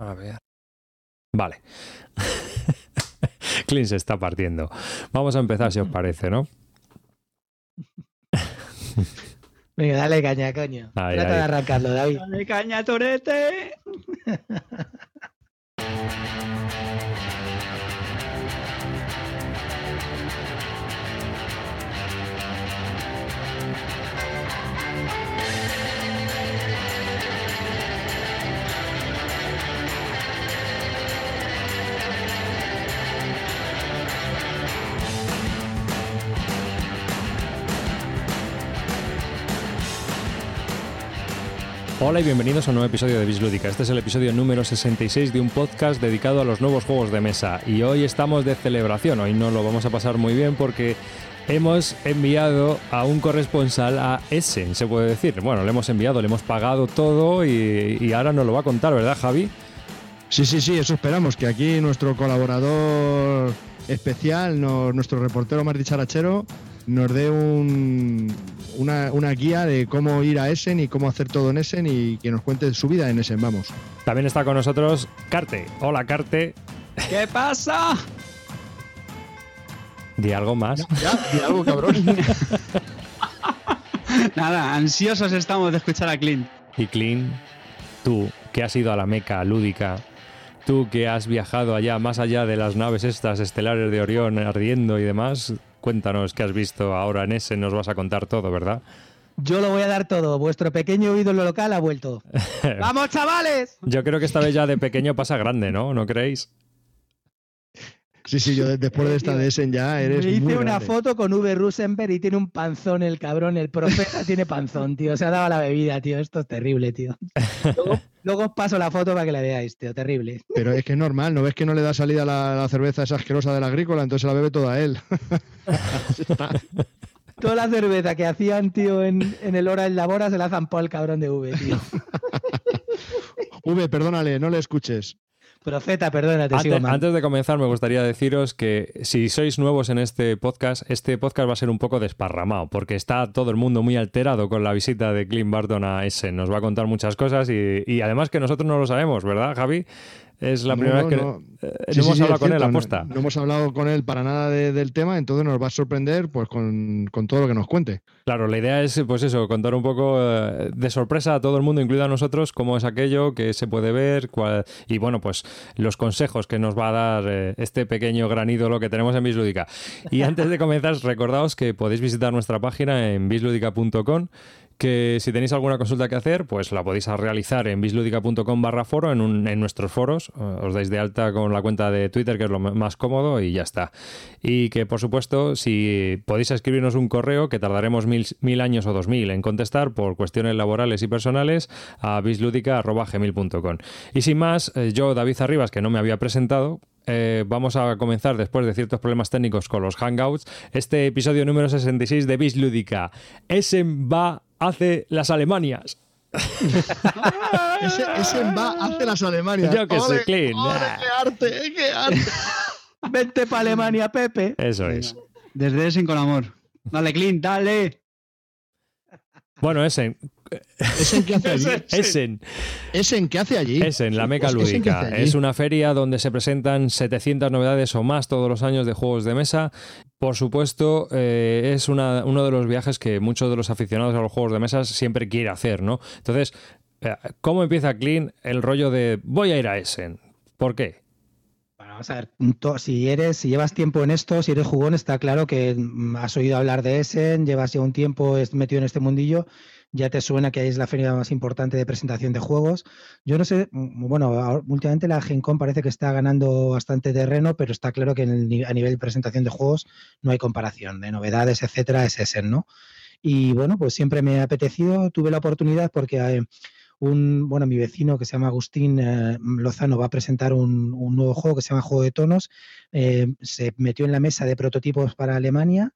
A ver. Vale. Clint se está partiendo. Vamos a empezar si os parece, ¿no? Venga, dale caña, coño. Ahí, Trata ahí. de arrancarlo, David. ¡Dale caña, Torete! Hola y bienvenidos a un nuevo episodio de Bislúdica. Este es el episodio número 66 de un podcast dedicado a los nuevos juegos de mesa. Y hoy estamos de celebración. Hoy no lo vamos a pasar muy bien porque hemos enviado a un corresponsal a Essen, se puede decir. Bueno, le hemos enviado, le hemos pagado todo y, ahora nos lo va a contar, ¿verdad, Javi? Sí, sí, sí, eso esperamos, que aquí nuestro colaborador especial, nuestro reportero más dicharachero, nos dé un- una, una guía de cómo ir a Essen y cómo hacer todo en Essen y que nos cuente su vida en Essen, vamos. También está con nosotros Carte. Hola, Carte. ¿Qué pasa? Di algo más. Ya, di algo, cabrón. Nada, ansiosos estamos de escuchar a Clint. Y Clean, tú que has ido a la meca lúdica, tú que has viajado allá, más allá de las naves estas estelares de Orión ardiendo y demás, cuéntanos qué has visto ahora en ese, nos vas a contar todo, ¿verdad? Yo lo voy a dar todo. Vuestro pequeño ídolo local ha vuelto. ¡Vamos, chavales! Yo creo que esta vez ya de pequeño pasa grande, ¿no? ¿No creéis? Sí, sí, yo de- después de esta de Essen ya eres Me hice muy una grande. foto con V. Rosenberg y tiene un panzón el cabrón. El profeta tiene panzón, tío. Se ha dado la bebida, tío. Esto es terrible, tío. Luego, luego os paso la foto para que la veáis, tío. Terrible. Pero es que es normal, ¿no ves que no le da salida la, la cerveza esa asquerosa del agrícola? Entonces se la bebe toda él. Toda la cerveza que hacían, tío, en, en el hora del labora se la zampó al cabrón de V, tío. V, perdónale, no le escuches. Profeta, perdona, te sigo Antes, mal. antes de comenzar, me gustaría deciros que si sois nuevos en este podcast, este podcast va a ser un poco desparramado, porque está todo el mundo muy alterado con la visita de Clint Barton a Essen. Nos va a contar muchas cosas y, y además que nosotros no lo sabemos, ¿verdad, Javi? Es la No, primera vez que no. eh, Sí, no sí, hemos sí, hablado con él, aposta. No, no hemos hablado con él para nada de- del tema, entonces nos va a sorprender pues con, con todo lo que nos cuente. Claro, la idea es, pues eso, contar un poco eh, de sorpresa a todo el mundo, incluido a nosotros, cómo es aquello, qué se puede ver, cuál- y bueno, pues los consejos que nos va a dar eh, este pequeño gran ídolo que tenemos en Bislúdica. Y antes de comenzar, recordaos que podéis visitar nuestra página en bisludica.com que si tenéis alguna consulta que hacer, pues la podéis realizar en bisludica.com barra foro, en, en nuestros foros. Eh, Os dais de alta con la cuenta de Twitter, que es lo más cómodo, y ya está. Y que, por supuesto, si podéis escribirnos un correo, que tardaremos mil, mil años o dos mil en contestar por cuestiones laborales y personales, a bisludica.gmail.com. Y sin más, eh, yo, David Arribas, que no me había presentado, eh, vamos a comenzar después de ciertos problemas técnicos con los Hangouts, este episodio número 66 de Bislúdica. Essen va hace las Alemanias. Ese, ese va hace las Alemanias. Yo que sé, ¡Ole, Clint. ole. ¡Qué arte! ¡Qué arte! Vente para Alemania, Pepe. Eso es. Desde Essen con amor. Dale, Clint, dale. Bueno, Essen, ¿Essen qué hace allí? Essen, ¿Essen qué hace allí? Essen, la meca Pues, ¿Essen qué lúdica. Es una feria donde se presentan 700 novedades o más todos los años de juegos de mesa. Por supuesto, eh, es uno de los viajes que muchos de los aficionados a los juegos de mesa siempre quiere hacer, ¿no? Entonces, eh, ¿cómo empieza Clean el rollo de voy a ir a Essen? ¿Por qué? Bueno, vamos a ver, si eres, si llevas tiempo en esto, si eres jugón, está claro que mm, has oído hablar de Essen, llevas ya un tiempo metido en este mundillo, ya te suena que es la feria más importante de presentación de juegos. Yo no sé, mm, bueno, últimamente la Gen Con parece que está ganando bastante terreno, pero está claro que a nivel de presentación de juegos no hay comparación, de novedades, etcétera, es Essen, ¿no? Y bueno, pues siempre me ha apetecido, tuve la oportunidad porque eh, un, bueno, mi vecino que se llama Agustín eh, Lozano va a presentar un, un nuevo juego que se llama Juego de Tonos. eh, se metió en la mesa de prototipos para Alemania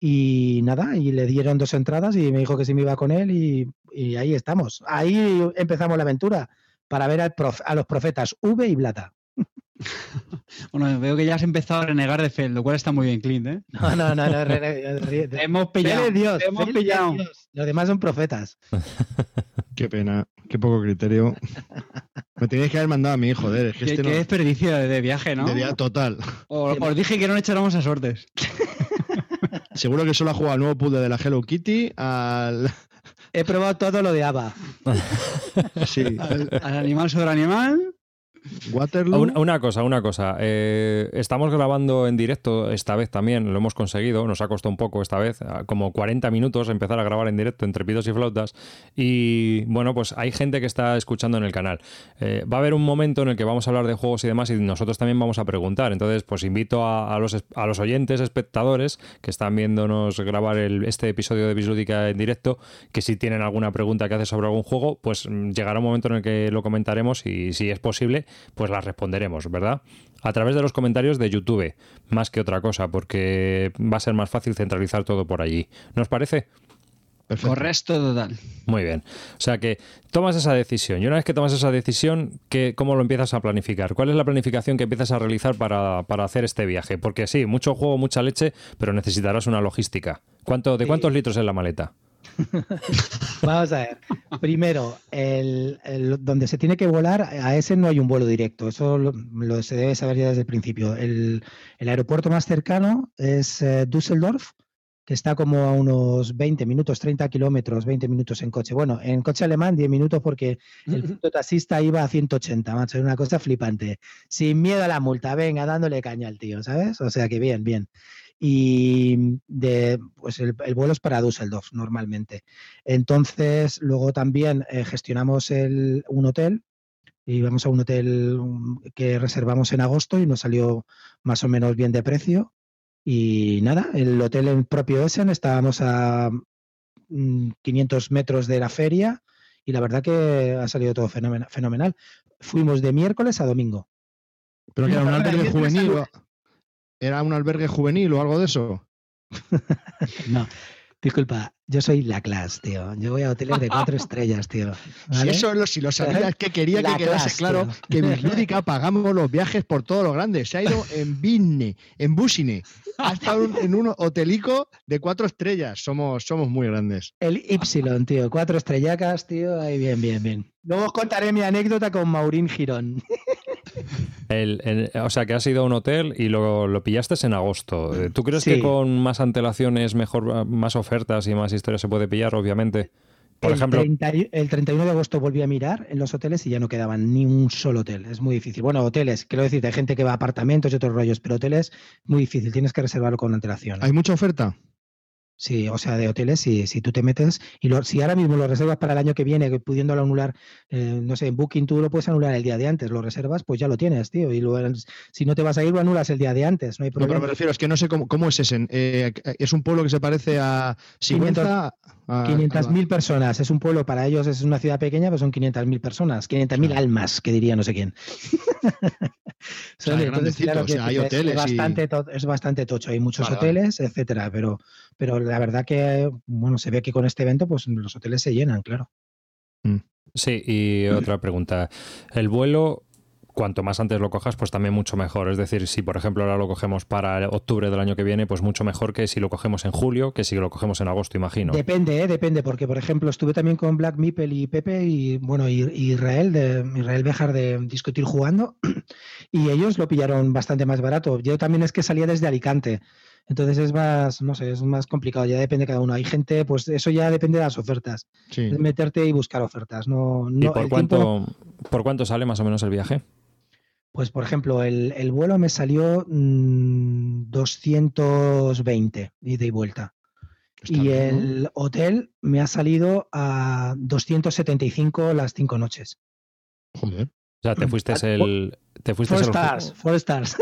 y nada, y le dieron dos entradas y me dijo que sí me iba con él y, y ahí estamos. Ahí empezamos la aventura para ver al prof- a los profetas V y Blata. Bueno, veo que ya has empezado a renegar de Fel, lo cual está muy bien, Clint, ¿eh? No, no, no, no, Te hemos pillado. de Dios, te hemos pillado. Dios. Los demás son profetas. Qué pena, qué poco criterio. Me teníais que haber mandado a mí, joder. Es que Qué, este qué no- desperdicio de, viaje, ¿no? de día total. O- os dije que no le echáramos a sortes. Seguro que solo ha jugado al nuevo puzzle de la Hello Kitty, al. He probado todo lo de ABBA. Sí, Al, al animal sobre animal. Una, cosa, una cosa. Eh, estamos grabando en directo esta vez también, lo hemos conseguido, nos ha costado un poco esta vez, ah, como 40 minutos empezar a grabar en directo entre pitos y flautas. Y bueno, pues hay gente que está escuchando en el canal. Eh, va a haber un momento en el que vamos a hablar de juegos y demás y nosotros también vamos a preguntar. Entonces, pues invito a, los, a los oyentes, espectadores que están viéndonos grabar el- este episodio de Bislúdica en directo, que si tienen alguna pregunta que hacer sobre algún juego, pues mm, llegará un momento en el que lo comentaremos y si es posible, pues las responderemos, ¿verdad? A través de los comentarios de YouTube, más que otra cosa, porque va a ser más fácil centralizar todo por allí. ¿Nos parece? Perfecto. Correcto total. Muy bien. O sea que tomas esa decisión y una vez que tomas esa decisión, ¿qué, ¿cómo lo empiezas a planificar? ¿Cuál es la planificación que empiezas a realizar para, para hacer este viaje? Porque sí, mucho juego, mucha leche, pero necesitarás una logística. ¿Cuánto, ¿De Sí. cuántos litros es la maleta? Vamos a ver. Primero, el, el- donde se tiene que volar, a ese no hay un vuelo directo. Eso lo, lo se debe saber ya desde el principio. El, el aeropuerto más cercano es eh, Düsseldorf, que está como a unos 20 minutos, 30 kilómetros, 20 minutos en coche. Bueno, en coche alemán 10 minutos porque el taxista iba a 180, macho. Era una cosa flipante. Sin miedo a la multa, venga, dándole caña al tío, ¿sabes? O sea que bien, bien. Y de, pues el, el vuelo es para Düsseldorf normalmente. Entonces, luego también eh, gestionamos el- un hotel. Y vamos a un hotel um, que reservamos en agosto y nos salió más o menos bien de precio. Y nada, el hotel en propio Essen estábamos a mm, 500 metros de la feria y la verdad que ha salido todo fenomen- fenomenal. Fuimos de miércoles a domingo. Pero que era un a juvenil. ¿Era un albergue juvenil o algo de eso? No, disculpa, yo soy la clase, tío. Yo voy a hoteles de cuatro estrellas, tío. Si ¿vale? eso lo, si lo que quería La que quedase claro tío. que Bislúdica pagamos los viajes por todo lo grande. Se ha ido en Vinne, en Busine. Ha estado en- en un hotelico de cuatro estrellas. Somos, somos muy grandes. El Y, tío. Cuatro estrellacas, tío. Ahí bien, bien, bien. Luego os contaré mi anécdota con Maurín Girón. El- el- o sea, que has ido a un hotel y lo, lo pillaste en agosto. Eh, ¿Tú crees Sí. que con más antelaciones, mejor, más ofertas y más historias se puede pillar? Obviamente. Por el, ejemplo, 30 y- el 31 de agosto volví a mirar en los hoteles y ya no quedaban ni un solo hotel. Es muy difícil. Bueno, hoteles, quiero decir, hay gente que va a apartamentos y otros rollos, pero hoteles, muy difícil. Tienes que reservarlo con antelación. ¿Hay mucha oferta? Sí, o sea, de hoteles, si, si tú te metes y lo- si ahora mismo lo reservas para el año que viene, que pudiéndolo anular, eh, no sé, en Booking tú lo puedes anular el día de antes, lo reservas, pues ya lo tienes, tío. Y luego, si no te vas a ir, lo anulas el día de antes, no hay No, pero problema. me refiero, es que no sé cómo, cómo es ese. Eh, es un pueblo que se parece a Sigüenza. a- 500.000 personas, es un pueblo, para ellos es una ciudad pequeña, pero son 500.000 personas, 500.000 Claro. almas, que diría no sé quién. sea, Son- es entonces, grandecito, claro o sea, que hay es- hoteles y- Es bastante, to- es bastante tocho, hay muchos Vale, vale. hoteles, etcétera, pero, pero la verdad que, bueno, se ve que con este evento, pues los hoteles se llenan, claro. Sí, y otra pregunta. El vuelo, cuanto más antes lo cojas, pues también mucho mejor. Es decir, si por ejemplo ahora lo cogemos para octubre del año que viene, pues mucho mejor que si lo cogemos en julio, que si lo cogemos en agosto, imagino. Depende, ¿eh? depende, porque por ejemplo estuve también con Black Mipel y Pepe y bueno, y, y Israel, de Israel Bejar de Discutir Jugando, y ellos lo pillaron bastante más barato. Yo también es que salía desde Alicante, entonces es más, no sé, es más complicado, ya depende de cada uno. Hay gente, pues eso ya depende de las ofertas, Sí. es meterte y buscar ofertas. No, ¿Y por tiempo cuánto, por cuánto sale más o menos el viaje? Pues por ejemplo, el, el vuelo me salió mm, 220 ida y vuelta. Está y bien, ¿no? el hotel me ha salido a 275 las cinco noches. Joder. O sea, te fuiste Ah, el. Te fuiste Four el stars, four stars.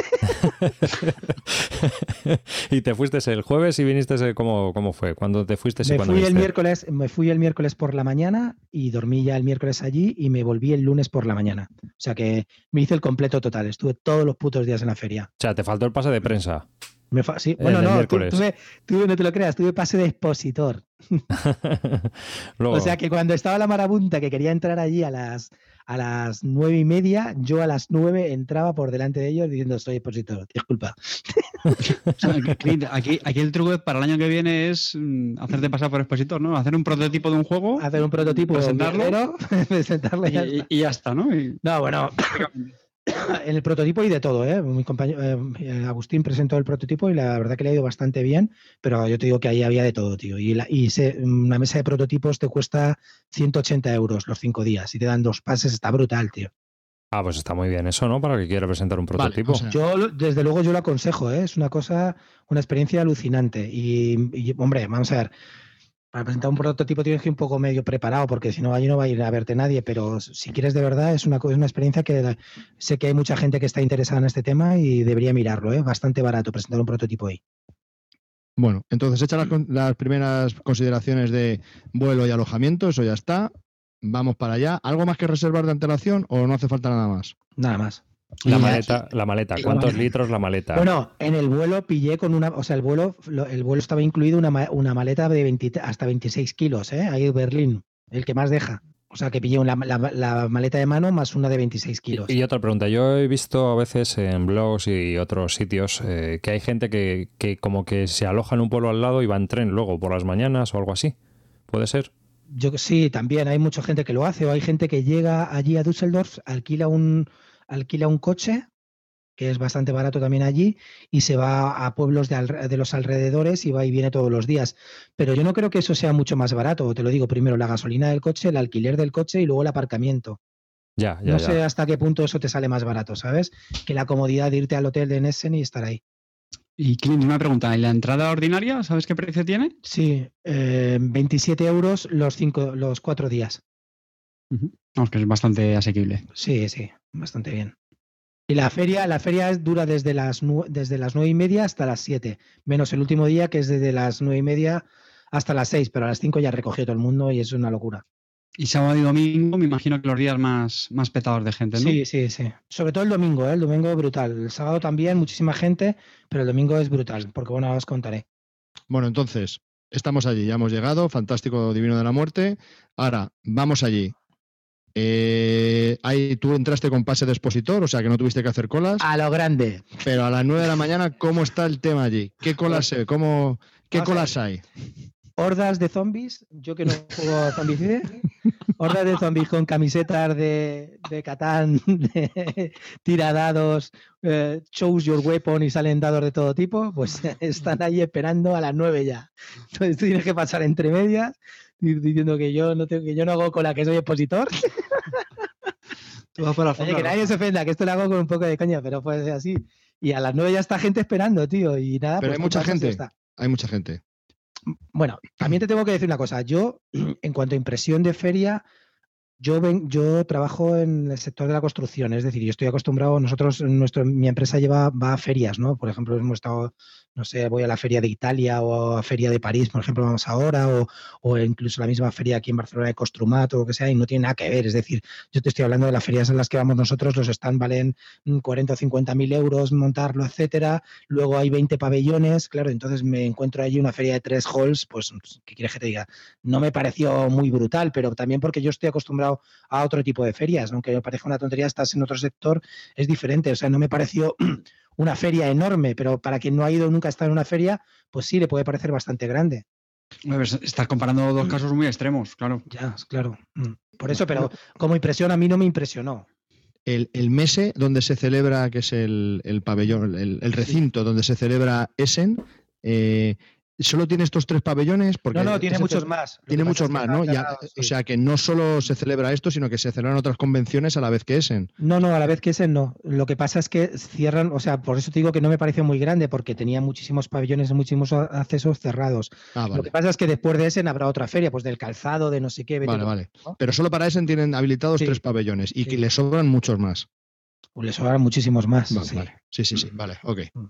y te fuiste el jueves y viniste el- ¿cómo, cómo fue? ¿Cuándo te fuiste me fui el miércoles, me fui el miércoles por la mañana y dormí ya el miércoles allí y me volví el lunes por la mañana. O sea que me hice el completo total. Estuve todos los putos días en la feria. O sea, te faltó el pase de prensa. Me fa- sí, bueno, no, tuve, tuve- no te lo creas, tuve pase de expositor. Luego, O sea que cuando estaba la marabunta que quería entrar allí a las, a las nueve y media, yo a las nueve entraba por delante de ellos diciendo soy expositor, disculpa. aquí, aquí el truco para el año que viene es mm, hacerte pasar por expositor, ¿no? Hacer un prototipo de un juego. Hacer un prototipo, presentarlo, presentarlo y, ya y, ya está, ¿no? no, bueno. en el prototipo y de todo, ¿eh? Mi compañero eh, Agustín presentó el prototipo y la verdad que le ha ido bastante bien, pero yo te digo que ahí había de todo, tío. Y, y una mesa de prototipos te cuesta 180 euros los cinco días y te dan dos pases, está brutal, tío. Ah, pues está muy bien eso, ¿no? Para que quiera presentar un prototipo. Yo, desde luego, yo lo aconsejo, ¿eh? Es una cosa, una experiencia alucinante. Y, hombre, vamos a ver, para presentar un prototipo tienes que ir un poco medio preparado, porque si no, allí no va a ir a verte nadie. Pero si quieres de verdad, es una, es una experiencia que sé que hay mucha gente que está interesada en este tema y debería mirarlo, ¿eh? Bastante barato presentar un prototipo ahí. Bueno, entonces hecha las, las primeras consideraciones de vuelo y alojamiento, eso ya está vamos para allá. ¿Algo más que reservar de antelación o no hace falta nada más? Nada más. La maleta, la maleta. ¿Cuántos litros la maleta? Bueno, en el vuelo pillé con una, o sea, el vuelo, el vuelo estaba incluido una, una maleta de 20, hasta 26 kilos, ¿eh? Ahí en Berlín, el que más deja. O sea, que pillé la, la, maleta de mano más una de 26 kilos. Y, otra pregunta. Yo he visto a veces en blogs y otros sitios eh, que hay gente que, que como que se aloja en un pueblo al lado y va en tren luego por las mañanas o algo así. ¿Puede ser? yo sí, también hay mucha gente que lo hace, o hay gente que llega allí a Düsseldorf, alquila un, alquila un coche, que es bastante barato también allí, y se va a pueblos de, los alrededores y va y viene todos los días. Pero yo no creo que eso sea mucho más barato, te lo digo primero, la gasolina del coche, el alquiler del coche y luego el aparcamiento. Ya, ya, no sé hasta qué punto eso te sale más barato, ¿sabes? Que la comodidad de irte al hotel de Nessen y estar ahí. Y Clint, una pregunta, ¿en la entrada ordinaria sabes qué precio tiene? Sí, 27 eh, euros los, cinco, los cuatro días. Vamos, que es bastante asequible. Sí, sí, bastante bien. Y la feria, la feria dura desde las, desde las nueve y media hasta las 7, menos el último día que es desde las nueve y media hasta las 6, pero a las 5 ya recogió todo el mundo y es una locura. Y sábado y domingo, me imagino que los días más, más petados de gente, ¿no? Sí, sí, sí. Sobre todo el domingo, ¿eh? el domingo es brutal. El sábado también, muchísima gente, pero el domingo es brutal, porque bueno, os contaré. Bueno, entonces, estamos allí, ya hemos llegado, fantástico Divino de la Muerte. Ahora, vamos allí. Eh, ahí tú entraste con pase de expositor, o sea que no tuviste que hacer colas. A lo grande. Pero a las 9 de la mañana, ¿cómo está el tema allí? ¿Qué colas, pues ¿Cómo, ¿qué colas hay? hordas de zombies, yo que no juego a zombicide, hordas de zombies con camisetas de, de Catán, de tiradados, eh, choose your weapon y salen dados de todo tipo, pues están ahí esperando a las nueve ya. Entonces tienes que pasar entre medias diciendo que yo no tengo, que yo no hago con la que soy expositor. que nadie se ofenda, que esto lo hago con un poco de coña, pero ser así. Y a las nueve ya está gente esperando, tío. Y nada, pero pues hay mucha gente. Hay mucha gente. Bueno, también te tengo que decir una cosa. Yo, en cuanto a impresión de feria, yo, ven, yo trabajo en el sector de la construcción, es decir, yo estoy acostumbrado, nosotros, nuestro, mi empresa lleva, va a ferias, ¿no? Por ejemplo, hemos estado no sé, voy a la feria de Italia o a feria de París, por ejemplo, vamos ahora, o, o incluso la misma feria aquí en Barcelona de Costrumat o lo que sea, y no tiene nada que ver. Es decir, yo te estoy hablando de las ferias en las que vamos nosotros, los están valen 40 o 50 mil euros montarlo, etcétera. Luego hay 20 pabellones, claro, entonces me encuentro allí una feria de tres halls, pues, ¿qué quieres que te diga? No me pareció muy brutal, pero también porque yo estoy acostumbrado a otro tipo de ferias, aunque me parezca una tontería, estás en otro sector, es diferente. O sea, no me pareció una feria enorme, pero para quien no ha ido nunca a estar en una feria, pues sí, le puede parecer bastante grande. Estás comparando dos casos muy extremos, claro. Ya, claro. Mm. Por eso, pero como impresión a mí no me impresionó. El, el Mese, donde se celebra, que es el, pabellón, el, recinto donde se celebra Essen, eh, solo tiene estos tres pabellones porque no no tiene muchos más. Tiene muchos más no o sea que no solo se celebra esto sino que se celebran otras convenciones a la vez que Essen no no a la vez que Essen no. Lo que pasa es que cierran o sea por eso te digo que no me pareció muy grande porque tenía muchísimos pabellones muchísimos accesos cerrados. Ah, lo que pasa es que después de Essen habrá otra feria pues del calzado de no sé qué vale vale. pero solo para Essen tienen habilitados tres pabellones y que le sobran muchos más. Pues le sobran muchísimos más vale, sí sí sí. Vale ok. Mm.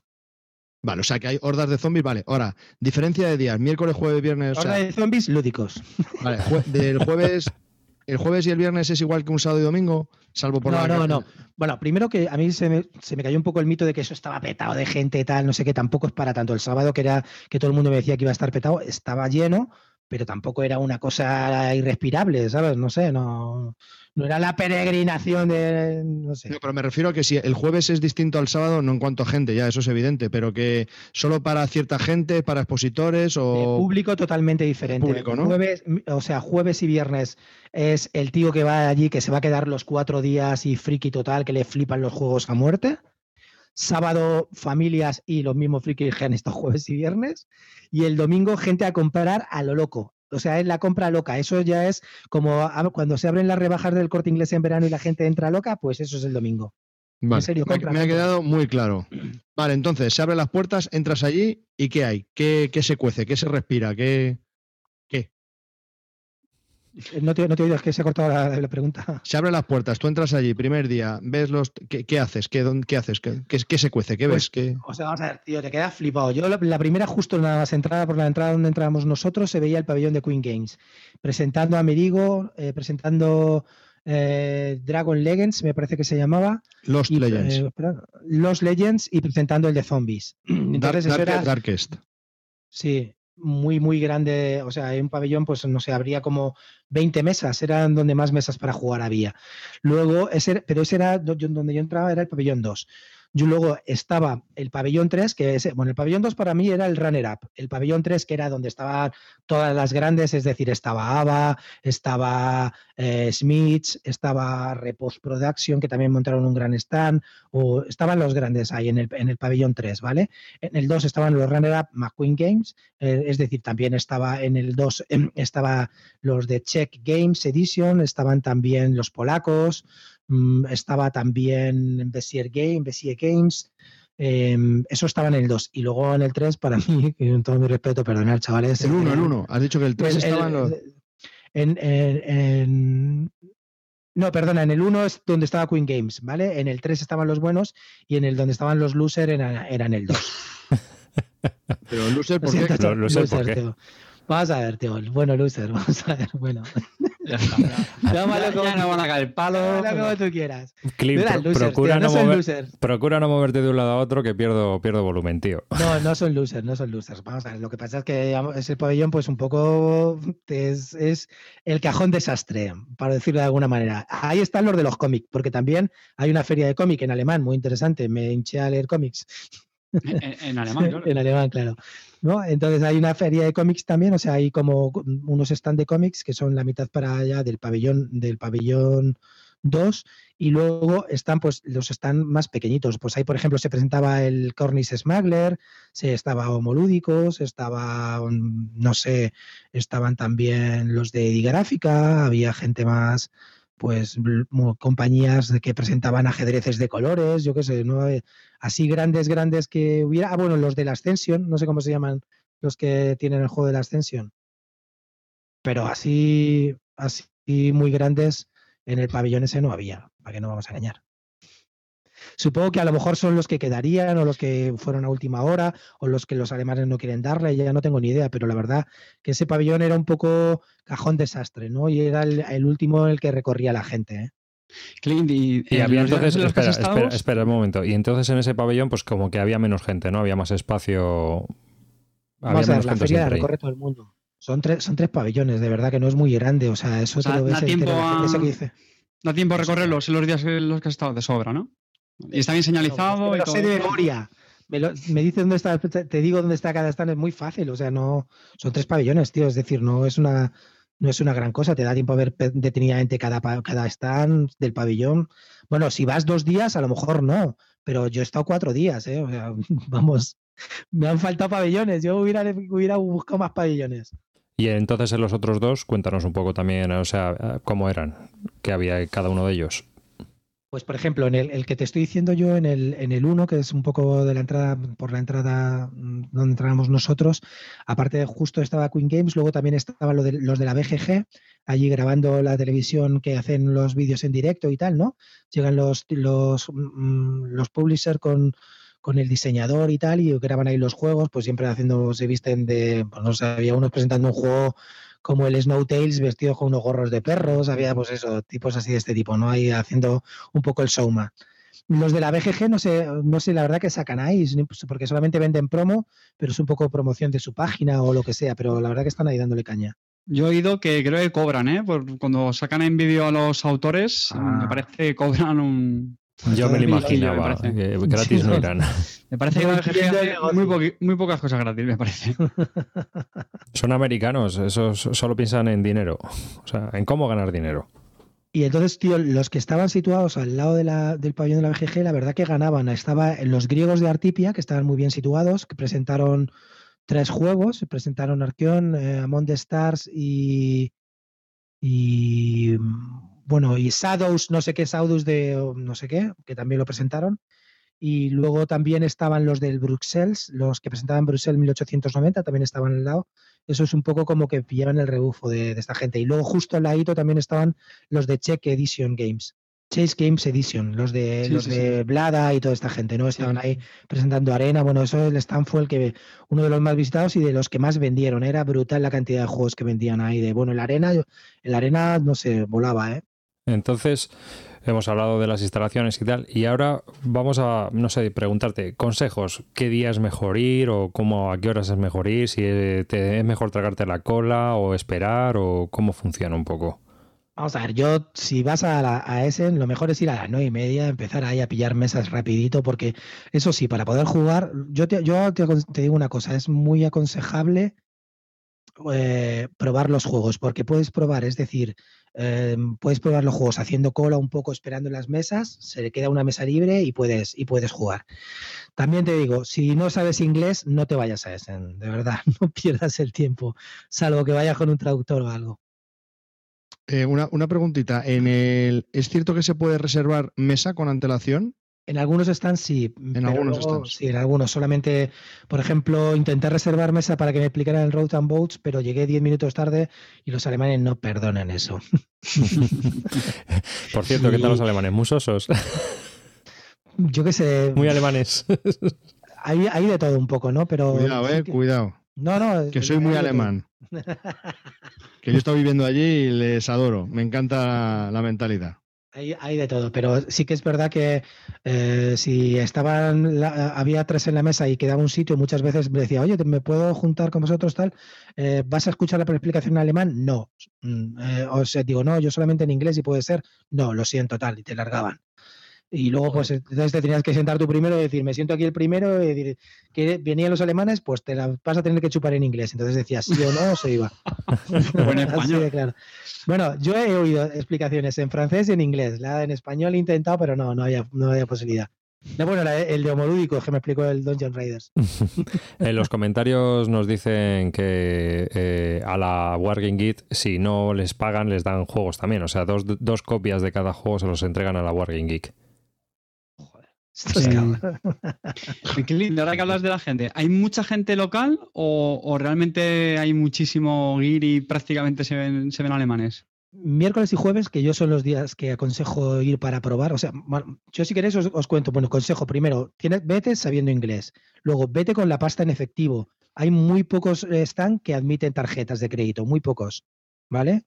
Vale, o sea que hay hordas de zombies, vale. Ahora, diferencia de días, miércoles, jueves, viernes. Hordas de zombies lúdicos. Vale, del jueves, el jueves y el viernes es igual que un sábado y domingo, salvo por no, No, no, Bueno, primero que a mí se me, se me, cayó un poco el mito de que eso estaba petado de gente y tal, no sé qué, tampoco es para tanto. El sábado, que era que todo el mundo me decía que iba a estar petado, estaba lleno, pero tampoco era una cosa irrespirable, ¿sabes? No sé, no, no era la peregrinación de. No sé. No, pero me refiero a que si el jueves es distinto al sábado, no en cuanto a gente, ya eso es evidente, pero que solo para cierta gente, para expositores o. público totalmente diferente. Público, ¿no? Jueves, o sea, jueves y viernes es el tío que va allí, que se va a quedar los cuatro días y friki total, que le flipan los juegos a muerte. Sábado, familias y los mismos frikis que han estado jueves y viernes. Y el domingo, gente a comprar a lo loco. O sea, es la compra loca. Eso ya es como a- cuando se abren las rebajas del corte inglés en verano y la gente entra loca, pues eso es el domingo. Vale, serio, me, compra, me ha compra. quedado muy claro. Vale, entonces se abren las puertas, entras allí y ¿qué hay? ¿Qué, qué se cuece? ¿Qué se respira? ¿Qué, qué? Eh, No te, no te he oído, es que se ha cortado la, la pregunta. Se abren las puertas, tú entras allí, primer día, ves los. ¿Qué, qué haces? ¿Qué, qué haces? ¿Qué, qué, qué se cuece? ¿Qué Pues, ves? ¿Qué... O sea, vamos a ver, tío, te quedas flipado. Yo la, la primera, justo nada más entrada por la entrada donde entrábamos nosotros, se veía el pabellón de Queen Games, presentando a Merigo, eh, presentando eh, Dragon Legends, me parece que se llamaba, Lost y, Legends. eh, Los Legends y presentando el de Zombies. Entonces Dark- era, Darkest. sí, muy, muy grande. O sea, hay un pabellón, pues no sé, habría como 20 mesas, eran donde más mesas para jugar había. Luego, ese, pero ese era donde yo entraba, era el pabellón 2. Yo luego estaba el pabellón 3, que es, bueno, el pabellón 2 para mí era el runner-up. El pabellón 3, que era donde estaban todas las grandes, es decir, estaba ABBA, estaba eh, Smiths, estaba Repost Production, que también montaron un gran stand, o estaban los grandes ahí en el, en el pabellón 3, ¿vale? En el 2 estaban los runner-up McQueen Games, eh, es decir, también estaba en el 2, em, estaba los de Czech Games Edition, estaban también los polacos, estaba también Bessier Game, Bessier Games, em, eso estaba en el 2. Y luego en el 3, para mí, con todo mi respeto, perdonad, chavales. El 1, el eh, 1. Has dicho que el 3 el- el- estaban los. en, en- en- no, perdona, en el 1 es donde estaba Queen Games, ¿vale? En el 3 estaban los buenos y en el donde estaban los losers era, era en el 2. Pero loser, ¿por qué? loser, ¿por loser, qué? Vamos a ver, tío. Bueno, loser, vamos a ver, bueno. Ya está. ya- Llámalo ya, como- ya no van a caer palos. Llámalo como tú quieras. Clint, No losers, procura, tío, no mover- procura no moverte de un lado a otro que pierdo, pierdo volumen, tío. No, no son losers, no son losers. Vamos a ver, lo que pasa es que ese pabellón, pues un poco es, es el cajón desastre, para decirlo de alguna manera. Ahí están los de los cómics, porque también hay una feria de cómic en alemán muy interesante. Me hinché a leer cómics En, en alemán, claro. en alemán, claro. ¿No? Entonces hay una feria de cómics también, o sea, hay como unos stand de cómics que son la mitad para allá del pabellón, del pabellón 2 y luego están pues los stand más pequeñitos. Pues ahí, por ejemplo, se presentaba el Cornish Smuggler, se estaba Homolúdicos, estaba, mm, no sé, estaban también los de Digráfica, había gente más, pues compañías que presentaban ajedrezes de colores, yo qué sé, ¿no? Eh, Así grandes, grandes que hubiera. Ah, bueno, los de la Ascension, no sé cómo se llaman los que tienen el juego de la Ascension. Pero así, así muy grandes en el pabellón ese no había, para que no vamos a engañar. Supongo que a lo mejor son los que quedarían o los que fueron a última hora o los que los alemanes no quieren darle, ya no tengo ni idea, pero la verdad que ese pabellón era un poco cajón desastre, ¿no? Y era el, el último el que recorría la gente. ¿eh? Clint, y, Y había entonces, en espera, espera, espera un momento. Y entonces en ese pabellón, pues como que había menos gente, ¿no? Había más espacio. Había Vamos a ver, menos la feria recorre todo el mundo. Son tres, son tres pabellones, de verdad que no es muy grande. O sea, eso O sea, te lo ves da tiempo La gente esa a- que dice, Da tiempo a recorrerlos en los días en los que has estado de sobra, ¿no? Y está bien "No, es que señalizado. me y lo todo. sé de memoria. Me, lo- me dice dónde está, te digo dónde está cada stand, es muy fácil. O sea, no son tres pabellones, tío. Es decir, no es una, no es una gran cosa. Te da tiempo a ver detenidamente cada, cada stand del pabellón. Bueno, si vas dos días, a lo mejor no. Pero yo he estado cuatro días, ¿eh? O sea, vamos, me han faltado pabellones. Yo hubiera, hubiera buscado más pabellones. Y entonces en los otros dos, cuéntanos un poco también, o sea, cómo eran, qué había en cada uno de ellos. Pues, por ejemplo, en el, que te estoy diciendo yo, en el, en el 1, que es un poco de la entrada, por la entrada mm, donde entrábamos nosotros, aparte de justo estaba Queen Games, luego también estaban lo de- los de la BGG, allí grabando la televisión que hacen los vídeos en directo y tal, ¿no? Llegan los, los, mm, los publishers con, con el diseñador y tal, y graban ahí los juegos, pues siempre haciendo, se visten de, pues no sé, había unos presentando un juego como el Snow Tales vestido con unos gorros de perros, había pues eso, tipos así de este tipo, ¿no? Ahí haciendo un poco el showman. Los de la BGG no sé, no sé la verdad que sacan ahí, pues, porque solamente venden promo, pero es un poco promoción de su página o lo que sea, pero la verdad que están ahí dándole caña. Yo he oído que creo que cobran, ¿eh? Por cuando sacan en vídeo a los autores, me Ah. parece que cobran un... Yo me lo imaginaba, que gratis no irán. Me parece que No negocio. muy, pocas cosas gratis, me parece. Son americanos, esos solo piensan en dinero, o sea, en cómo ganar dinero. Y entonces, tío, los que estaban situados al lado de la- del pabellón de la BGG, la verdad que ganaban. Estaba los griegos de Artipia, que estaban muy bien situados, que presentaron tres juegos, presentaron Arceón, eh, Among the Stars y, y mm, bueno, y Shadows, no sé qué, Shadows de no sé qué, que también lo presentaron. Y luego también estaban los del Bruxelles, los que presentaban Bruxelles 1890, también estaban al lado. Eso es un poco como que pillaban el rebufo de, de esta gente. Y luego justo al ladito también estaban los de Check Edition Games. Chase Games Edition, los de Sí, los sí, de Blada y toda esta gente, ¿no? Estaban ahí presentando arena. Bueno, eso el stand fue el que uno de los más visitados y de los que más vendieron. Era brutal la cantidad de juegos que vendían ahí. De bueno, el arena, el arena no sé, volaba, ¿eh? Entonces, hemos hablado de las instalaciones y tal, y ahora vamos a, no sé, preguntarte, consejos, ¿qué día es mejor ir o cómo, a qué horas es mejor ir? Si eh, es mejor tragarte la cola o esperar o cómo funciona un poco. Vamos a ver, yo si vas a, la, a Essen, lo mejor es ir a las nueve y media, empezar ahí a pillar mesas rapidito, porque eso sí, para poder jugar, yo te digo una cosa, es muy aconsejable eh, probar los juegos, porque puedes probar, es decir, eh, puedes probar los juegos haciendo cola un poco, esperando en las mesas, se le queda una mesa libre y puedes, y puedes jugar. También te digo, si no sabes inglés, no te vayas a Essen, de verdad, no pierdas el tiempo, salvo que vayas con un traductor o algo. Eh, una, una preguntita. En el, ¿Es cierto que se puede reservar mesa con antelación? En algunos stands sí. pero algunos luego- stands. Sí, en algunos. Solamente, por ejemplo, intenté reservar mesa para que me explicaran el Road and Boats, pero llegué 10 minutos tarde y los alemanes no perdonan eso. Por cierto, ¿qué tal los alemanes? Muy sosos, Yo qué sé, muy alemanes. hay, hay de todo un poco, ¿no? Pero Cuidado, eh, que- cuidado. No, no. Que soy muy alemán. Que yo he estado viviendo allí y les adoro. Me encanta la mentalidad. Hay, hay de todo, pero sí que es verdad que eh, si estaban, la- había tres en la mesa y quedaba un sitio, muchas veces me decía, oye, ¿te- ¿me puedo juntar con vosotros tal? Eh, ¿Vas a escuchar la explicación en alemán? No. Mm, eh, o sea, digo, no, yo solamente en inglés y puede ser. No, lo siento, tal, y te largaban. Y luego, pues, entonces te tenías que sentar tú primero y decir, me siento aquí el primero, y decir, que venían los alemanes, pues te la vas a tener que chupar en inglés. Entonces decías, sí o no, o se iba. O en Así español. claro. Bueno, yo he oído explicaciones en francés y en inglés. La en español he intentado, pero no, no había, no había posibilidad. No, bueno, el de homolúdico que me explicó el Dungeon Raiders. En los comentarios nos dicen que eh, a la Wargame Git, si no les pagan, les dan juegos también. O sea, dos, dos copias de cada juego se los entregan a la Wargame Geek. Sí. cabrones. Qué lindo, ahora que hablas de la gente, ¿hay mucha gente local o, o realmente hay muchísimo gear y prácticamente se ven, se ven alemanes? Miércoles y jueves, que yo son los días que aconsejo ir para probar. O sea, bueno, yo si queréis os, os cuento. Bueno, consejo primero, tienes, vete sabiendo inglés. Luego, vete con la pasta en efectivo. Hay muy pocos eh, stand que admiten tarjetas de crédito, muy pocos. ¿Vale?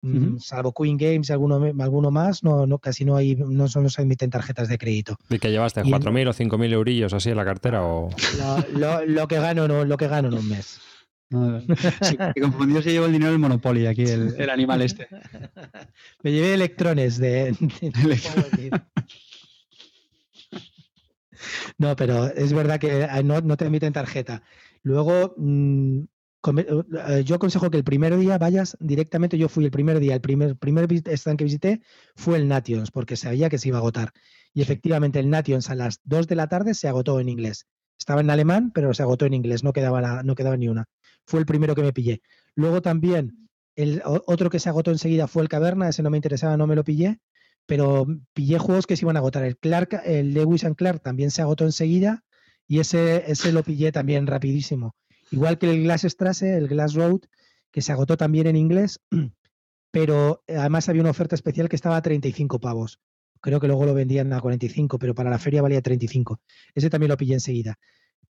Mm. Salvo Queen Games y alguno, alguno más, no, no, casi no hay, no, se admiten tarjetas de crédito. ¿Y que llevaste? Y en- ¿4.000 o 5.000 eurillos así en la cartera? O... Lo, lo- lo que gano, no, lo que gano en un mes. No, sí, confundido se llevó el dinero del Monopoly aquí, el, el animal este. Me llevé electrones de. de- no, pero es verdad que eh, no, no te emiten tarjeta. Luego, mm, yo aconsejo que el primer día vayas directamente. Yo fui el primer día, el primer, primer stand que visité fue el Nations, porque sabía que se iba a agotar. Y efectivamente, el Nations a las 2 de la tarde se agotó en inglés. Estaba en alemán, pero se agotó en inglés, no quedaba, la- no quedaba ni una. Fue el primero que me pillé. Luego también, el otro que se agotó enseguida fue el Caverna, ese no me interesaba, no me lo pillé, pero pillé juegos que se iban a agotar. El Clark, el Lewis and Clark también se agotó enseguida y ese, ese lo pillé también rapidísimo. Igual que el Glass Strasse, el Glass Road, que se agotó también en inglés, pero además había una oferta especial que estaba a 35 pavos. Creo que luego lo vendían a 45, pero para la feria valía 35. Ese también lo pillé enseguida.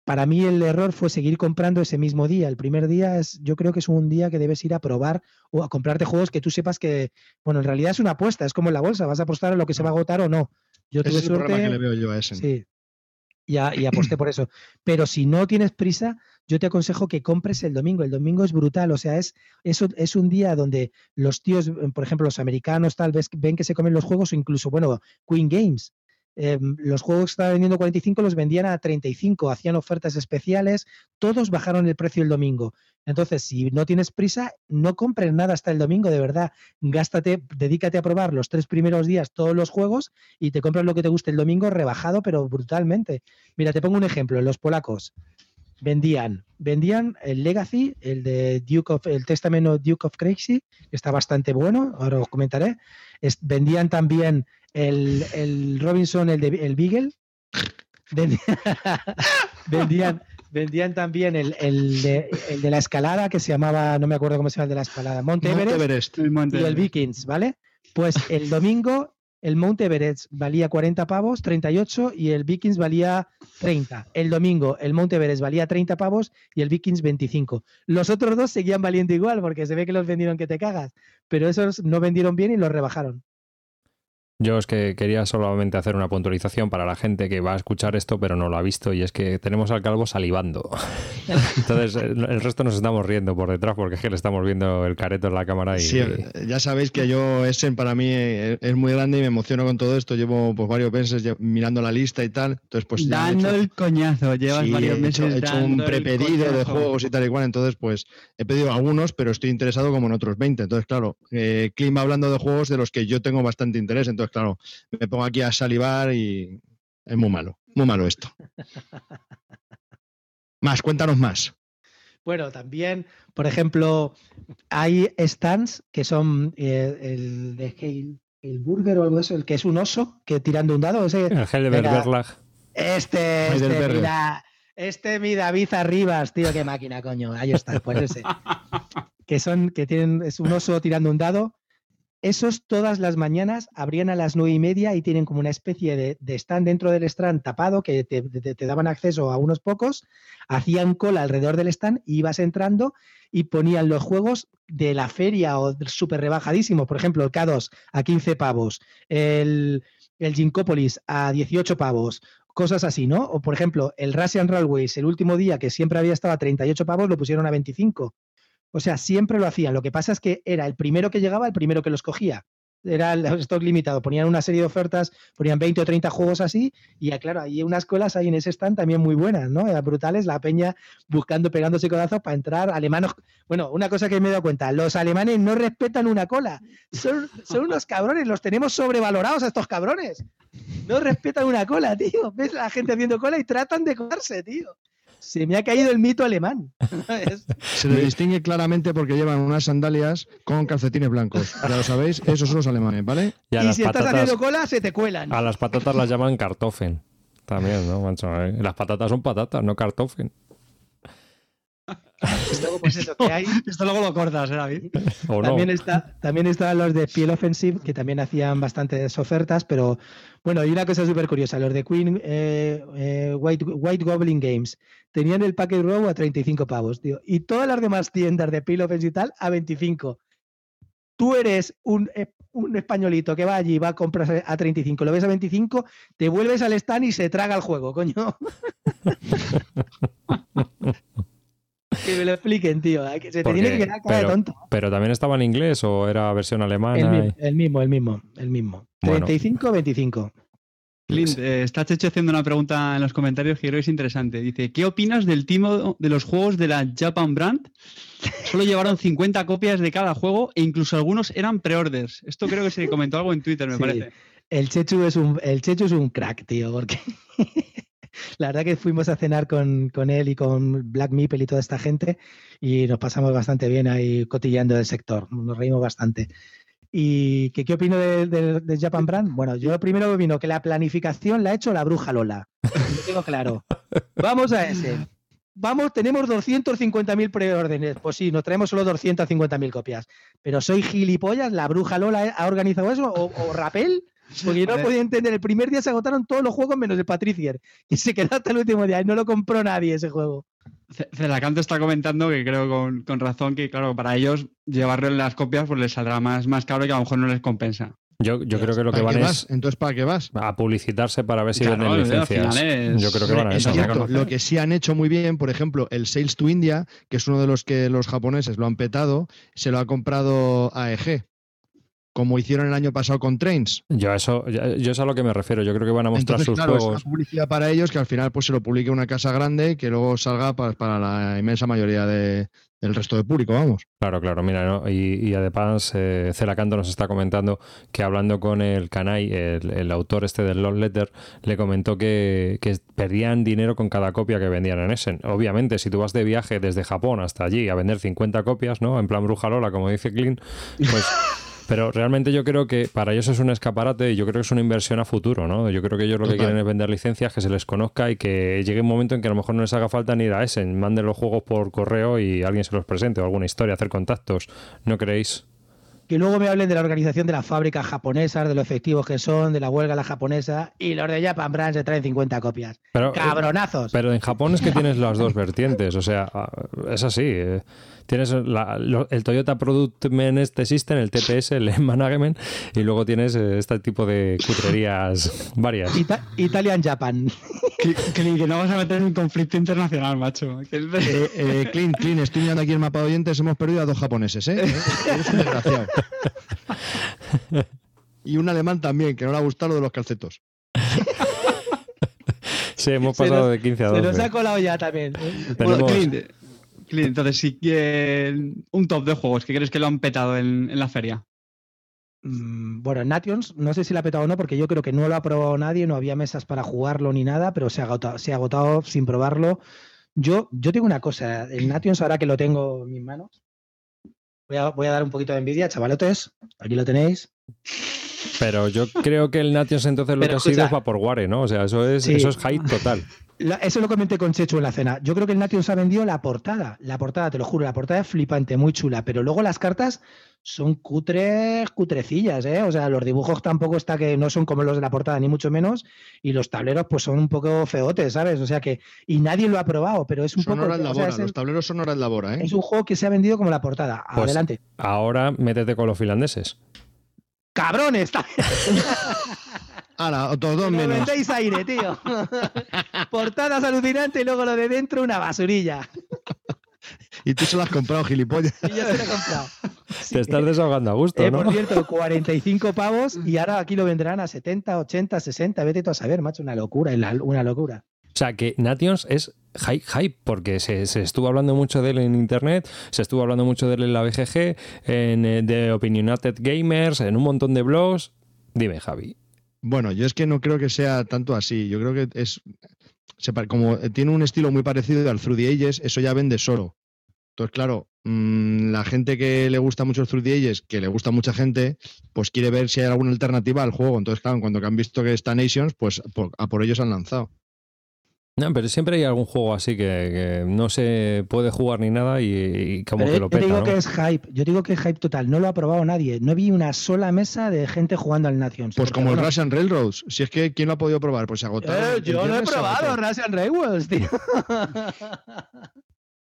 Para mí el error fue seguir comprando ese mismo día. El primer día es, yo creo que es un día que debes ir a probar o a comprarte juegos que tú sepas que, bueno, en realidad es una apuesta, es como en la bolsa, vas a apostar a lo que se va a agotar o no. Yo tuve es el problema que le veo yo a ese. Sí. Y, a- y aposté por eso. Pero si no tienes prisa, yo te aconsejo que compres el domingo. El domingo es brutal. O sea, es, es, es un día donde los tíos, por ejemplo, los americanos tal vez ven que se comen los juegos o incluso, bueno, Queen Games. Eh, los juegos que estaban vendiendo 45 los vendían a 35, hacían ofertas especiales, todos bajaron el precio el domingo. Entonces, si no tienes prisa, no compres nada hasta el domingo, de verdad. Gástate, dedícate a probar los tres primeros días todos los juegos y te compras lo que te guste el domingo rebajado, pero brutalmente. Mira, te pongo un ejemplo. Los polacos vendían, vendían el Legacy, el de Duke of, el Testamento Duke of Crazy, que está bastante bueno, ahora os comentaré. Es- vendían también el, el Robinson, el de el Beagle. Vendían, vendían también el, el de, el de la escalada, que se llamaba, no me acuerdo cómo se llama el de la escalada, Monte Monte Everest y el. Vikings, ¿vale? Pues el domingo el Mount Everest valía 40 pavos, 38, y el Vikings valía 30. El domingo el Mount Everest valía 30 pavos y el Vikings 25. Los otros dos seguían valiendo igual porque se ve que los vendieron que te cagas, pero esos no vendieron bien y los rebajaron. Yo es que quería solamente hacer una puntualización para la gente que va a escuchar esto pero no lo ha visto y es que tenemos al calvo salivando. Entonces el el resto nos estamos riendo por detrás porque es que le estamos viendo el careto en la cámara y... Sí, eh, ya sabéis que yo, Essen para mí eh, es muy grande y me emociono con todo esto. Llevo pues varios meses mirando la lista y tal. Entonces, pues he Dando hecho- el coñazo, llevas Sí, varios he hecho, meses he hecho dando un prepedido de juegos y tal y cual, entonces pues he pedido algunos, pero estoy interesado como en otros 20. Entonces, claro, eh, Clint va hablando de juegos de los que yo tengo bastante interés, entonces, claro, me pongo aquí a salivar y es muy malo, muy malo esto. Más, cuéntanos más. Bueno, también, por ejemplo, hay stands que son eh, el de Heil, el Burger o algo de eso, el que es un oso que tirando un dado. Ese, El. Verlag. Este, este, Heidelberger. mira, este mi David Arribas, tío, qué máquina, coño. Ahí está, pues ese. que son, que tienen, es un oso tirando un dado. Esos todas las mañanas abrían a las nueve y media y tienen como una especie de, de stand dentro del stand tapado que te, te- daban acceso a unos pocos, hacían cola alrededor del stand ibas entrando y ponían los juegos de la feria o súper rebajadísimos. Por ejemplo, el K2 a 15 pavos, el, el Ginkopolis a 18 pavos, cosas así, ¿no? O por ejemplo, el Russian Railways, el último día que siempre había estado a 38 pavos, lo pusieron a 25. O sea, siempre lo hacían. Lo que pasa es que era el primero que llegaba, el primero que los cogía. Era el stock limitado. Ponían una serie de ofertas, ponían 20 o 30 juegos así, y ya, claro, hay unas colas ahí en ese stand también muy buenas, ¿no? Eran brutales, la peña buscando, pegándose codazos para entrar. Alemanos. Bueno, una cosa que me he dado cuenta, los alemanes no respetan una cola. Son, son unos cabrones, los tenemos sobrevalorados a estos cabrones. No respetan una cola, tío. Ves a la gente haciendo cola y tratan de colarse, tío. Se me ha caído el mito alemán. Se le distingue claramente porque llevan unas sandalias con calcetines blancos. Ya lo sabéis, esos son los alemanes, ¿vale? Y a y las si estás patatas, haciendo cola, se te cuelan. a las patatas las llaman kartoffeln. También, ¿no, macho? Eh, Las patatas son patatas, no kartoffeln. Luego, pues eso, que hay. Esto luego lo cortas, ¿eh, David? ¿O no? También, está, también estaban los de Piel Offensive, que también hacían bastantes ofertas, pero bueno, y una cosa súper curiosa, los de Queen eh, eh, White, Goblin Games tenían el Packet Row a 35 pavos, tío, y todas las demás tiendas de Piel Offensive y tal a 25. Tú eres un, eh, un españolito que va allí va a comprar a 35, lo ves a 25, te vuelves al stand y se traga el juego, coño. que me lo expliquen, tío. que- Se te Porque- tiene que quedar cara de pero- tonto. ¿Pero también estaba en inglés o era versión alemana? El, mi- y- el mismo, el mismo, el mismo. Bueno. 35, 25. Clint, eh, está Checho haciendo una pregunta en los comentarios que creo que es interesante. Dice, ¿qué opinas del timo de los juegos de la Japan Brand? Solo llevaron 50 copias de cada juego e incluso algunos eran pre-orders. Esto creo que se comentó algo en Twitter, me Sí. parece. El Chechu es un, el Chechu es un crack, tío, porque la verdad que fuimos a cenar con, con él y con Black Meeple y toda esta gente y nos pasamos bastante bien ahí cotilleando del sector. Nos reímos bastante. ¿Y que, qué opino de, de- Japan Brand? Bueno, yo primero opino que la planificación la ha hecho la bruja Lola. Lo tengo claro. Vamos a ese. Vamos, tenemos 250.000 preórdenes. Pues sí, nos traemos solo 250.000 copias. Pero soy gilipollas, la bruja Lola ha organizado eso, o, o Rapel, porque yo no podía entender. El primer día se agotaron todos los juegos menos el Patricier, y se quedó hasta el último día y no lo compró nadie ese juego. Ce- Celacanto está comentando que creo con, con razón que, claro, para ellos llevarlo en las copias pues les saldrá más, más caro y que a lo mejor no les compensa. Yo, yo creo que lo que ¿Para van qué es? Entonces, ¿para qué vas? a publicitarse para ver si Claro, venden licencias. es- Yo creo que van a es eso. Cierto, lo que sí han hecho muy bien, por ejemplo, el Sales to India, que es uno de los que los japoneses lo han petado, se lo ha comprado AEG, como hicieron el año pasado con Trains. Yo eso, yo es a lo que me refiero. Yo creo que van a mostrar Entonces, sus claro, es juegos. una publicidad para ellos que al final pues se lo publique una casa grande que luego salga pa- para, la inmensa mayoría de- del resto del público, vamos. Claro, claro, mira, ¿no? y, y además eh, Celacanto nos está comentando que hablando con el Kanai, el, el autor este del Love Letter, le comentó que, que perdían dinero con cada copia que vendían en Essen. Obviamente, si tú vas de viaje desde Japón hasta allí a vender 50 copias, ¿no? En plan bruja Lola, como dice Clint, pues... Pero realmente yo creo que para ellos es un escaparate y yo creo que es una inversión a futuro, ¿no? Yo creo que ellos lo que Total. quieren es vender licencias, que se les conozca y que llegue un momento en que a lo mejor no les haga falta ni ir a Essen, manden los juegos por correo y alguien se los presente o alguna historia, hacer contactos, ¿no creéis? Que luego me hablen de la organización de las fábricas japonesas, de lo efectivos que son, de la huelga la japonesa, y los de Japan Brand se traen 50 copias. Pero, ¡Cabronazos! pero en Japón es que tienes las dos vertientes, o sea, ah, es así. Eh. Tienes la- lo- el Toyota Product Management System, el TPS, el Management, y luego tienes eh, este tipo de cutrerías varias. Ita- Italian Japan. Que, que- no vas a meter en un conflicto internacional, macho. Que es de- Eh, eh, Clint, Clint, estoy mirando aquí el mapa de oyentes, hemos perdido a dos japoneses, ¿eh? Eres un desgraciado. Y un alemán también, que no le ha gustado lo de los calcetos. Sí, hemos Se pasado nos- de 15 a Se 12. nos ha colado ya también. ¿eh? Bueno, Tenemos- entonces, que un top de juegos que crees que lo han petado en, en la feria. Mm, Bueno, Nations, no sé si la ha petado o no, porque yo creo que no lo ha probado nadie, no había mesas para jugarlo ni nada, pero se ha agotado, se ha agotado sin probarlo. Yo, yo tengo una cosa, el Nations, ahora que lo tengo en mis manos, voy a, voy a dar un poquito de envidia, chavalotes, aquí lo tenéis. Pero yo creo que el Nations entonces lo Pero que ha sido es Vaporware, ¿no? O sea, eso es, Sí. eso es hype total. La- eso lo comenté con Chechu en la cena. Yo creo que el Nations ha vendido la portada. La portada, te lo juro, la portada es flipante, muy chula. Pero luego las cartas son cutres, cutrecillas, ¿eh? O sea, los dibujos tampoco está que no son como los de la portada, ni mucho menos. Y los tableros, pues son un poco feotes, ¿sabes? O sea que. Y nadie lo ha probado, pero es un Son poco. horas o sea, labora, es, el- los tableros son horas labora, ¿eh? es un juego que se ha vendido como la portada. Pues- Adelante. Ahora métete con los finlandeses. ¡Cabrones! Ahora, otros dos Me menos. vendéis aire, tío. Portadas alucinantes y luego lo de dentro una basurilla. Y tú se lo has comprado, gilipollas. Y yo se lo he comprado. Te estás desahogando a gusto, Eh, ¿no? Por cierto, 45 pavos y ahora aquí lo venderán a 70, 80, 60. Vete tú a saber, macho, una locura, una locura. O sea, que Nations es hype, hype porque se, se estuvo hablando mucho de él en internet, se estuvo hablando mucho de él en la BGG, en eh, de Opinionated Gamers, en un montón de blogs. Dime, Javi. Bueno, yo es que no creo que sea tanto así. Yo creo que es. como tiene un estilo muy parecido al Through the Ages, eso ya vende solo. Entonces, claro, mm, la gente que le gusta mucho el Through the Ages, que le gusta mucha gente, pues quiere ver si hay alguna alternativa al juego. Entonces, claro, cuando han visto que está Nations, pues a por ellos han lanzado. No, pero siempre hay algún juego así que, que no se puede jugar ni nada y, y como Pero que yo lo te peta, digo ¿no? que es hype. Yo digo que es hype total. No lo ha probado nadie. No vi una sola mesa de gente jugando al Nations. Pues como el Russian Railroads. Si es que, ¿quién lo ha podido probar? Pues se agotó. eh, yo no he probado. Russian Railways, tío.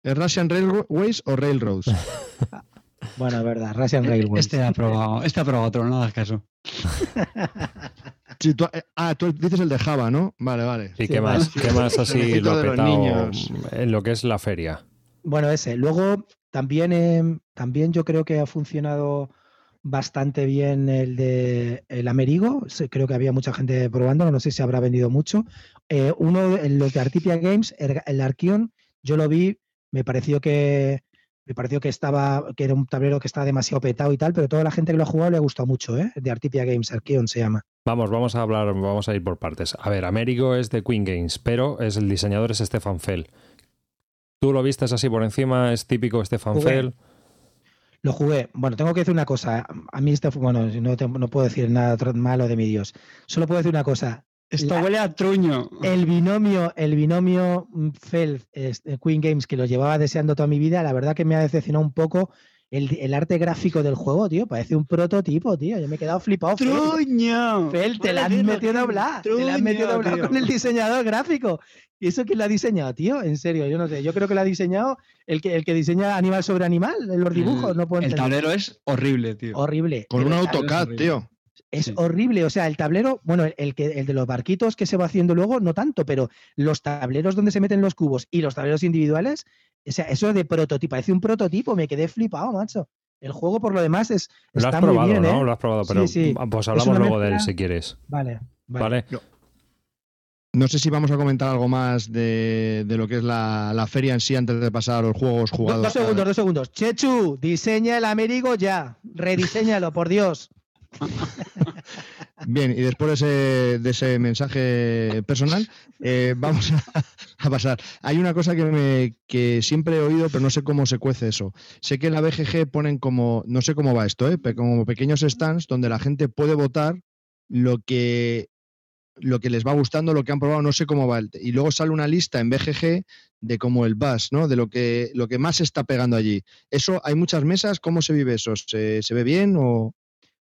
¿Es Russian Railways o Railroads? bueno, es verdad, Russian Railways. Este ha probado, este ha probado otro, no hagas caso. Tú- eh, ah, tú dices el de Java, ¿no? Vale, vale. ¿Y Sí, qué más? ¿Qué más así lo petado en lo que es la feria? Bueno, ese. Luego también, eh, también yo creo que ha funcionado bastante bien el de el Amerigo. Creo que había mucha gente probándolo. No sé si habrá vendido mucho. Eh, uno, de- los de Artipia Games, el, el Archeon, yo lo vi, me pareció que me pareció que estaba que era un tablero que estaba demasiado petado y tal, pero toda la gente que lo ha jugado le ha gustado mucho, ¿eh? De Artipia Games, Archeon se llama. Vamos, vamos a hablar, vamos a ir por partes. A ver, Américo es de Queen Games, pero es el diseñador es Stefan Fell. ¿Tú lo vistes así por encima? ¿Es típico Stefan. Fell? Lo jugué. Bueno, tengo que decir una cosa. A mí este, bueno, no, no puedo decir nada malo de mi Dios. Solo puedo decir una cosa. Esto La- huele a truño. El binomio, el binomio mm, Feld este, Queen Games que lo llevaba deseando toda mi vida, la verdad que me ha decepcionado un poco el, el arte gráfico del juego, tío. Parece un prototipo, tío. Yo me he quedado flipado. ¡Truño! Fel, te la has tío, metido tío, doblada. Te la has metido doblada tío. con el diseñador gráfico. ¿Y eso quién lo ha diseñado, tío? En serio, yo no sé. Yo creo que lo ha diseñado el que, el que diseña animal sobre animal en los dibujos. El- no puedo El tablero es horrible, tío. Horrible. Con un AutoCAD, tío. Es Sí. horrible, o sea, el tablero, bueno, el, que, el de los barquitos que se va haciendo luego, no tanto, pero los tableros donde se meten los cubos y los tableros individuales, o sea, eso de prototipo, parece un prototipo, me quedé flipado, macho. El juego, por lo demás, es, Lo está has probado, muy bien, ¿no? ¿eh? Lo has probado, Sí, pero sí. pues Es hablamos una luego de él mezcla- si quieres. Vale, vale. Vale. No sé si vamos a comentar algo más de, de lo que es la, la feria en sí antes de pasar a los juegos Do- jugados. dos segundos, dos segundos. Chechu, diseña el Américo ya. Rediseñalo, por Dios. Bien, y después de ese, ese mensaje personal, eh, vamos a, pasar. Hay una cosa que, me, que siempre he oído, pero no sé cómo se cuece eso. Sé que en la BGG ponen como, no sé cómo va esto, ¿eh? como pequeños stands donde la gente puede votar lo que, lo que les va gustando, lo que han probado, no sé cómo va. Y luego sale una lista en BGG de como el bus, ¿no? De lo que, lo que más se está pegando allí. Eso, hay muchas mesas, ¿cómo se vive eso? ¿Se, se ve bien o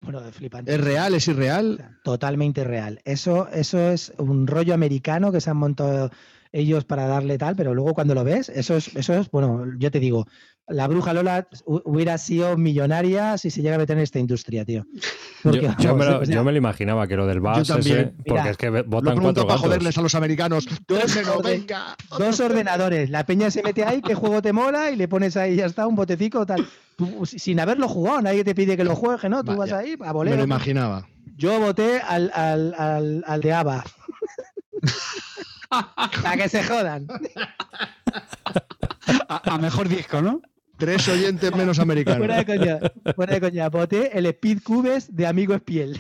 Bueno, de flipante. es real, es O irreal? sea, Totalmente real. Eso, eso es un rollo americano que se han montado ellos para darle tal, pero luego cuando lo ves, eso es, eso es, bueno, yo te digo, la bruja Lola hu- hubiera sido millonaria si se llega a meter en esta industria, tío. Porque, Yo, yo vamos, me lo, o sea, yo me lo imaginaba que lo del VAS también. ese, porque Mira, es que Lo votan pregunto cuatro para joderles a los americanos. Venga. Dos ordenadores, la peña se mete ahí, qué juego te mola y le pones ahí, ya está, un botecico tal. Tú, sin haberlo jugado, nadie te pide que lo juegue, ¿no? Tú Vaya, vas ahí a Me voleo. lo imaginaba. Yo voté al, al, al, al de ABBA. Para que se jodan. A, a mejor disco, ¿no? Tres oyentes menos Fuera americanos. de coña, fuera de coña. Voté el Speed Cubes de Amigo Espiel.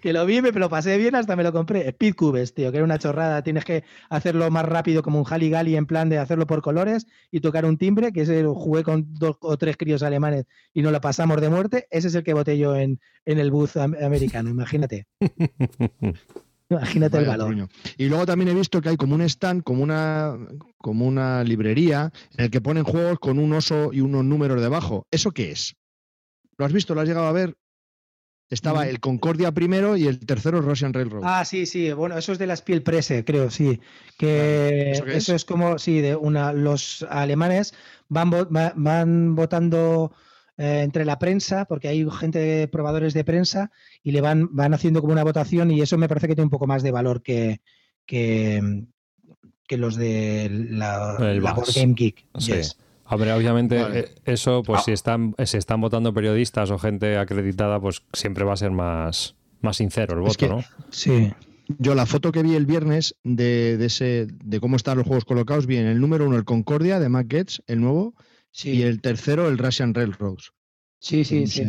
Que lo vi, me lo pasé bien, hasta me lo compré. Speed Cubes, tío, que era una chorrada. Tienes que hacerlo más rápido como un Haligali en plan de hacerlo por colores y tocar un timbre, que ese lo jugué con dos o tres críos alemanes y nos lo pasamos de muerte. Ese es el que voté yo en, en el am- americano, imagínate. Imagínate el valor. Y luego también he visto que hay como un stand, como una, como una librería, en el que ponen juegos con un oso y unos números debajo. ¿Eso qué es? ¿Lo has visto? ¿Lo has llegado a ver? Estaba el Concordia primero y el tercero el Russian Railroad. Ah, sí, sí, bueno, eso es de la Spielpresse, creo, sí. Que ¿eso es? es como, sí, de una, los alemanes van, van votando eh, entre la prensa, porque hay gente de probadores de prensa, y le van, van haciendo como una votación, y eso me parece que tiene un poco más de valor que, que, que los de la, El la VAS. Board Game Geek. Sí. Yes. Hombre, obviamente Vale. eh, eso, pues si están, si están votando periodistas o gente acreditada, pues siempre va a ser más, más sincero el Es voto, que- ¿no? Sí. Yo la foto que vi el viernes de, de ese, de cómo están los juegos colocados, vi en el número uno el Concordia de Matt Getz, el nuevo, Sí, y el tercero el Russian Railroad. sí, sí, sí.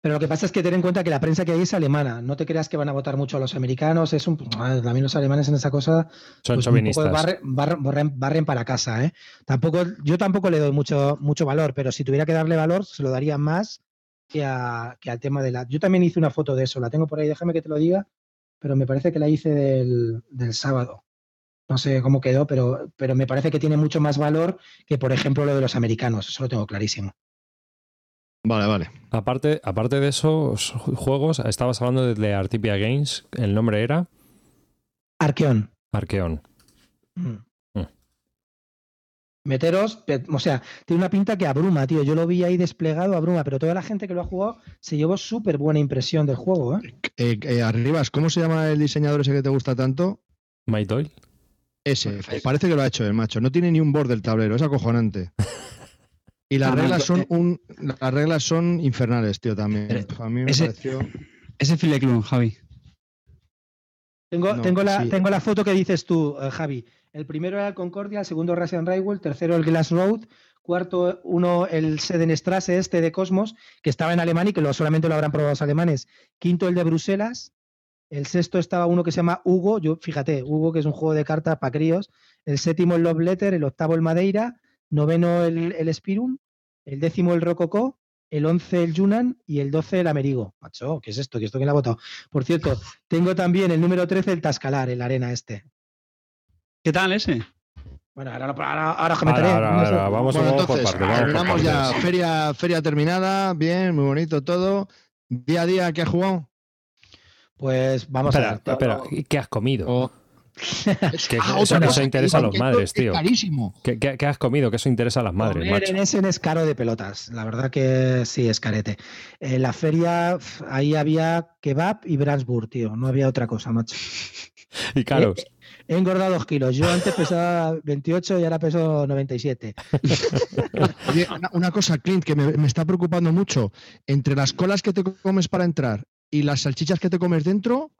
Pero lo que pasa es que ten en cuenta que la prensa que hay es alemana. No te creas que van a votar mucho a los americanos. Es un, también los alemanes en esa cosa Son pues, chauvinistas. barren para casa, ¿eh? Tampoco, yo tampoco le doy mucho, mucho valor, pero si tuviera que darle valor, se lo daría más que, a- que al tema de la. Yo también hice una foto de eso, la tengo por ahí, déjame que te lo diga, pero me parece que la hice del, del sábado. No sé cómo quedó, pero, pero me parece que tiene mucho más valor que, por ejemplo, lo de los americanos. Eso lo tengo clarísimo. Vale, vale. Aparte, aparte de esos juegos, estabas hablando de, de Artipia Games, el nombre era Arqueón. Arqueón. Mm. Mm. Meteros, pe- o sea, tiene una pinta que abruma, tío. Yo lo vi ahí desplegado, abruma, pero toda la gente que lo ha jugado se llevó súper buena impresión del juego, ¿eh? Eh, eh, Arribas, ¿cómo se llama el diseñador ese que te gusta tanto? Mike Doyle. Ese, parece que lo ha hecho el macho. No tiene ni un borde del tablero, es acojonante. Y las reglas son eh. un, las reglas son infernales, tío, también. A mí me ese- pareció. Ese Javi. Tengo, No, tengo, la, sí. tengo la foto que dices tú, eh, Javi. El primero era el Concordia, el segundo Russian Railway, el tercero el Glass Road, cuarto uno el Sedenstrasse este de Cosmos, que estaba en alemán y que lo, solamente lo habrán probado los alemanes. Quinto el de Bruselas, el sexto estaba uno que se llama Hugo, yo fíjate, Hugo que es un juego de cartas para críos, el séptimo el Love Letter, el octavo el Madeira, noveno el, el Spirum, el décimo el Rococó, el once el Yunnan y el doce el Amerigo. Macho, ¿qué es esto? ¿Qué esto quién lo ha votado? Por cierto, tengo también el número 13, el Tascalar, el Arena este. ¿Qué tal ese? Bueno, ahora, ahora, ahora comentaré. Ahora, ahora, ahora, vamos, Bueno, vamos por ya. Feria, feria terminada, bien, muy bonito todo. Día a día, ¿qué has jugado? Pues vamos Espera, a ver. espera, ¿y ¿qué has comido? Oh, Que Ah, eso, otra eso cosa, interesa a los madres, es tío. carísimo. ¿Qué, qué- qué has comido? Que eso interesa a las madres, Comer macho. en Essen es caro de pelotas. La verdad que sí, es carete. En la feria, ahí había kebab y Brandsburg, tío. No había otra cosa, macho. Y caros. He engordado dos kilos. Yo antes pesaba 28 y ahora peso 97. Oye, una, una cosa, Clint, que me, me está preocupando mucho. Entre las colas que te comes para entrar y las salchichas que te comes dentro.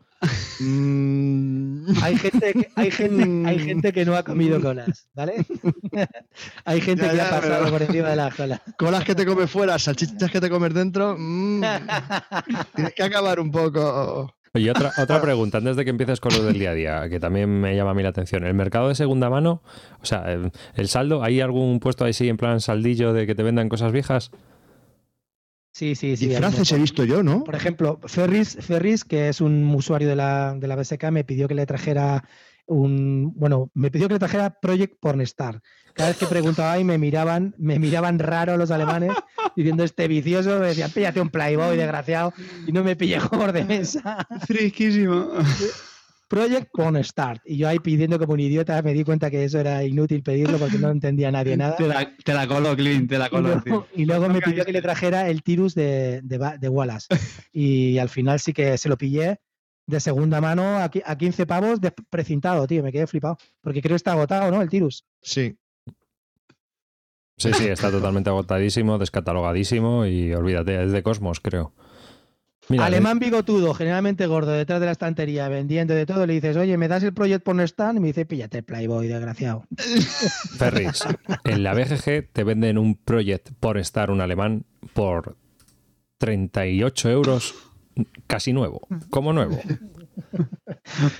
Mm, Hay gente que, hay gente, hay gente que no ha comido colas, ¿vale? hay gente Ya, que ya, ha pasado pero- por encima de las colas. colas que te comes fuera, salchichas que te comes dentro. mm, tienes que acabar un poco. Y otra, otra pregunta, antes de que empieces con lo del día a día, que también me llama a mí la atención. ¿El mercado de segunda mano, o sea, el, el saldo, ¿hay algún puesto ahí sí en plan saldillo de que te vendan cosas viejas? Sí, sí, sí. Disfraces he visto yo, ¿no? Por ejemplo, Ferris, Ferris, que es un usuario de la, de la BSK, me pidió que le trajera un. Bueno, me pidió que le trajera Project Pornstar. Cada vez que preguntaba y me miraban, me miraban raro los alemanes, diciendo este vicioso, me decían, píllate un Playboy, desgraciado, y no me pille juegos de mesa. Fresquísimo. Project Pornstar. Y yo ahí pidiendo como un idiota, me di cuenta que eso era inútil pedirlo porque no entendía nadie nada. Te la, te la colo, Clint, te la Y colo. luego, y luego No me pidió que le trajera el Tirus de, de, de Wallace. Y al final sí que se lo pillé de segunda mano a, a 15 pavos de precintado, tío. Me quedé flipado. Porque creo que está agotado, ¿no? El Tirus. Sí. Sí, sí, está totalmente agotadísimo, descatalogadísimo y olvídate, es de Cosmos, creo. Mira, Alemán bigotudo, generalmente gordo, detrás de la estantería, vendiendo de todo. Le dices, oye, ¿me das el Project Pornstar? Y me dice, píllate el Playboy, desgraciado. Ferris, en la BGG te venden un Project por estar un alemán por 38 euros, casi nuevo, como nuevo.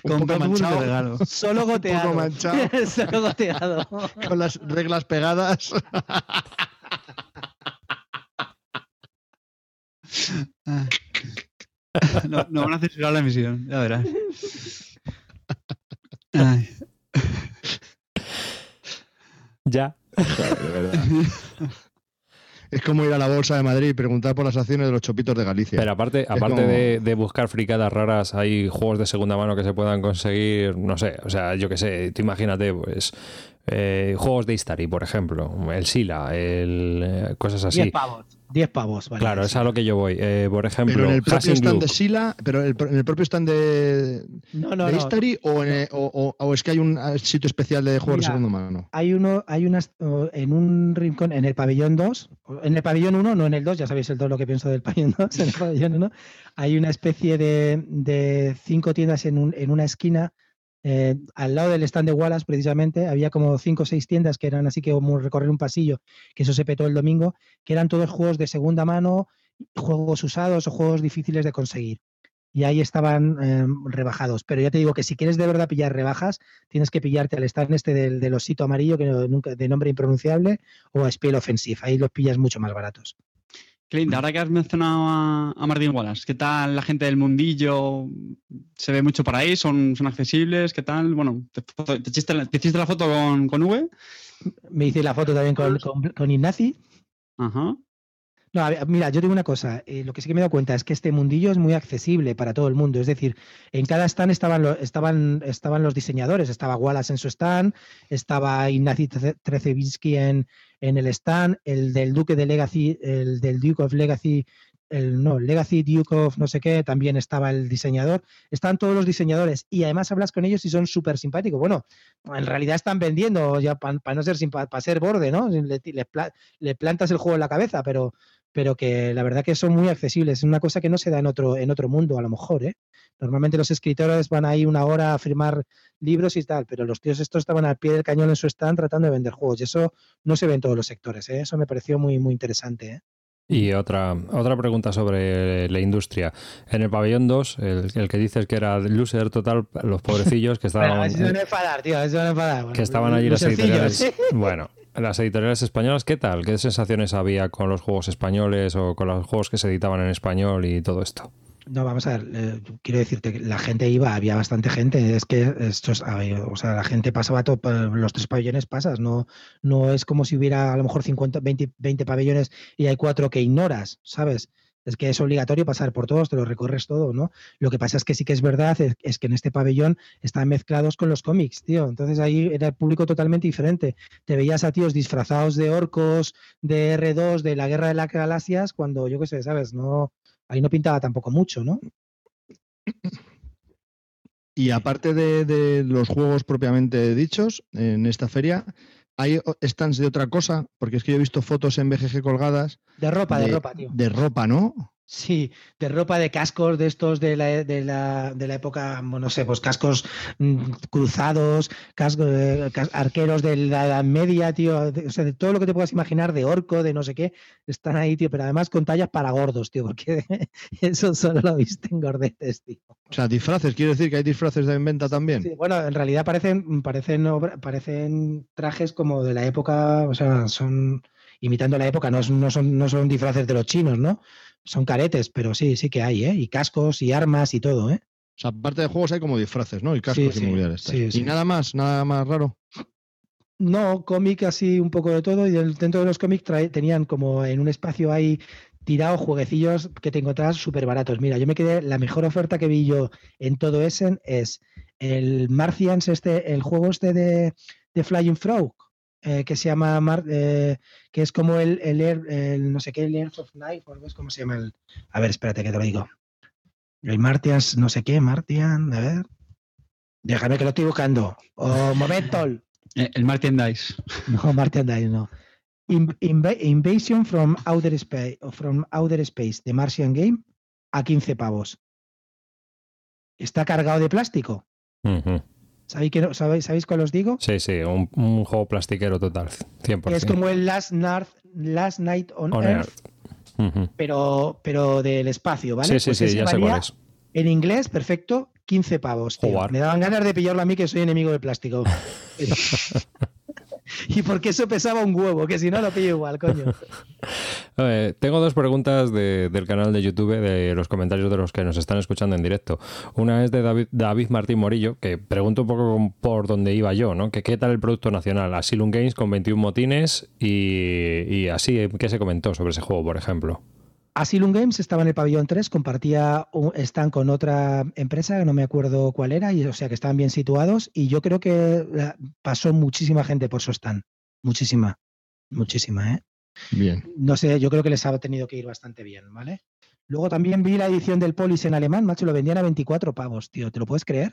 Un Con poco manchado, regalo. Solo goteado. manchado. Solo goteado. con las reglas pegadas. No, no van a censurar la emisión, ya verás. Ay. Ya. Es como ir a la bolsa de Madrid y preguntar por las acciones de los chopitos de Galicia. Pero aparte, aparte como- de, de buscar fricadas raras, hay juegos de segunda mano que se puedan conseguir, no sé, o sea, yo qué sé, tú imagínate, pues, eh, juegos de Istari, por ejemplo, el Sila, el, eh, cosas así. 10 pavos. 10 pavos, vale. Claro, es a lo que yo voy. Eh, por ejemplo, pero en el propio Hassing stand Loop. de Sila, pero el- en el propio stand de, No, no, de no. Istari o, en o- o- o es que hay un eh, sitio especial de juegos Mira, de segunda mano. hay uno, hay unas en un rincón, en el pabellón 2, o en el pabellón 1, no en el 2, ya sabéis el todo lo que pienso del pabellón 2, en el pabellón 1, hay una especie de, de cinco tiendas en, un- en una esquina, eh, al lado del stand de Wallace precisamente, había como cinco o seis tiendas que eran así que como recorrer un pasillo, que eso se petó el domingo, que eran todos juegos de segunda mano, juegos usados o juegos difíciles de conseguir. Y ahí estaban eh, rebajados. Pero ya te digo que si quieres de verdad pillar rebajas, tienes que pillarte al stand este del, del osito amarillo que nunca, de nombre impronunciable o a Spiel Offensive. Ahí los pillas mucho más baratos. Clint, ahora que has mencionado a, a Martín Wallace, ¿qué tal la gente del mundillo? ¿Se ve mucho por ahí? ¿Son, son accesibles? ¿Qué tal? Bueno, ¿te, hiciste, la, te hiciste la foto con, con V? Me hice la foto también con, con, con Ignaci. Ajá. No, mira, yo tengo una cosa. eh, lo que sí que me he dado cuenta es que este mundillo es muy accesible para todo el mundo. Es decir, en cada stand estaban, lo- estaban, estaban los diseñadores. Estaba Wallace en su stand, estaba Ignacy Trece- Trecevinsky en, el stand, el del Duque de Legacy, el del Duke of Legacy, el no, Legacy Duke of no sé qué, también estaba el diseñador. Están todos los diseñadores y además hablas con ellos y son súper simpáticos. Bueno, en realidad están vendiendo ya para no ser para ser borde, ¿no? Le, le plantas el juego en la cabeza, pero pero que la verdad que son muy accesibles. Es una cosa que no se da en otro, en otro mundo, a lo mejor, ¿eh? Normalmente los escritores van ahí una hora a firmar libros y tal, pero los tíos estos estaban al pie del cañón en su stand tratando de vender juegos. Y eso no se ve en todos los sectores, ¿eh? Eso me pareció muy, muy interesante, ¿eh? Y otra, otra pregunta sobre la industria. En el pabellón 2, el, el que dices que era loser total, los pobrecillos que estaban, Bueno, a ver si se van a enfadar, tío, a ver si se van a enfadar. Bueno, que estaban allí los editoriales. Bueno, las editoriales españolas, ¿qué tal? ¿Qué sensaciones había con los juegos españoles o con los juegos que se editaban en español y todo esto? No, vamos a ver, eh, quiero decirte que la gente iba, había bastante gente, es que esto es, o sea, la gente pasaba todo, los tres pabellones pasas, no, no es como si hubiera a lo mejor 50, 20, 20 pabellones y hay cuatro que ignoras, ¿sabes? Es que es obligatorio pasar por todos, te lo recorres todo, ¿no? Lo que pasa es que sí que es verdad, es, que en este pabellón están mezclados con los cómics, tío. Entonces ahí era el público totalmente diferente. Te veías a tíos disfrazados de orcos, de R2, de la guerra de las galaxias, cuando yo qué sé, ¿sabes? No, ahí no pintaba tampoco mucho, ¿no? Y aparte de, los juegos propiamente dichos, en esta feria, ¿hay stands de otra cosa? Porque es que yo he visto fotos en BGG colgadas. De ropa, de, de ropa, tío. De ropa, ¿no? Sí, de ropa de cascos de estos de la, de la, de la época, no sé, pues cascos mm, cruzados, cascos, eh, arqueros de la Edad Media, tío, o sea, de todo lo que te puedas imaginar, de orco, de no sé qué, están ahí, tío, pero además con tallas para gordos, tío, porque eso solo lo viste en gordetes, tío. O sea, disfraces, quiere decir que hay disfraces de venta también. Sí, bueno, en realidad parecen, parecen, parecen trajes como de la época, o sea, son imitando la época, no, no, son, no son disfraces de los chinos, ¿no? Son caretes, pero sí, sí que hay, ¿eh? Y cascos y armas y todo, ¿eh? O sea, aparte de juegos hay como disfraces, ¿no? Y cascos y sí, Sí, y nada más, nada más raro. No, cómic así un poco de todo. Y dentro de los cómics tenían como en un espacio ahí tirado jueguecillos que te encontrabas súper baratos. Mira, yo me quedé, la mejor oferta que vi yo en todo Essen es el Martians, este, el juego este de, de Flying Frog, eh, que se llama eh, que es como el, el, no sé qué, el Air of Night, o cómo se llama el. A ver, espérate que te lo digo. El Martians, no sé qué, Martian, a ver. Déjame que lo estoy buscando. Oh, momento. Eh, el Martian Dice. No, Martian Dice, no. Invasion from Outer Space, from Outer Space, The Martian Game, a 15 pavos. Está cargado de plástico. ¿Sabéis, que, ¿sabéis, ¿Sabéis cuál os digo? Sí, sí, un, juego plastiquero total, 100%. Es como el Last, Last Night on, Earth, pero, pero del espacio, ¿vale? Sí, sí, pues sí, ya sé cuál es. En inglés, perfecto, 15 pavos. Me daban ganas de pillarlo a mí, que soy enemigo del plástico. y porque eso pesaba un huevo, que si no lo pillo igual, coño. tengo dos preguntas del canal de YouTube, de los comentarios de los que nos están escuchando en directo. Una es de David, David Martín Morillo, que pregunto un poco por dónde iba yo, ¿no? Que qué tal el producto nacional, Asylum Games con 21 motines y, y así, ¿qué se comentó sobre ese juego, por ejemplo? Asylum Games estaba en el pabellón 3, compartía un stand con otra empresa, no me acuerdo cuál era, y, o sea que estaban bien situados y yo creo que pasó muchísima gente por su stand. Muchísima, muchísima, ¿eh? Bien. No sé, yo creo que les ha tenido que ir bastante bien, ¿vale? Luego también vi la edición del Polis en alemán, macho, lo vendían a 24 pavos, tío, ¿te lo puedes creer?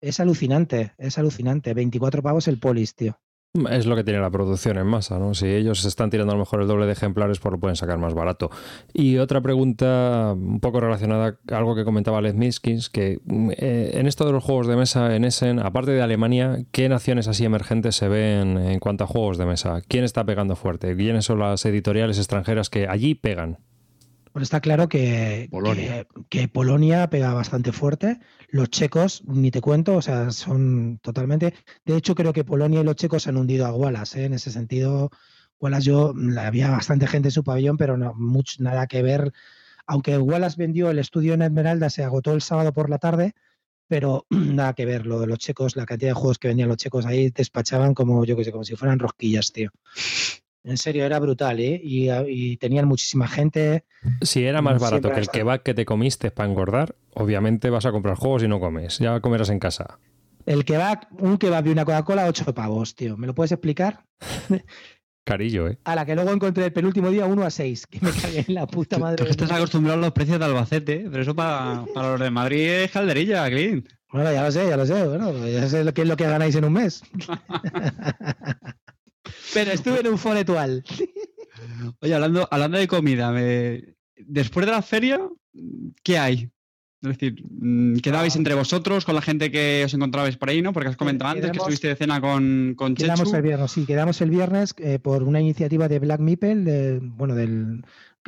Es alucinante, es alucinante. 24 pavos el Polis, tío. Es lo que tiene la producción en masa, ¿no? Si ellos están tirando a lo mejor el doble de ejemplares, pues lo pueden sacar más barato. Y otra pregunta un poco relacionada a algo que comentaba Led Miskins, que eh, en esto de los juegos de mesa en Essen, aparte de Alemania, ¿qué naciones así emergentes se ven en cuanto a juegos de mesa? ¿Quién está pegando fuerte? ¿Quiénes son las editoriales extranjeras que allí pegan? Pues está claro que que Polonia pega bastante fuerte. Los checos, ni te cuento, o sea, son totalmente. De hecho, creo que Polonia y los checos han hundido a Wallace, ¿eh? en ese sentido. Wallace, yo, había bastante gente en su pabellón, pero no, mucho, nada que ver. Aunque Wallace vendió el estudio en Esmeralda, se agotó el sábado por la tarde, pero nada que ver. Lo de los checos, la cantidad de juegos que vendían los checos ahí despachaban como, yo que sé, como si fueran rosquillas, tío. En serio, era brutal, ¿eh? Y, tenían muchísima gente. Si era más barato que el kebab que te comiste para engordar, obviamente vas a comprar juegos y no comes. Ya comerás en casa. El kebab, un kebab y una Coca-Cola, 8 pavos, tío. ¿Me lo puedes explicar? Carillo, ¿eh? A la que luego encontré el penúltimo día 1 a 6, que me cagué en la puta madre. Tú, estás acostumbrado a los precios de Albacete, pero eso para, los de Madrid es calderilla, Clint. Bueno, ya lo sé, ya lo sé. Bueno, ya sé lo que es lo que ganáis en un mes. Pero estuve en un foretual. Oye, hablando, hablando de comida, después de la feria, ¿qué hay? Es decir, mm, ¿quedabais entre vosotros con la gente que os encontrabais por ahí, no? Porque has comentado antes que estuviste de cena con, con Quedamos el viernes, sí, quedamos el viernes eh, por una iniciativa de Black Meeple, bueno, del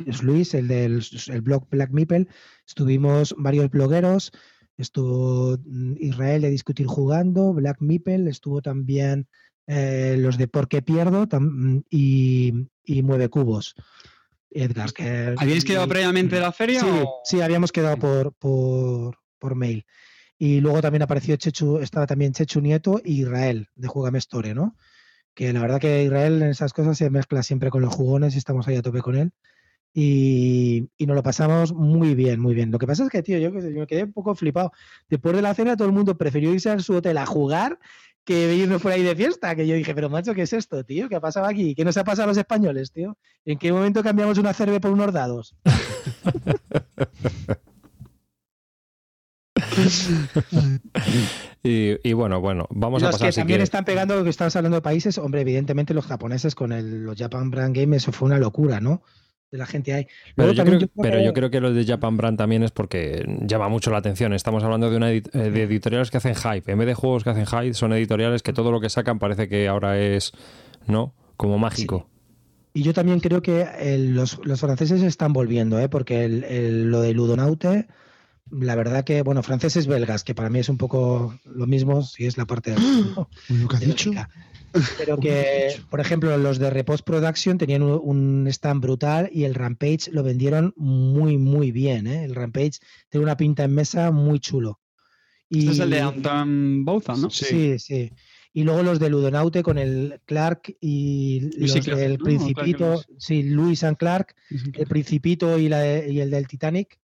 es Luis, el del blog Black Meeple. Estuvimos varios blogueros, estuvo mm, Israel de Discutir Jugando, Black Meeple, estuvo también eh, los de Por qué pierdo y, Mueve Cubos. Edgar. Que, ¿Habíais quedado previamente de la feria? Sí, sí habíamos quedado por, por, mail. Y luego también apareció Chechu, estaba también Chechu Nieto y Israel de Jugame Store, ¿no? Que la verdad que Israel en esas cosas se mezcla siempre con los jugones y estamos ahí a tope con él. y, y, nos lo pasamos muy bien, muy bien. Lo que pasa es que, tío, yo, yo me quedé un poco flipado. Después de la cena, todo el mundo prefirió irse a su hotel a jugar que irnos por ahí de fiesta. Que yo dije, pero macho, ¿qué es esto, tío? ¿Qué ha pasado aquí? ¿Qué nos ha pasado a los españoles, tío? ¿En qué momento cambiamos una cerve por unos dados? y, bueno, bueno, vamos a pasar. Los que también están pegando, que estabas hablando de países, hombre, evidentemente los japoneses con el, los Japan Brand Game, eso fue una locura, ¿no? De la gente ahí. Pero, yo creo, pero yo creo, que lo de Japan Brand también es porque llama mucho la atención. Estamos hablando de, una eh, de editoriales que hacen hype. En vez de juegos que hacen hype, son editoriales que todo lo que sacan parece que ahora es, ¿no? Como mágico. Y yo también creo que los, los, franceses están volviendo, ¿eh? porque el, lo de Ludonaute la verdad que, bueno, franceses belgas, que para mí es un poco lo mismo, si es la parte de, ¿Lo que has dicho? Pero que, por ejemplo, los de Repost Production tenían un stand brutal y el Rampage lo vendieron muy, muy bien. ¿eh? El Rampage tiene una pinta en mesa muy chulo. Y, este es el de Anton Bouza, ¿no? Sí. sí, Y luego los de Ludonaute con el Clark y los del Principito, sí, Luis and Clark, el Principito y, la, y el del Titanic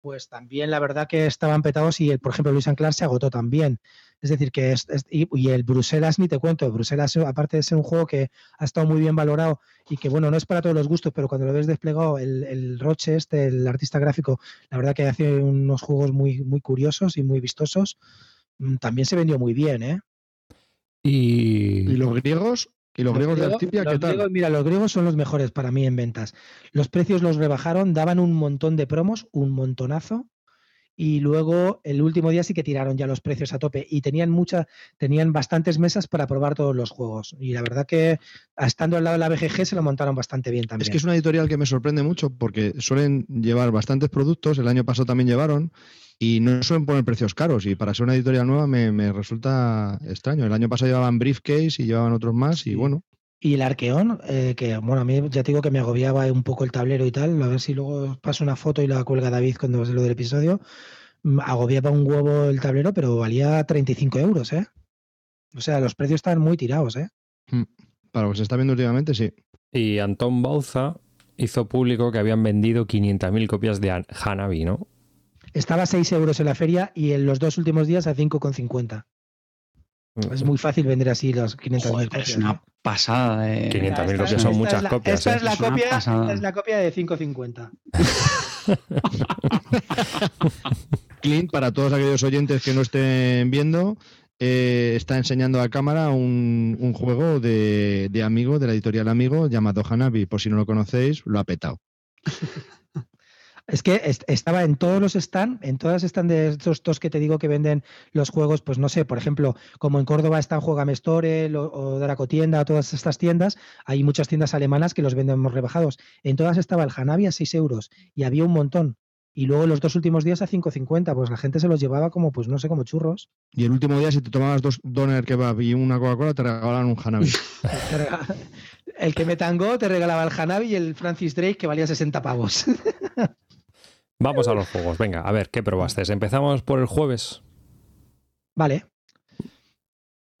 pues también la verdad que estaban petados y, el, por ejemplo, Luis Anclar se agotó también. Es decir, que es, y, el Bruselas ni te cuento, Bruselas aparte de ser un juego que ha estado muy bien valorado y que bueno, no es para todos los gustos, pero cuando lo ves desplegado, el, el Roche este, el artista gráfico, la verdad que hace unos juegos muy, muy curiosos y muy vistosos, mm, también se vendió muy bien, ¿eh? Y, ¿Y los griegos ¿Y los, griegos, de Altipia qué tal? mira, los griegos son los mejores para mí en ventas. Los precios los rebajaron, daban un montón de promos, un montonazo. Y luego el último día sí que tiraron ya los precios a tope y tenían mucha, tenían bastantes mesas para probar todos los juegos. Y la verdad que estando al lado de la BGG se lo montaron bastante bien también. Es que es una editorial que me sorprende mucho porque suelen llevar bastantes productos, el año pasado también llevaron, y no suelen poner precios caros. Y para ser una editorial nueva me, resulta extraño. El año pasado llevaban Briefcase y llevaban otros más y bueno. Y el Arqueón, eh, que bueno, a mí ya te digo que me agobiaba un poco el tablero y tal. A ver si luego paso una foto y la cuelga David cuando se lo del episodio. Mm, agobiaba un huevo el tablero, pero valía 35 euros, ¿eh? O sea, los precios están muy tirados, ¿eh? Hmm. Para lo que se está viendo últimamente, sí. Y Antón Bauza hizo público que habían vendido 500.000 copias de Hanabi, ¿no? Estaba a 6 euros en la feria y en los dos últimos días a 5,50. Mm. Es muy fácil vender así los 500.000 copias. Es una pasada. De... 500.000 copias son muchas copias. Esta, es, la copia, es la copia de 5,50. Clint, para todos aquellos oyentes que no estén viendo, eh, está enseñando a cámara un, un juego de, de, amigo, de la editorial Amigo, llamado Hanabi. Por si no lo conocéis, lo ha petado. Es que estaba en todos los stands, en todas están de estos dos que te digo que venden los juegos, pues no sé, por ejemplo, como en Córdoba están Juegame Store o Dracotienda, todas estas tiendas, hay muchas tiendas alemanas que los venden rebajados. En todas estaba el Hanabi a 6 euros y había un montón. Y luego los dos últimos días a 5.50, pues la gente se los llevaba como, pues no sé, como churros. Y el último día, si te tomabas dos doner kebab y una Coca-Cola, te regalaban un Hanabi. el que me tangó te regalaba el Hanabi y el Francis Drake que valía 60 pavos. Vamos a los juegos. Venga, a ver, ¿qué probaste? Empezamos por el jueves. Vale.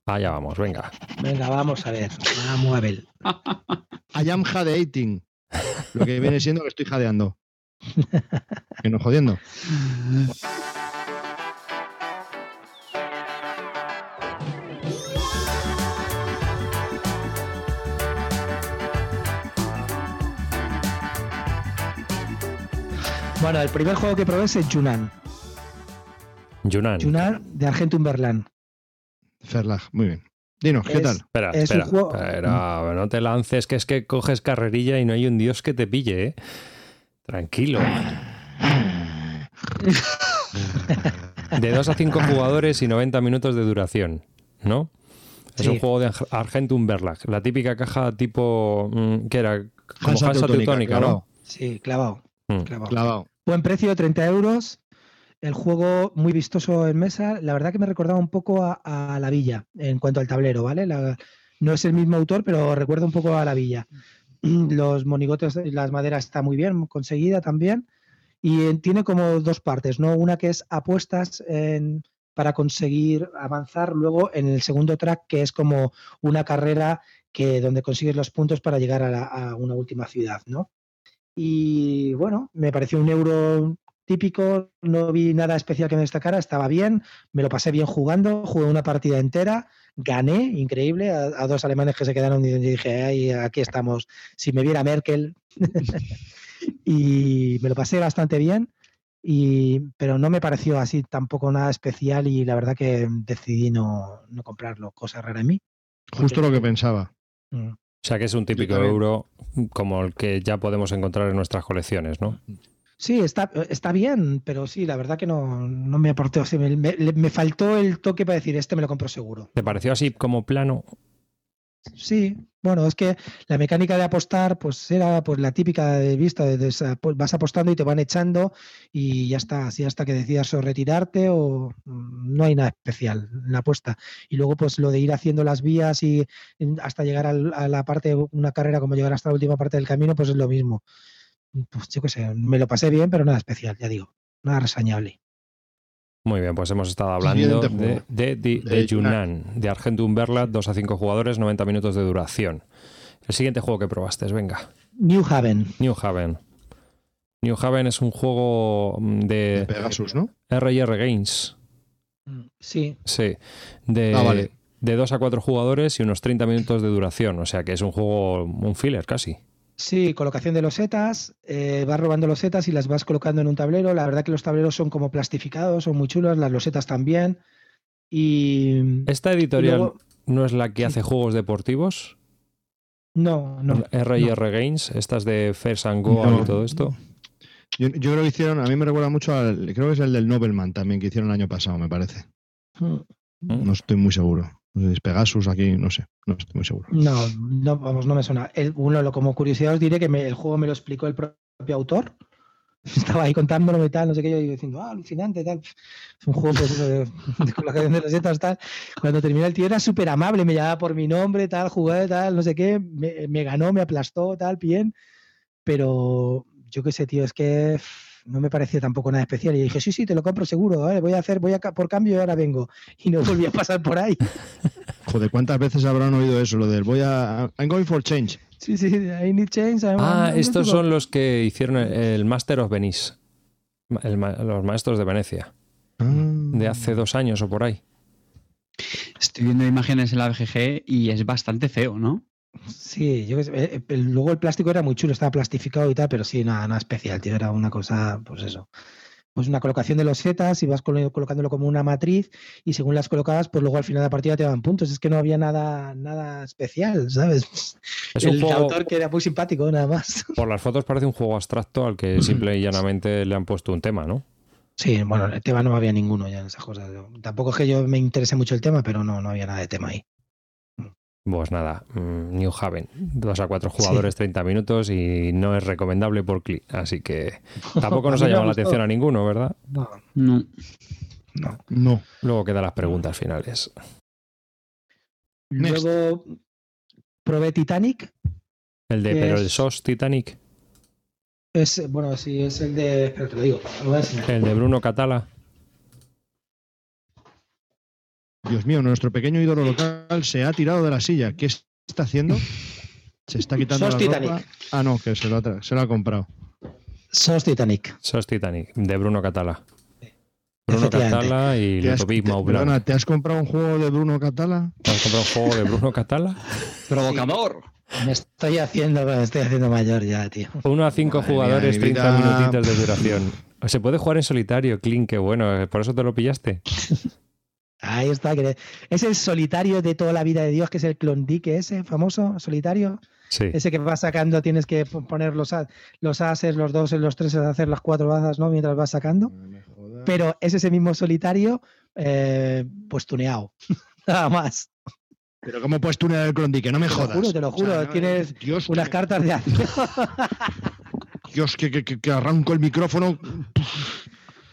Allá vamos, venga. Venga, vamos a ver. Vamos a ver. I am jadeating. Lo que viene siendo que estoy jadeando. que no jodiendo. Bueno, el primer juego que probé es el Junan. Junan. Junan de Argentum Berlán. Ferlag, muy bien. Dinos, ¿qué tal? Espera, espera, espera, no te lances, que es que coges carrerilla y no hay un dios que te pille, ¿eh? Tranquilo. De 2 a 5 jugadores y 90 minutos de duración, ¿no? Es un juego de Argentum Berlag, la típica caja tipo. Mm, ¿Qué era? Como falsa teutónica, ¿no? Sí, clavado. Mm. clavado. Buen precio, 30 euros. El juego muy vistoso en mesa. La verdad que me recordaba un poco a, La Villa en cuanto al tablero, ¿vale? no es el mismo autor, pero recuerda un poco a La Villa. Los monigotes, las maderas está muy bien conseguida también. Y tiene como dos partes, ¿no? Una que es apuestas para conseguir avanzar, luego en el segundo track que es como una carrera que donde consigues los puntos para llegar a, a una última ciudad, ¿no? Y bueno, me pareció un euro típico, no vi nada especial que me destacara, estaba bien, me lo pasé bien jugando, jugué una partida entera, gané, increíble, a, dos alemanes que se quedaron y dije, Ay, aquí estamos, si me viera Merkel. y me lo pasé bastante bien, y, pero no me pareció así tampoco nada especial y la verdad que decidí no, no comprarlo, cosa rara en mí. Justo lo que pensaba. Mm. O sea que es un típico euro como el que ya podemos encontrar en nuestras colecciones, ¿no? Sí, está, está bien, pero sí, la verdad que no, no me aportó. me, me, faltó el toque para decir, este me lo compro seguro. ¿Te pareció así como plano? Sí, bueno, es que la mecánica de apostar, pues era pues la típica de vista, de, pues, vas apostando y te van echando y ya está, así hasta que decidas o retirarte o mm, no hay nada especial en la apuesta. Y luego, pues lo de ir haciendo las vías y hasta llegar a la parte, una carrera como llegar hasta la última parte del camino, pues es lo mismo. Pues yo qué sé, me lo pasé bien, pero nada especial, ya digo, nada resañable. Muy bien, pues hemos estado hablando de, de, de, Yunnan, de Argentum Berlat, 2 a 5 jugadores, 90 minutos de duración. El siguiente juego que probaste, venga. New Haven. New Haven. New Haven es un juego mm, de, Pegasus, ¿no? R&R Games. Mm, sí. Sí. De, ah, de 2 a 4 jugadores y unos 30 minutos de duración. O sea que es un juego, un filler casi. Sí, colocación de los setas, eh, vas robando los setas y las vas colocando en un tablero. La verdad que los tableros son como plastificados, son muy chulos, las losetas también. Y. ¿Esta editorial no es la que hace juegos deportivos? No, no. R&R Games, estas de First and Go y todo esto. Yo, creo que hicieron, a mí me recuerda mucho al, creo que es el del Nobelman también que hicieron el año pasado, me parece. Mm. No estoy muy seguro. Es Pegasus aquí, no sé, no estoy muy seguro. No, no, vamos, no me suena. El, uno, como curiosidad os diré que el juego me lo explicó el propio autor. Estaba ahí contándolo y tal, no sé qué, yo diciendo, ah, alucinante, tal. Es un juego pues, de, de, colocación de recetas, tal. Cuando terminé el tío era súper amable, me llamaba por mi nombre, tal, jugué, tal, no sé qué, me ganó, me aplastó, tal, bien. Pero yo qué sé, tío, es que no me parecía tampoco nada especial. Y dije, sí, sí, te lo compro seguro, voy a hacer, voy a por cambio y ahora vengo. Y no volví a pasar por ahí. Joder, ¿cuántas veces habrán oído eso? Lo del voy a. I'm going for change. Sí, sí, I need change. ah, estos son los que hicieron el Master of Venice. los maestros de Venecia. Ah. De hace dos años o por ahí. Estoy viendo imágenes en la BGG y es bastante feo, ¿no? Sí, yo eh, luego el plástico era muy chulo, estaba plastificado y tal, pero sí, nada, nada especial, tío, era una cosa, pues eso. Pues una colocación de los setas y vas colocándolo como una matriz y según las colocabas, pues luego al final de la partida te daban puntos. Es que no había nada, nada especial, ¿sabes? Es el un autor que era muy simpático, nada más. Por las fotos parece un juego abstracto al que simple y llanamente le han puesto un tema, ¿no? Sí, bueno, el tema no había ninguno ya en esas cosas. Tampoco es que yo me interese mucho el tema, pero no, no había nada de tema ahí. Pues nada, mm, New Haven, dos a cuatro jugadores, 30 minutos y no es recomendable por clic. Así que tampoco nos ha llamado la atención a ninguno, ¿verdad? No. No. No. Luego quedan las preguntas finales. Luego probé Titanic. El de, pero el SOS Titanic. Es, bueno, sí, es el de. Espera, te lo digo. el de Bruno Catala. Dios mío, nuestro pequeño ídolo local se ha tirado de la silla. ¿Qué está haciendo? Se está quitando Sos la Titanic. Ah, no, que se lo, ha, se lo ha comprado. Sos Titanic. Sos Titanic, de Bruno Catala. Bruno Catala y Ludovic Perdona, ¿te has comprado un juego de Bruno Catala? ¿Te has comprado un juego de Bruno Catala? Provocador. Me estoy haciendo, me estoy haciendo mayor ya, tío. Uno a cinco jugadores, 30 minutitos de duración. Se puede jugar en solitario, Clint, qué bueno. ¿Por eso te lo pillaste? Ahí está. Es el solitario de toda la vida de Dios, que es el clondique ese famoso, solitario. Sí. Ese que vas sacando, tienes que poner los, los ases, los dos, los tres, hacer las cuatro bazas, ¿no? Mientras vas sacando. Pero es ese mismo solitario, eh, pues tuneado. Nada más. Pero ¿cómo puedes tunear el clondique? No me jodas. Te lo juro, te lo juro. Tienes unas cartas de acción. Dios, que, que, que arranco el micrófono.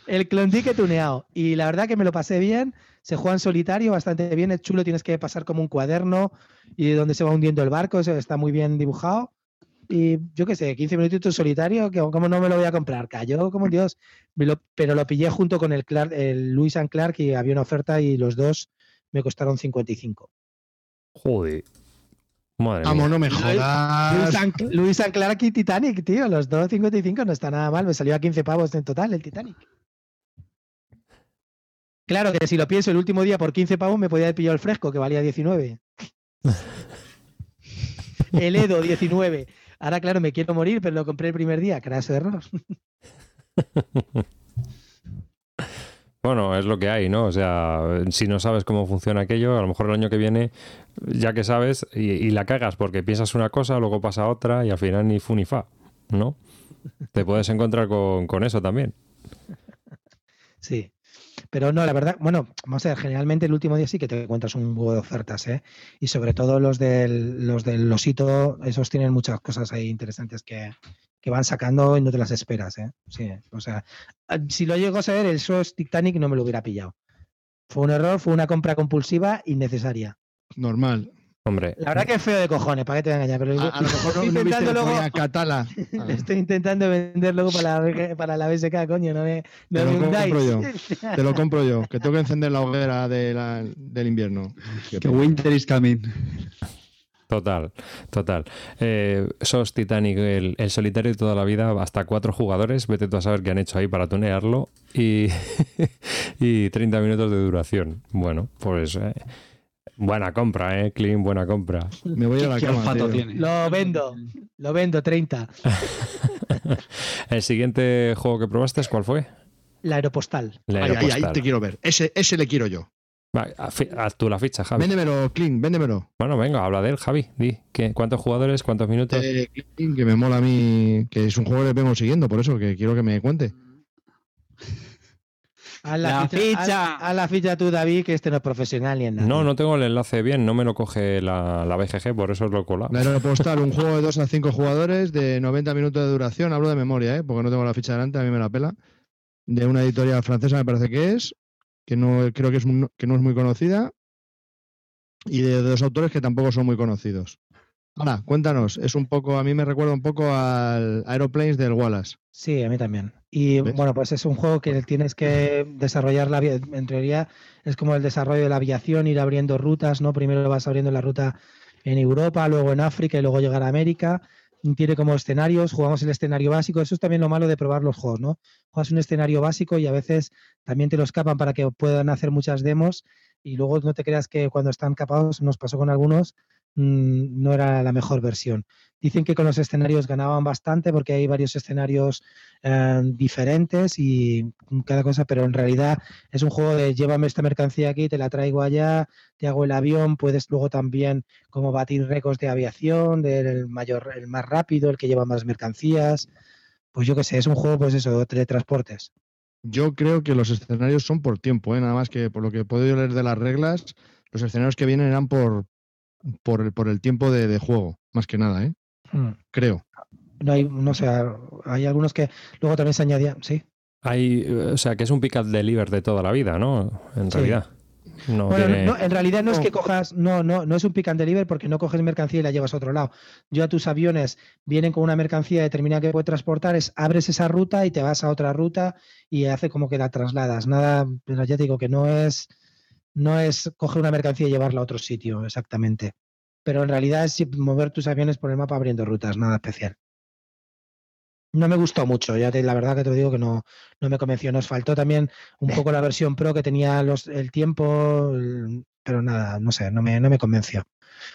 El clondique tuneado. Y la verdad que me lo pasé bien se juega en solitario bastante bien, es chulo, tienes que pasar como un cuaderno y donde se va hundiendo el barco, eso está muy bien dibujado. Y yo qué sé, 15 minutitos solitario, que como no me lo voy a comprar, cayó como Dios, pero lo pillé junto con el, Clark, el Luis and Clark y había una oferta y los dos me costaron 55. Joder. Madre Vamos, mía. no me Luis, jodas. Luis Anclark y Titanic, tío. Los dos 55 no está nada mal. Me salió a 15 pavos en total el Titanic. Claro que si lo pienso el último día por 15 pavos me podía haber pillado el fresco que valía 19. el Edo 19. Ahora, claro, me quiero morir, pero lo compré el primer día. Craso error. Bueno, es lo que hay, ¿no? O sea, si no sabes cómo funciona aquello, a lo mejor el año que viene, ya que sabes, y, y la cagas porque piensas una cosa, luego pasa otra y al final ni fu ni fa, ¿no? Te puedes encontrar con, con eso también. Sí. Pero no, la verdad, bueno, vamos a ver, generalmente el último día sí que te encuentras un huevo de ofertas, ¿eh? Y sobre todo los del, los del Losito, esos tienen muchas cosas ahí interesantes que, que van sacando y no te las esperas, ¿eh? Sí, o sea, ah, si lo llego a saber, el SOS Titanic no me lo hubiera pillado. Fue un error, fue una compra compulsiva innecesaria. Normal. Hombre, La verdad que es feo de cojones, ¿para qué te voy a engañar? Pero A, a lo mejor no, estoy no viste intentando que luego- ponía Catala. Ah, le estoy intentando vender luego para la, para la BSK, coño, no me, no Te lo me hundáis. compro Te lo compro yo, que tengo que encender la hoguera de la- del invierno. Que winter is coming. total, total. Eh, SOS Titanic, el, el solitario de toda la vida, hasta cuatro jugadores, vete tú a saber qué han hecho ahí para tunearlo y, y 30 minutos de duración. Bueno, pues eh, buena compra, ¿eh? Clean, buena compra. Me voy a la ¿Qué cama. olfato tío. tiene? Lo vendo, lo vendo, 30. El siguiente juego que probaste, ¿cuál fue? La aeropostal. La Ahí, ahí, te quiero ver. Ese, ese le quiero yo. Va, haz tú la ficha, Javi. Véndemelo, Clean, véndemelo. Bueno, venga, habla de él, Javi. Di, ¿qué- ¿cuántos jugadores? ¿Cuántos minutos? Eh, Clean, que me mola a mí, que es un juego que vengo siguiendo, por eso que quiero que me cuente. Haz La ficha. Haz la ficha tú, David, que este no es profesional ni en nada. No, no tengo el enlace bien, no me lo coge la, la BGG, por eso lo he colado. La Aeropostal, un juego de 2 a 5 jugadores de 90 minutos de duración. Hablo de memoria, ¿eh? porque no tengo la ficha delante, a mí me la pela. De una editorial francesa, me parece que es, que no creo que, es, que no es muy conocida. Y de dos autores que tampoco son muy conocidos. Ahora, cuéntanos, es un poco, a mí me recuerda un poco al Aeroplanes del Wallace. Sí, a mí también. Y ¿Ves? bueno, pues es un juego que tienes que desarrollar la en teoría es como el desarrollo de la aviación, ir abriendo rutas, ¿no? Primero vas abriendo la ruta en Europa, luego en África y luego llegar a América. Tiene como escenarios, jugamos el escenario básico. Eso es también lo malo de probar los juegos, ¿no? Juegas un escenario básico y a veces también te lo escapan para que puedan hacer muchas demos y luego no te creas que cuando están capados, nos pasó con algunos, mm, no era la mejor versión. Dicen que con los escenarios ganaban bastante porque hay varios escenarios eh, diferentes y cada cosa, pero en realidad es un juego de llévame esta mercancía aquí, te la traigo allá, te hago el avión, puedes luego también como batir récords de aviación, del mayor, el más rápido, el que lleva más mercancías. Pues yo qué sé, es un juego, pues eso, de teletransportes. Yo creo que los escenarios son por tiempo, ¿eh? nada más que por lo que he podido leer de las reglas, los escenarios que vienen eran por, por, el, por el tiempo de, de juego, más que nada, ¿eh? Mm. creo. No hay, no sé, hay algunos que luego también se añadían, sí. Hay, eh, o sea, que es un pick up deliver de toda la vida, ¿no? En Sí. realidad. No Bueno, tiene- no, en realidad no es que cojas, no, no, no es un pick and deliver porque no coges mercancía y la llevas a otro lado. Yo a tus aviones vienen con una mercancía determinada que puede transportar, es abres esa ruta y te vas a otra ruta y hace como que la trasladas. Nada, pero ya te digo que no es, no es coger una mercancía y llevarla a otro sitio, exactamente. Pero en realidad es mover tus aviones por el mapa abriendo rutas, nada especial. No me gustó mucho, ya te, la verdad que te lo digo que no, no me convenció. Nos faltó también un poco la versión Pro que tenía los, el tiempo, el- pero nada, no sé, no me, no me convenció.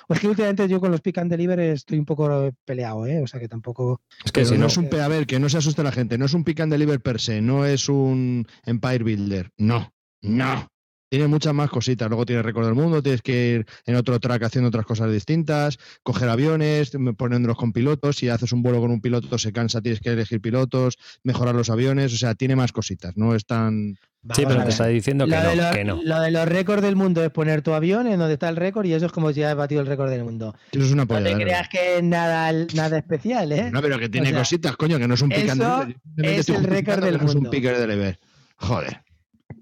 O es que últimamente yo con los pick and deliver estoy un poco peleado, ¿eh? O sea que tampoco. es que si no no, es un, a ver, que no se asuste la gente, no es un pick and deliver per se, no es un Empire Builder, no, no. Tiene muchas más cositas, luego tienes récord del mundo, tienes que ir en otro track haciendo otras cosas distintas, coger aviones, poniéndolos con pilotos, si haces un vuelo con un piloto se cansa, tienes que elegir pilotos, mejorar los aviones, o sea, tiene más cositas, no es tan... sí, Vamos pero a te está diciendo que Lo de, no, los, que no. lo de los récords del mundo es poner tu avión en donde está el récord y eso es como si has batido el récord del mundo. Eso es una No polla. te de creas que es nada, nada especial, ¿eh? No, pero que tiene sea, cositas, coño, que no es un. Simplemente es el récord del que no es un mundo. picker deliver. Joder.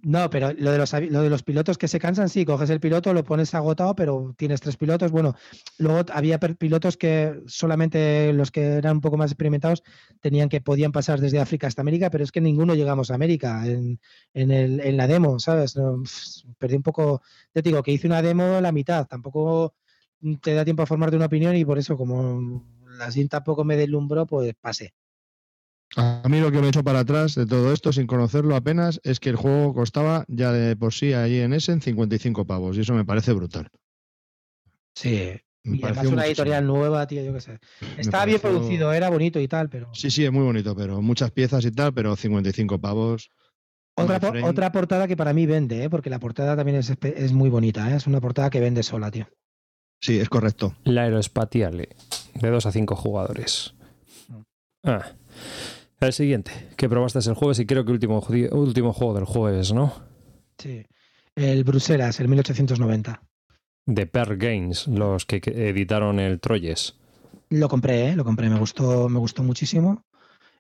No, pero lo de, los, lo de los pilotos que se cansan, sí, coges el piloto, lo pones agotado, pero tienes tres pilotos. Bueno, luego había pilotos que solamente los que eran un poco más experimentados tenían que podían pasar desde África hasta América, pero es que ninguno llegamos a América en, la demo, ¿sabes? No, perdí un poco, te digo que hice una demo la mitad, tampoco te da tiempo a formarte una opinión y por eso, como la SIN tampoco me deslumbró, pues pasé. A mí lo que me he hecho para atrás de todo esto, sin conocerlo apenas, es que el juego costaba ya de por sí ahí en Essen 55 pavos y eso me parece brutal. Sí, Me y además una muchísimo. editorial nueva, tío, yo qué sé. Me Estaba bien pareció- producido, era bonito y tal, pero... Sí, sí, es muy bonito, pero muchas piezas y tal, pero 55 pavos. Otra, otra portada que para mí vende, ¿eh? porque la portada también es, es muy bonita, ¿eh? es una portada que vende sola, tío. Sí, es correcto. La Aerospatiale, de 2 a 5 jugadores. Ah. El siguiente, que probaste el jueves y creo que último, último juego del jueves, ¿no? Sí. El Bruselas, el 1890. De Per Games, los que que editaron el Troyes. Lo compré, ¿eh? lo compré, me gustó, me gustó muchísimo.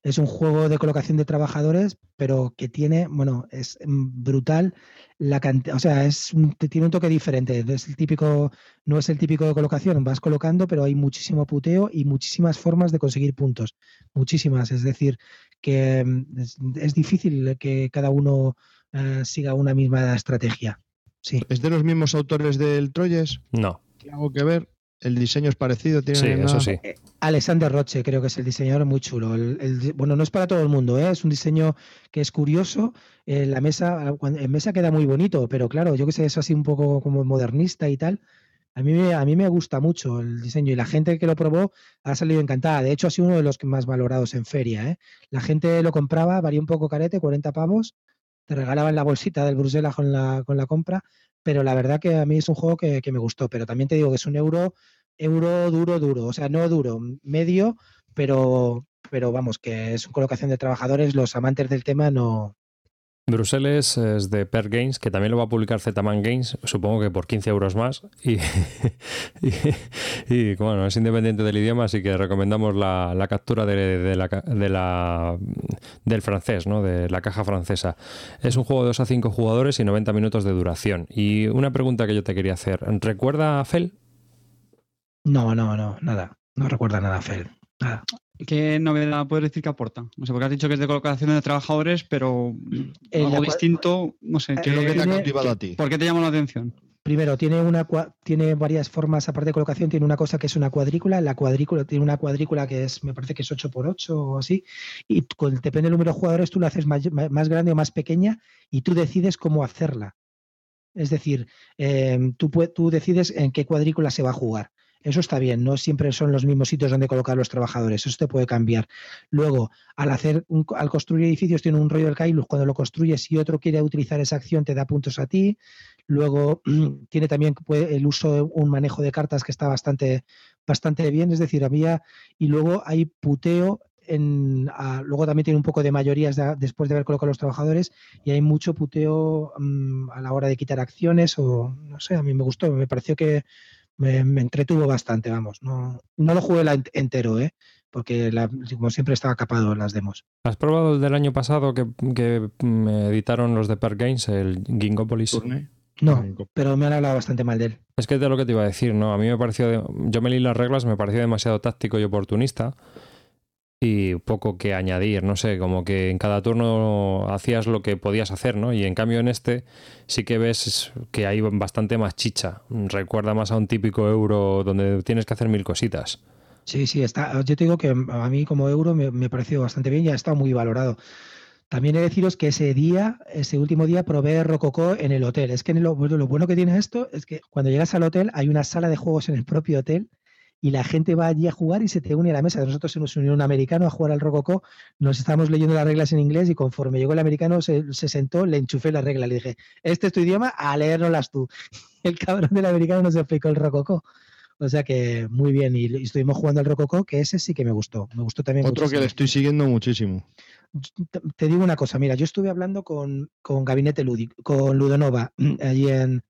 Es un juego de colocación de trabajadores, pero que tiene, bueno, es brutal la cantidad, o sea, es un- te- tiene un toque diferente. No es el típico, no es el típico de colocación, vas colocando, pero hay muchísimo puteo y muchísimas formas de conseguir puntos. Muchísimas. Es decir, que mm, es, es difícil que cada uno eh, siga una misma estrategia. Sí. ¿Es de los mismos autores del Troyes? No, ¿Tiene algo que ver? ¿El diseño es parecido? ¿Tiene sí, una- eso sí. Alexander Roche, creo que es el diseñador, muy chulo. El- bueno, no es para todo el mundo, ¿eh? es un diseño que es curioso. Eh, la mesa, cuan- en mesa queda muy bonito, pero claro, yo que sé, es así un poco como modernista y tal. A mí, me- a mí me gusta mucho el diseño y la gente que lo probó ha salido encantada. De hecho, ha sido uno de los más valorados en feria. ¿eh? La gente lo compraba, varía un poco carete, 40 pavos. Te regalaban la bolsita del Bruselas con la, con la compra. Pero la verdad que a mí es un juego que, que me gustó. Pero también te digo que es un euro euro duro, duro. O sea, no duro, medio, pero, pero vamos, que es una colocación de trabajadores. Los amantes del tema no. Bruselas es de Per Games, que también lo va a publicar Zetaman Games, supongo que por 15 euros más. Y, bueno, es independiente del idioma, así que recomendamos la, captura de, la, del francés, ¿no? de la caja francesa. Es un juego de 2 a 5 jugadores y 90 minutos de duración. Y una pregunta que yo te quería hacer: ¿recuerda a Fel? No, no, no, nada. No recuerda nada, Fel. Nada. ¿Qué novedad puedes decir que aporta? No sé, porque has dicho que es de colocación de trabajadores, pero Eh, algo cua- distinto, no sé. ¿Qué es lo que te ha cautivado a ti? ¿Por qué te llamó la atención? Primero, tiene una tiene varias formas, aparte de colocación, tiene una cosa que es una cuadrícula. La cuadrícula tiene una cuadrícula que es, me parece que es 8x8 o así. Y con, depende del número de jugadores, tú la haces más, más grande o más pequeña y tú decides cómo hacerla. Es decir, eh, tú decides en qué cuadrícula se va a jugar. Eso está bien, no siempre son los mismos sitios donde colocar los trabajadores, eso te puede cambiar. Luego, al hacer un- al construir edificios tiene un rollo del Kailus, cuando lo construyes y otro quiere utilizar esa acción te da puntos a ti. Luego tiene también el uso de un manejo de cartas que está bastante, bastante bien, es decir, había y luego hay puteo en, luego también tiene un poco de mayorías de- después de haber colocado los trabajadores y hay mucho puteo mm, a la hora de quitar acciones o no sé, a mí me gustó, me pareció que me, me entretuvo bastante, vamos, no, no lo jugué la ent- entero, ¿eh? porque la- como siempre estaba capado en las demos. ¿Has probado el del año pasado que, que, mm, editaron los de Per Games, el Gingopolis? Turne. No, pero me han hablado bastante mal de él. Es que es de lo que te iba a decir, ¿no? A mí me pareció. de- Yo me leí las reglas, me pareció demasiado táctico y oportunista. Y poco que añadir, no sé, como que en cada turno hacías lo que podías hacer, ¿no? Y en cambio en este sí que ves que hay bastante más chicha. Recuerda más a un típico euro donde tienes que hacer mil cositas. Sí, sí, está. Yo te digo que a mí como euro me, me pareció bastante bien y ha estado muy valorado. También he de deciros que ese día, ese último día, probé Rococó en el hotel. Es que bueno, lo bueno que tiene esto es que cuando llegas al hotel hay una sala de juegos en el propio hotel y la gente va allí a jugar y se te une a la mesa. Nosotros se nos unió un americano a jugar al Rococó, nos estábamos leyendo las reglas en inglés y conforme llegó el americano se, se sentó, le enchufé la regla, le dije, este es tu idioma, a leérnoslas tú. El cabrón del americano nos explicó el Rococó. O sea que muy bien, y, y estuvimos jugando al Rococó, que ese sí que me gustó. Me gustó también Otro que le estoy siguiendo muchísimo. Te- digo una cosa, mira, yo estuve hablando con, con Gabinete Lúdico, con Ludonova, allí en,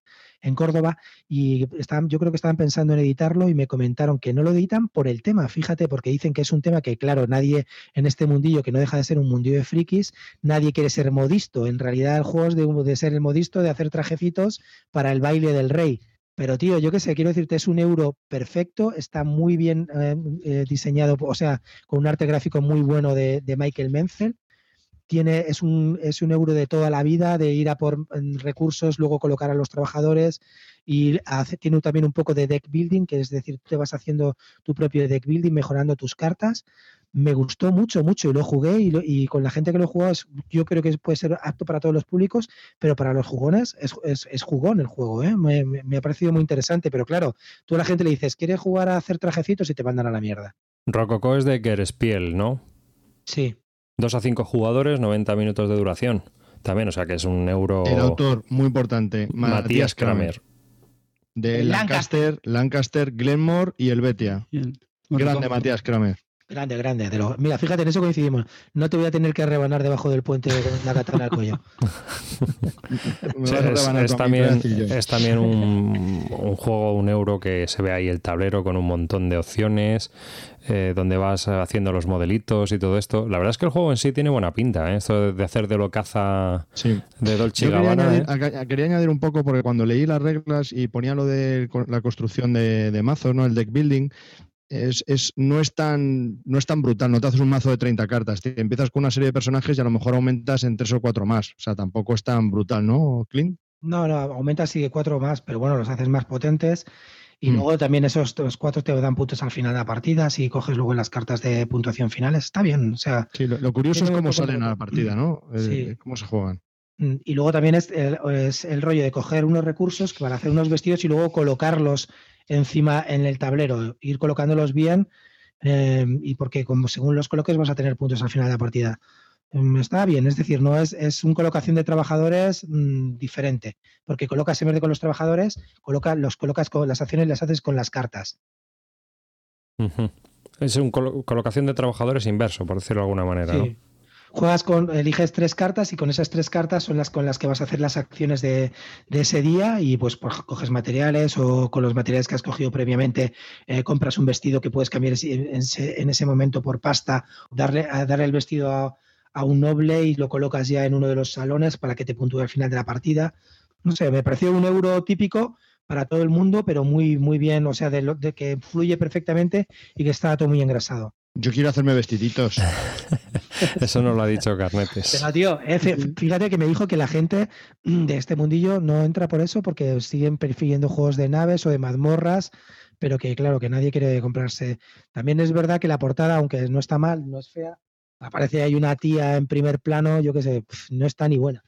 en Córdoba, y estaban, yo creo que estaban pensando en editarlo y me comentaron que no lo editan por el tema, fíjate, porque dicen que es un tema que, claro, nadie en este mundillo, que no deja de ser un mundillo de frikis, nadie quiere ser modisto. En realidad el juego es de, ser el modisto, de hacer trajecitos para el baile del rey. Pero tío, yo qué sé, quiero decirte, es un euro perfecto, está muy bien eh, eh, diseñado, o sea, con un arte gráfico muy bueno de, de Michael Menzel tiene, es, un, es un euro de toda la vida, de ir a por recursos, luego colocar a los trabajadores y hace, tiene también un poco de deck building, que es decir, te vas haciendo tu propio deck building, mejorando tus cartas. Me gustó mucho, mucho y lo jugué y, y con la gente que lo jugó, yo creo que puede ser apto para todos los públicos, pero para los jugones es, es, es jugón el juego. ¿eh? Me, me, ha parecido muy interesante, pero claro, tú a la gente le dices, ¿quieres jugar a hacer trajecitos? y te mandan a la mierda. Rococó es de Gerespiel, ¿no? Sí. 2 a 5 jugadores, 90 minutos de duración. También, o sea que es un euro. El autor, muy importante, Matías, Matías Kramer. Kramer. De Lancaster, Lancaster, Glenmore y el Betia. Grande Matías Kramer. Grande, grande. De lo... Mira, fíjate, en eso coincidimos. No te voy a tener que rebanar debajo del puente con la katana al cuello. sí, es, es, también, es, también, un, un, juego, un euro que se ve ahí el tablero con un montón de opciones, eh, donde vas haciendo los modelitos y todo esto. La verdad es que el juego en sí tiene buena pinta, ¿eh? esto de hacer de lo caza sí. de Dolce Yo quería Gabbana. Añadir, ¿eh? quería añadir un poco, porque cuando leí las reglas y ponía lo de la construcción de, de mazos, ¿no? el deck building, es, es, no, es tan, no es tan brutal, no te haces un mazo de 30 cartas, te empiezas con una serie de personajes y a lo mejor aumentas en tres o cuatro más, o sea, tampoco es tan brutal, ¿no, Clint? No, no, aumentas sigue cuatro más, pero bueno, los haces más potentes y mm. luego también esos, cuatro te dan puntos al final de la partida, si coges luego las cartas de puntuación finales, está bien, o sea... Sí, lo, lo curioso es cómo salen a la partida, ¿no? Sí. Eh, cómo se juegan. Y luego también es el, es el, rollo de coger unos recursos para hacer unos vestidos y luego colocarlos encima en el tablero, ir colocándolos bien eh, y porque como según los coloques vas a tener puntos al final de la partida. Está bien, es decir, no es, es una colocación de trabajadores mmm, diferente, porque colocas en vez de con los trabajadores, coloca, los colocas con las acciones las haces con las cartas. Uh -huh. Es una col colocación de trabajadores inverso, por decirlo de alguna manera. Sí. ¿no? Juegas con, eliges tres cartas y con esas tres cartas son las con las que vas a hacer las acciones de, ese día y pues, coges materiales o con los materiales que has cogido previamente eh, compras un vestido que puedes cambiar en ese, en ese momento por pasta, darle, darle el vestido a, a, un noble y lo colocas ya en uno de los salones para que te puntúe al final de la partida. No sé, me pareció un euro típico para todo el mundo, pero muy, muy bien, o sea, de, lo, de que fluye perfectamente y que está todo muy engrasado. Yo quiero hacerme vestiditos. Eso no lo ha dicho Carnetes. Pero, tío, fíjate que me dijo que la gente de este mundillo no entra por eso porque siguen prefiriendo juegos de naves o de mazmorras, pero que claro, que nadie quiere comprarse. También es verdad que la portada, aunque no está mal, no es fea, aparece ahí una tía en primer plano, yo qué sé, no está ni buena.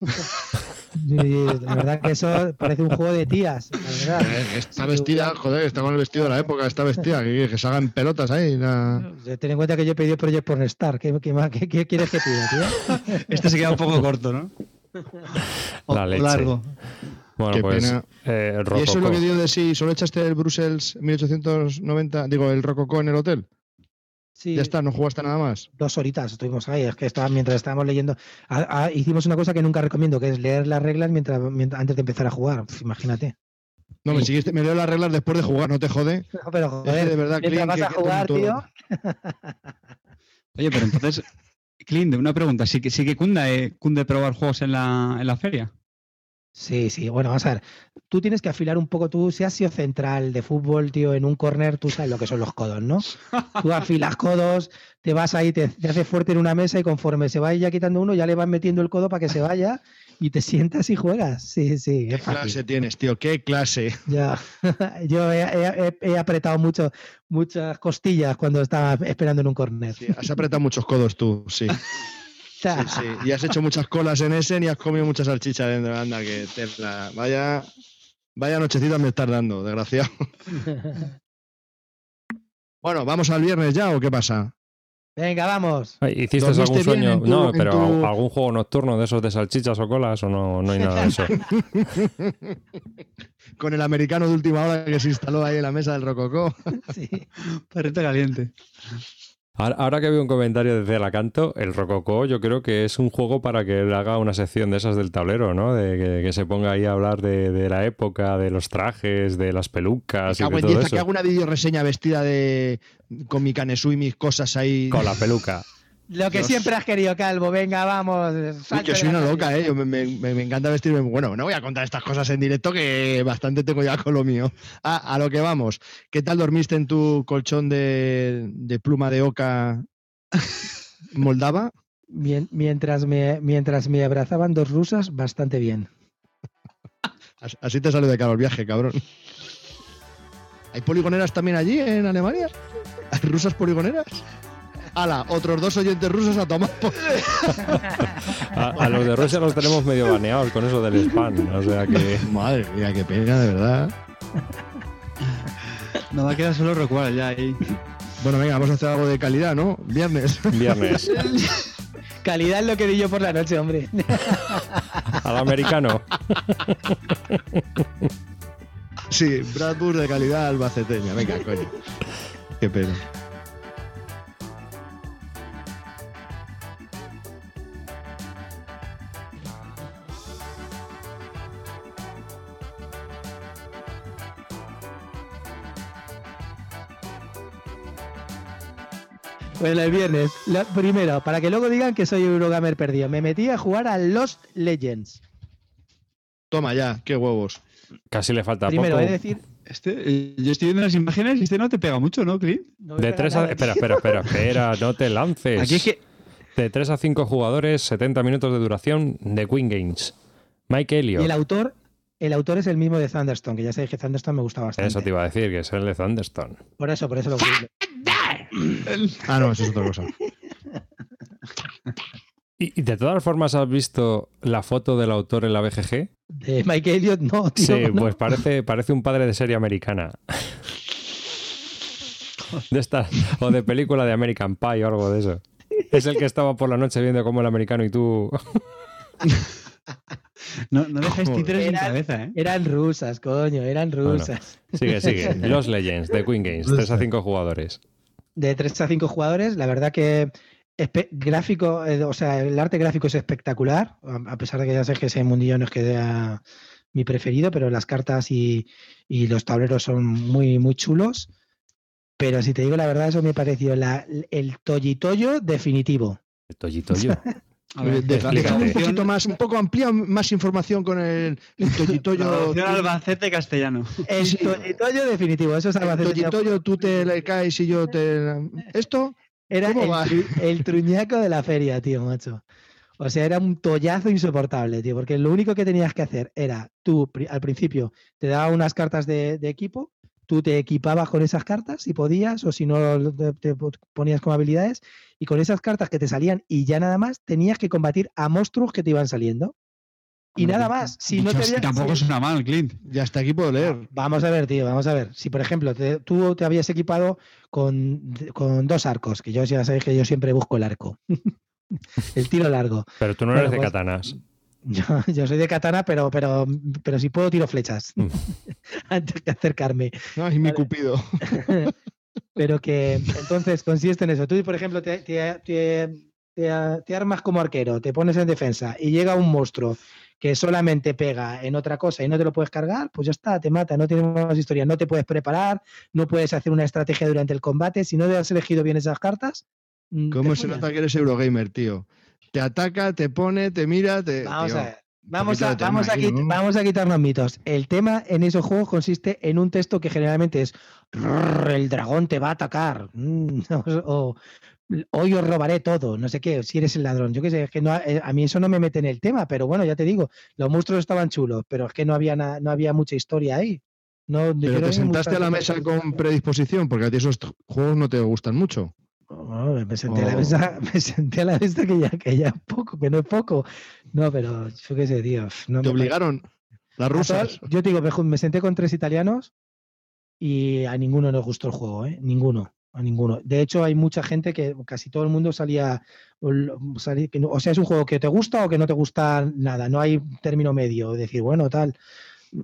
la verdad que eso parece un juego de tías. Está vestida, joder, está con el vestido de la época, está vestida, que, que se hagan pelotas ahí. La... Ten en cuenta que yo he pedido Project Pornstar. ¿Qué, qué, qué, qué quieres que pida, tío? Este se queda un poco corto, ¿no? O la leche. largo. Bueno, Qué pues. pena. Eh, ¿Y eso es lo que dio de sí? ¿Solo echaste el Brussels 1890, digo, el Rococó en el hotel? Sí, ya está, no jugaste nada más. Dos horitas estuvimos ahí. Es que estaba, mientras estábamos leyendo, a, a, hicimos una cosa que nunca recomiendo, que es leer las reglas mientras, mientras antes de empezar a jugar. Uf, imagínate. No, me, siguiste, me leo las reglas después de jugar, no te jode. No, pero joder, es de verdad, Clint, vas que- a jugar, que tío. Oye, pero entonces, Clint, una pregunta. ¿Sí que, sí que cunde, cunde probar juegos en la, en la feria? Sí, sí, bueno, vamos a ver. Tú tienes que afilar un poco, tú si has sido central de fútbol, tío, en un corner, tú sabes lo que son los codos, ¿no? Tú afilas codos, te vas ahí, te, te haces fuerte en una mesa y conforme se va ya quitando uno, ya le vas metiendo el codo para que se vaya y te sientas y juegas. Sí, sí, es ¿Qué fácil. clase tienes, tío? ¿Qué clase? Ya, yo he, he- he apretado mucho, muchas costillas cuando estaba esperando en un corner. Sí, has apretado muchos codos tú, sí. Sí, sí. Y has hecho muchas colas en ese y has comido mucha salchicha dentro. Anda, que te la- Vaya, vaya nochecita me estás dando, desgraciado. Bueno, ¿vamos al viernes ya o qué pasa? Venga, vamos. ¿Hiciste ¿Dormiste algún sueño? no, pero tu- algún juego nocturno de esos de salchichas o colas o no, no hay nada de eso. Con el americano de última hora que se instaló ahí en la mesa del Rococó. Sí. Perrito caliente. Ahora, que veo un comentario desde la canto, el Rococó yo creo que es un juego para que él haga una sección de esas del tablero, ¿no? De que, que se ponga ahí a hablar de, de la época, de los trajes, de las pelucas y Cago de en todo diez, eso. que hago una videoreseña vestida de con mi canesú y mis cosas ahí. Con la peluca. Lo que Dios. siempre has querido, Calvo. Venga, vamos. Uy, de soy una loca, ¿eh? Yo me, me- me- me encanta vestirme. Bueno, no voy a contar estas cosas en directo que bastante tengo ya con lo mío. Ah, a lo que vamos. ¿Qué tal dormiste en tu colchón de, de pluma de oca moldava? Mien- Mientras me, mientras me abrazaban dos rusas, bastante bien. As- Así te sale de caro el viaje, cabrón. ¿Hay poligoneras también allí en Alemania? ¿Hay rusas poligoneras? ¡Hala! Otros dos oyentes rusos a tomar por... A, a los de Rusia los tenemos medio baneados con eso del spam. O sea que. Madre mía, qué pena, de verdad. No va a quedar solo Rockwell ya ahí. Bueno, venga, vamos a hacer algo de calidad, ¿no? Viernes. Viernes. Calidad es lo que di yo por la noche, hombre. Al americano. Sí, Bradbury de calidad albaceteña. Venga, coño. Qué pena. Bueno, el viernes. Lo- primero, para que luego digan que soy Eurogamer perdido. Me metí a jugar a Lost Legends. Toma ya, qué huevos. Casi le falta Primero, poco. es decir. Este, eh, yo estoy viendo las imágenes y este no te pega mucho, ¿no, Clint? no De pega 3 a. nada. Espera, espera, espera, espera, no te lances. Aquí es que De 3 a 5 jugadores, 70 minutos de duración de Queen Games. Mike Y Elliott. el autor, el autor es el mismo de Thunderstone, que ya sabéis que Thunderstone me gusta bastante. Eso te iba a decir, que es el de Thunderstone. Por eso, por eso lo Ah, no, eso es otra cosa. ¿Y, y de todas formas has visto la foto del autor en la BGG? De Mike Elliott, no, tío. Sí, no. pues parece, parece un padre de serie americana. De esta, o de película de American Pie o algo de eso. Es el que estaba por la noche viendo como el americano y tú. no, no dejáis títeres en cabeza, ¿eh? Eran rusas, coño, eran Bueno. rusas. Sigue, sigue. Los Legends de Queen Games, 3 a 5 jugadores. De 3 a 5 jugadores, la verdad que gráfico, eh, o sea, el arte gráfico es espectacular, a pesar de que ya sé que ese mundillo no es que sea mi preferido, pero las cartas y, y los tableros son muy, muy chulos. Pero si te digo la verdad, eso me pareció la- el toyitoyo definitivo. El Toyi Toyo. A ver, De- un poquito más, un poco amplía más información con el, el Albacete castellano. El Sí. toyitoyo definitivo, eso es El Albacete. toyitoyo, tú te le caes y yo te. ¿Esto? Era ¿Cómo el, va? el truñaco de la feria, tío, macho. O sea, era un tollazo insoportable, tío, porque lo único que tenías que hacer era, tú al principio te daba unas cartas de, de equipo, tú te equipabas con esas cartas si podías, o si no te, te ponías como habilidades, y con esas cartas que te salían y ya nada más, tenías que combatir a monstruos que te iban saliendo. Y Hombre, nada más. Si no te así, había- Tampoco si- suena mal, Clint. Ya hasta aquí puedo leer. Vamos a ver, tío, vamos a ver. Si, por ejemplo, te- tú te habías equipado con, con dos arcos, que yo ya sabéis que yo siempre busco el arco. el tiro largo. Pero tú no Bueno, eres de pues- katanas. Yo, yo soy de katana, pero, pero, pero si puedo tiro flechas Mm. antes que acercarme. Ay, mi Vale. cupido. Pero que entonces consiste en eso. Tú, por ejemplo, te, te- te- te- te armas como arquero, te pones en defensa y llega un monstruo que solamente pega en otra cosa y no te lo puedes cargar, pues ya está, te mata, no tiene más historia. No te puedes preparar, no puedes hacer una estrategia durante el combate. Si no has elegido bien esas cartas, mm, ¿Cómo se nota que eres Eurogamer, tío? Te ataca, te pone, te mira, te. Vamos tío. a ver. Vamos a, vamos, a aquí, quit- ¿no? vamos a quitarnos mitos. El tema en esos juegos consiste en un texto que generalmente es "Rrr, el dragón te va a atacar o hoy os robaré todo, no sé qué, si eres el ladrón. Yo qué sé, es que no, eh, a mí eso no me mete en el tema, pero bueno, ya te digo, los monstruos estaban chulos, pero es que no había, na- no había mucha historia ahí. No, Pero te sentaste a la mesa con predisposición, porque a ti esos juegos no te gustan mucho. Me senté a la mesa, me senté a la mesa que ya, que ya es poco, que no es poco. No, pero yo qué sé, tío. No Te obligaron las rusas. yo te digo, me, senté con tres italianos y a ninguno nos gustó el juego, ¿eh? Ninguno, a ninguno. De hecho, hay mucha gente que casi todo el mundo salía, o sea, es un juego que te gusta o que no te gusta nada, no hay término medio, decir, bueno, tal.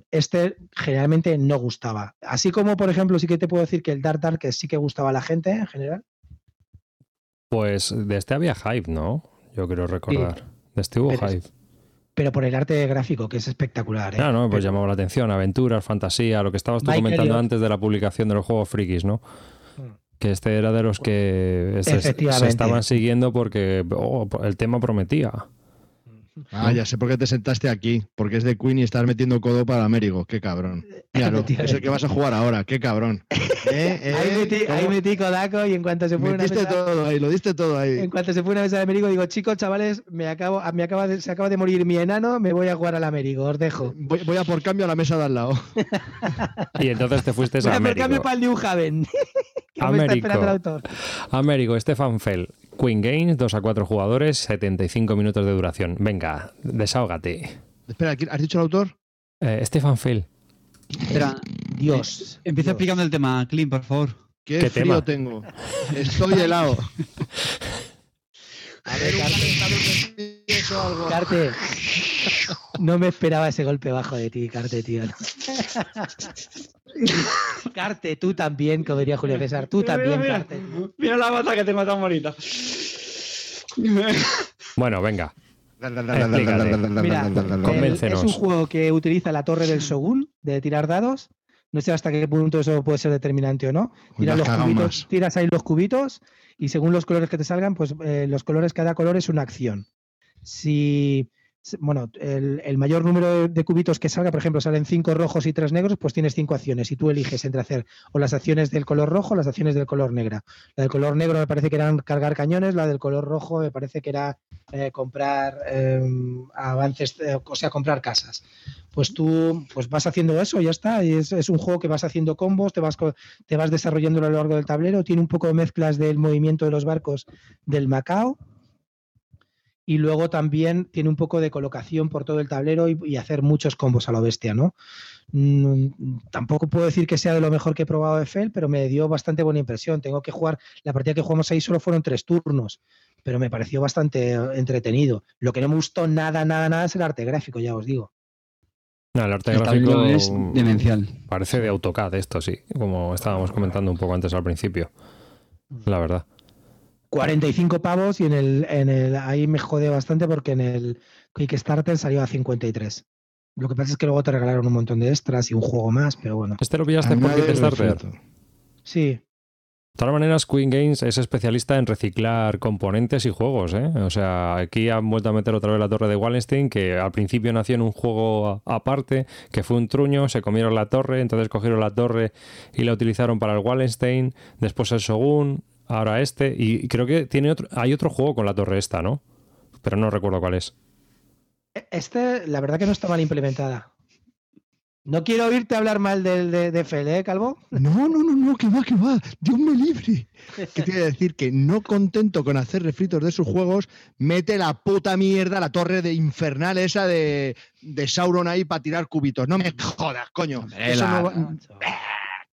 Este generalmente no gustaba. Así como, por ejemplo, sí que te puedo decir que el Dark Dark que sí que gustaba a la gente en general. Pues de este había hype, ¿no? Yo quiero recordar. De este hubo Pero hype. Pero por el arte gráfico, que es espectacular. ¿eh? Ah, no, pues Pero- llamaba la atención. Aventuras, fantasía, lo que estabas tú Michael comentando antes de la publicación de los juegos frikis, ¿no? Mm. Que este era de los que se, se estaban siguiendo porque oh, el tema prometía. Ah, ya sé por qué te sentaste aquí. Porque es de Queen y estás metiendo codo para Américo. Qué cabrón. Míralo, es el que vas a jugar ahora. Qué cabrón. ¿Eh? ¿Eh? Ahí, metí, ahí metí Kodaco y en cuanto se pone una mesa, todo ahí, lo diste todo ahí. en cuanto se pone una mesa de Américo, digo, chicos, chavales, me acabo, me acaba de, se acaba de morir mi enano, me voy a jugar al Américo, os dejo. Voy, voy a por cambio a la mesa de al lado. Y entonces te fuiste Voy a a por cambio Américo. para el New Haven. Américo. Américo, Stefan Fell. Queen Games, 2 a 4 jugadores, 75 minutos de duración. Venga, desahógate. Espera, ¿has dicho el autor? Eh, Stefan Fell. Espera, Dios. empieza Dios. explicando el tema, Clint, por favor. Qué, ¿Qué frío tema? tengo. Estoy helado. A ver, Carte, algo. Carte, no me esperaba ese golpe bajo de ti, Carte, tío. Carte, tú también, como diría Julio César, tú también, Carte. Mira la bata que tengo tan bonita. Bueno, venga. Mira, es un juego que utiliza la torre del Shogun de tirar dados. No sé hasta qué punto eso puede ser determinante o no. Tiras, Las los cubitos, tiras ahí los cubitos y según los colores que te salgan, pues eh, los colores, cada color es una acción. Si- bueno, el, mayor número de, cubitos que salga, por ejemplo, salen cinco rojos y tres negros, pues tienes cinco acciones y tú eliges entre hacer o las acciones del color rojo o las acciones del color negra. La del color negro me parece que eran cargar cañones, la del color rojo me parece que era eh, comprar eh, avances, eh, o sea, comprar casas. Pues tú pues vas haciendo eso, ya está. Y es, un juego que vas haciendo combos, te vas, te vas desarrollando a lo largo del tablero. Tiene un poco de mezclas del movimiento de los barcos del Macao. Y luego también tiene un poco de colocación por todo el tablero y, y hacer muchos combos a lo bestia, ¿no? Mm, tampoco puedo decir que sea de lo mejor que he probado de Fel, pero me dio bastante buena impresión. Tengo que jugar, la partida que jugamos ahí solo fueron tres turnos, pero me pareció bastante eh, entretenido. Lo que no me gustó nada, nada, nada es el arte gráfico, ya os digo. No, el arte El gráfico es demencial. parece de AutoCAD esto, sí, como estábamos comentando un poco antes al principio. La verdad. 45 pavos y en el, en el ahí me jode bastante porque en el Kickstarter salió a 53. Lo que pasa es que luego te regalaron un montón de extras y un juego más, pero bueno. Este lo pillaste por Kickstarter. Sí, De todas maneras, Queen Games es especialista en reciclar componentes y juegos, ¿eh? O sea, aquí han vuelto a meter otra vez la torre de Wallenstein, que al principio nació en un juego aparte, que fue un truño, se comieron la torre, entonces cogieron la torre y la utilizaron para el Wallenstein, después el Shogun, ahora este, y creo que tiene otro, hay otro juego con la torre esta, ¿no? Pero no recuerdo cuál es. este la verdad que no está mal implementada. No quiero oírte hablar mal de, de Fel, ¿eh, Calvo? No, no, no, no, que va, que va. Dios me libre. ¿Qué quiere decir? Que no contento con hacer refritos de sus juegos, mete la puta mierda la torre de infernal esa de, de Sauron ahí para tirar cubitos. No me jodas, coño. Hombre, Eso la, no va-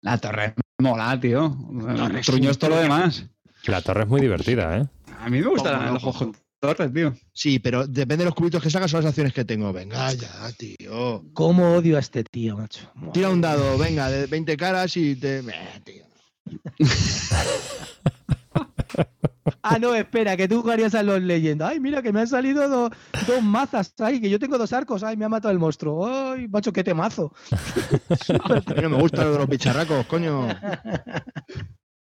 la torre mola, tío. es Truño es todo lo demás. La torre es muy divertida, ¿eh? A mí me gustan ¿Cómo no? los torres, tío. Sí, pero depende de los cubitos que sacas son las acciones que tengo. Venga ya, tío. ¿Cómo odio a este tío, macho? Tira un dado, venga, de 20 caras y te... Eh, tío. Ah, no, espera, que tú jugarías a los leyendas. Ay, mira, que me han salido do- dos mazas. Ay, que yo tengo dos arcos. Ay, me ha matado el monstruo. Ay, macho, qué temazo. A mí no me gusta lo de los bicharracos, coño.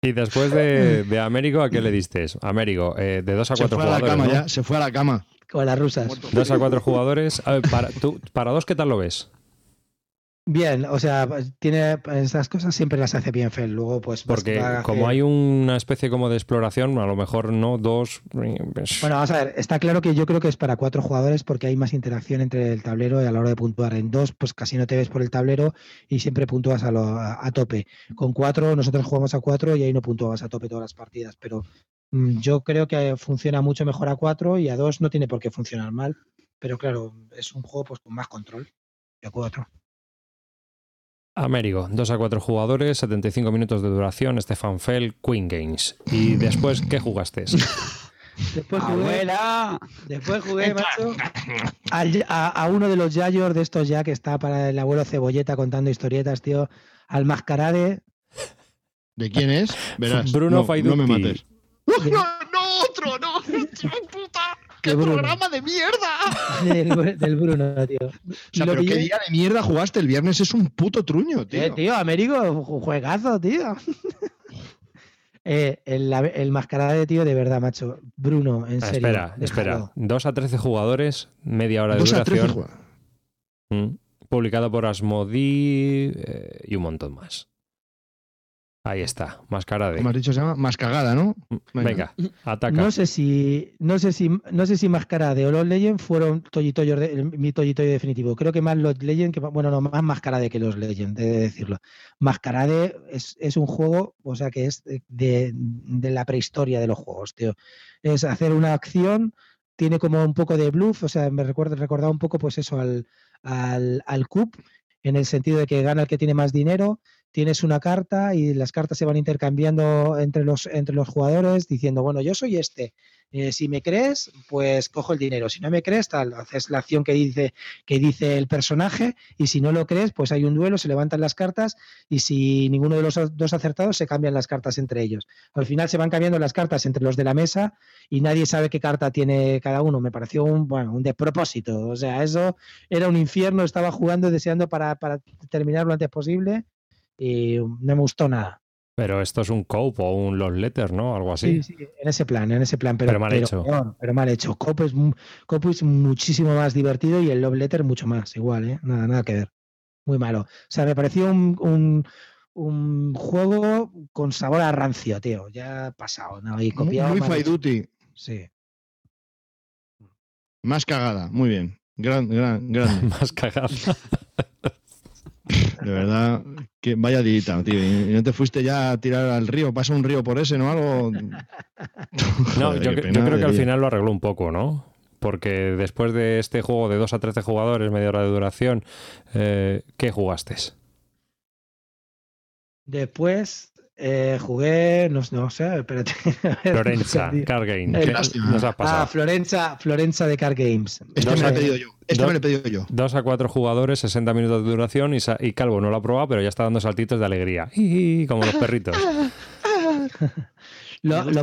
Y después de, de Américo, ¿a qué le diste? Américo, eh, de 2 a Se 4 fue a la jugadores. cama ¿no? ya, se fue a la cama. Con las rusas. 2 a 4 jugadores. A ver, para, tú, para dos, ¿qué tal lo ves? Bien, o sea, pues, tiene esas cosas siempre las hace bien Fel. Luego, pues. vas- Porque como hay una especie como de exploración, a lo mejor no, dos. pues, Bueno, vamos a ver, está claro que yo creo que es para cuatro jugadores porque hay más interacción entre el tablero y a la hora de puntuar. En dos, pues casi no te ves por el tablero y siempre puntúas a, lo- a, a tope. Con cuatro, nosotros jugamos a cuatro y ahí no puntuabas a tope todas las partidas. Pero mm, yo creo que funciona mucho mejor a cuatro y a dos no tiene por qué funcionar mal. Pero claro, es un juego pues con más control que a cuatro. Américo, 2 a 4 jugadores, 75 minutos de duración, Stefan Fell, Queen Games. Y después, ¿qué jugaste? Después jugué, ¡Abuela! después jugué macho, al- a, a uno de los Yayos de estos ya que está para el abuelo Cebolleta contando historietas, tío. Al Mascarade, ¿De quién es? Verás. Bruno no, Faiduti. No me mates. De- ¡No, no, otro! ¡No! ¡Qué Bruno. programa de mierda! del, del Bruno, tío. O sea, pero qué día de mierda jugaste el viernes es un puto truño, tío. Eh, tío, Américo, ju- juegazo, tío. Eh, el, el mascarada de tío, de verdad, macho. Bruno, en Ah, serio. espera, espera. déjalo. 2 a 13 jugadores, media hora de Dos a trece duración. Mm. Publicado por Asmodee eh, y un montón más. Ahí está, Mascarade. Como has dicho, se llama Mascagada, ¿no? Venga, ataca. No sé si, no sé si, no sé si Mascarade o los Legend fueron Toyitoyos de- mi Toyitoyo definitivo. Creo que más los Legend que bueno, no, más Mascarade que los Legend, he de decirlo. Mascarade es, es un juego, o sea que es de, de la prehistoria de los juegos, tío. Es hacer una acción, tiene como un poco de bluff, o sea, me recuerda, recordaba un poco, pues eso, al, al, al Cup, en el sentido de que gana el que tiene más dinero, tienes una carta y las cartas se van intercambiando entre los, entre los jugadores diciendo, bueno, yo soy este. eh, si me crees, pues cojo el dinero. Si no me crees, tal, haces la acción que dice, que dice el personaje y si no lo crees, pues hay un duelo, se levantan las cartas y si ninguno de los dos acertados, se cambian las cartas entre ellos. Al final se van cambiando las cartas entre los de la mesa y nadie sabe qué carta tiene cada uno. Me pareció un, bueno, un despropósito. O sea, eso era un infierno. Estaba jugando deseando para, para terminar lo antes posible y no me gustó nada. Pero esto es un Cope o un Lost Letter, ¿no? Algo así. Sí, sí, en ese plan, en ese plan, pero, Pero mal hecho. peor, pero mal hecho. Copo es, Copo es muchísimo más divertido y el Love Letter mucho más, igual, ¿eh? Nada, nada que ver. Muy malo. O sea, me pareció un, un, un juego con sabor a rancio, tío. Ya pasado, ¿no? Y Muy, copiado. muy Fight hecho. Duty. Sí. Más cagada. Muy bien. Gran, gran, grande. Más cagada. De verdad, que vaya dirita, tío. Y no te fuiste ya a tirar al río. ¿Pasa un río por ese, no? Algo. No, Joder, yo, creo que al final lo arregló un poco, ¿no? Porque después de este juego de 2 a 13 jugadores, media hora de duración, eh, ¿qué jugaste? Después eh, jugué, no, no sé, espérate. ver, Florenza. Car Game. Eh, ¿Qué lástima. nos pasado? Ah, Florenza, Florenza de Car Games. Este me lo he pedido yo. Este Dos- me lo he pedido yo. 2 a 4 jugadores, 60 minutos de duración y, y Calvo no lo ha probado, pero ya está dando saltitos de alegría. Iji, Como los perritos. Lo- lo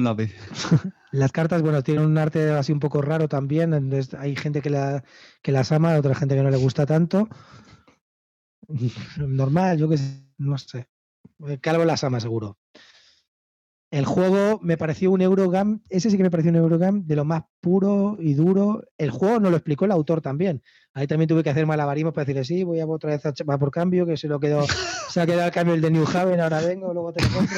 lápiz. Las cartas, bueno, tienen un arte así un poco raro también. hay gente que, la, que las ama, otra gente que no le gusta tanto. Normal, yo que sé, no sé. Calvo las ama, seguro. El juego me pareció un Eurogame, ese sí que me pareció un Eurogame de lo más puro y duro. El juego no lo explicó el autor también. Ahí también tuve que hacer malabarismos para decirle, sí, voy a otra vez a va por cambio, que se lo quedó, se ha quedado el cambio el de New Haven, ahora vengo, luego te lo compro.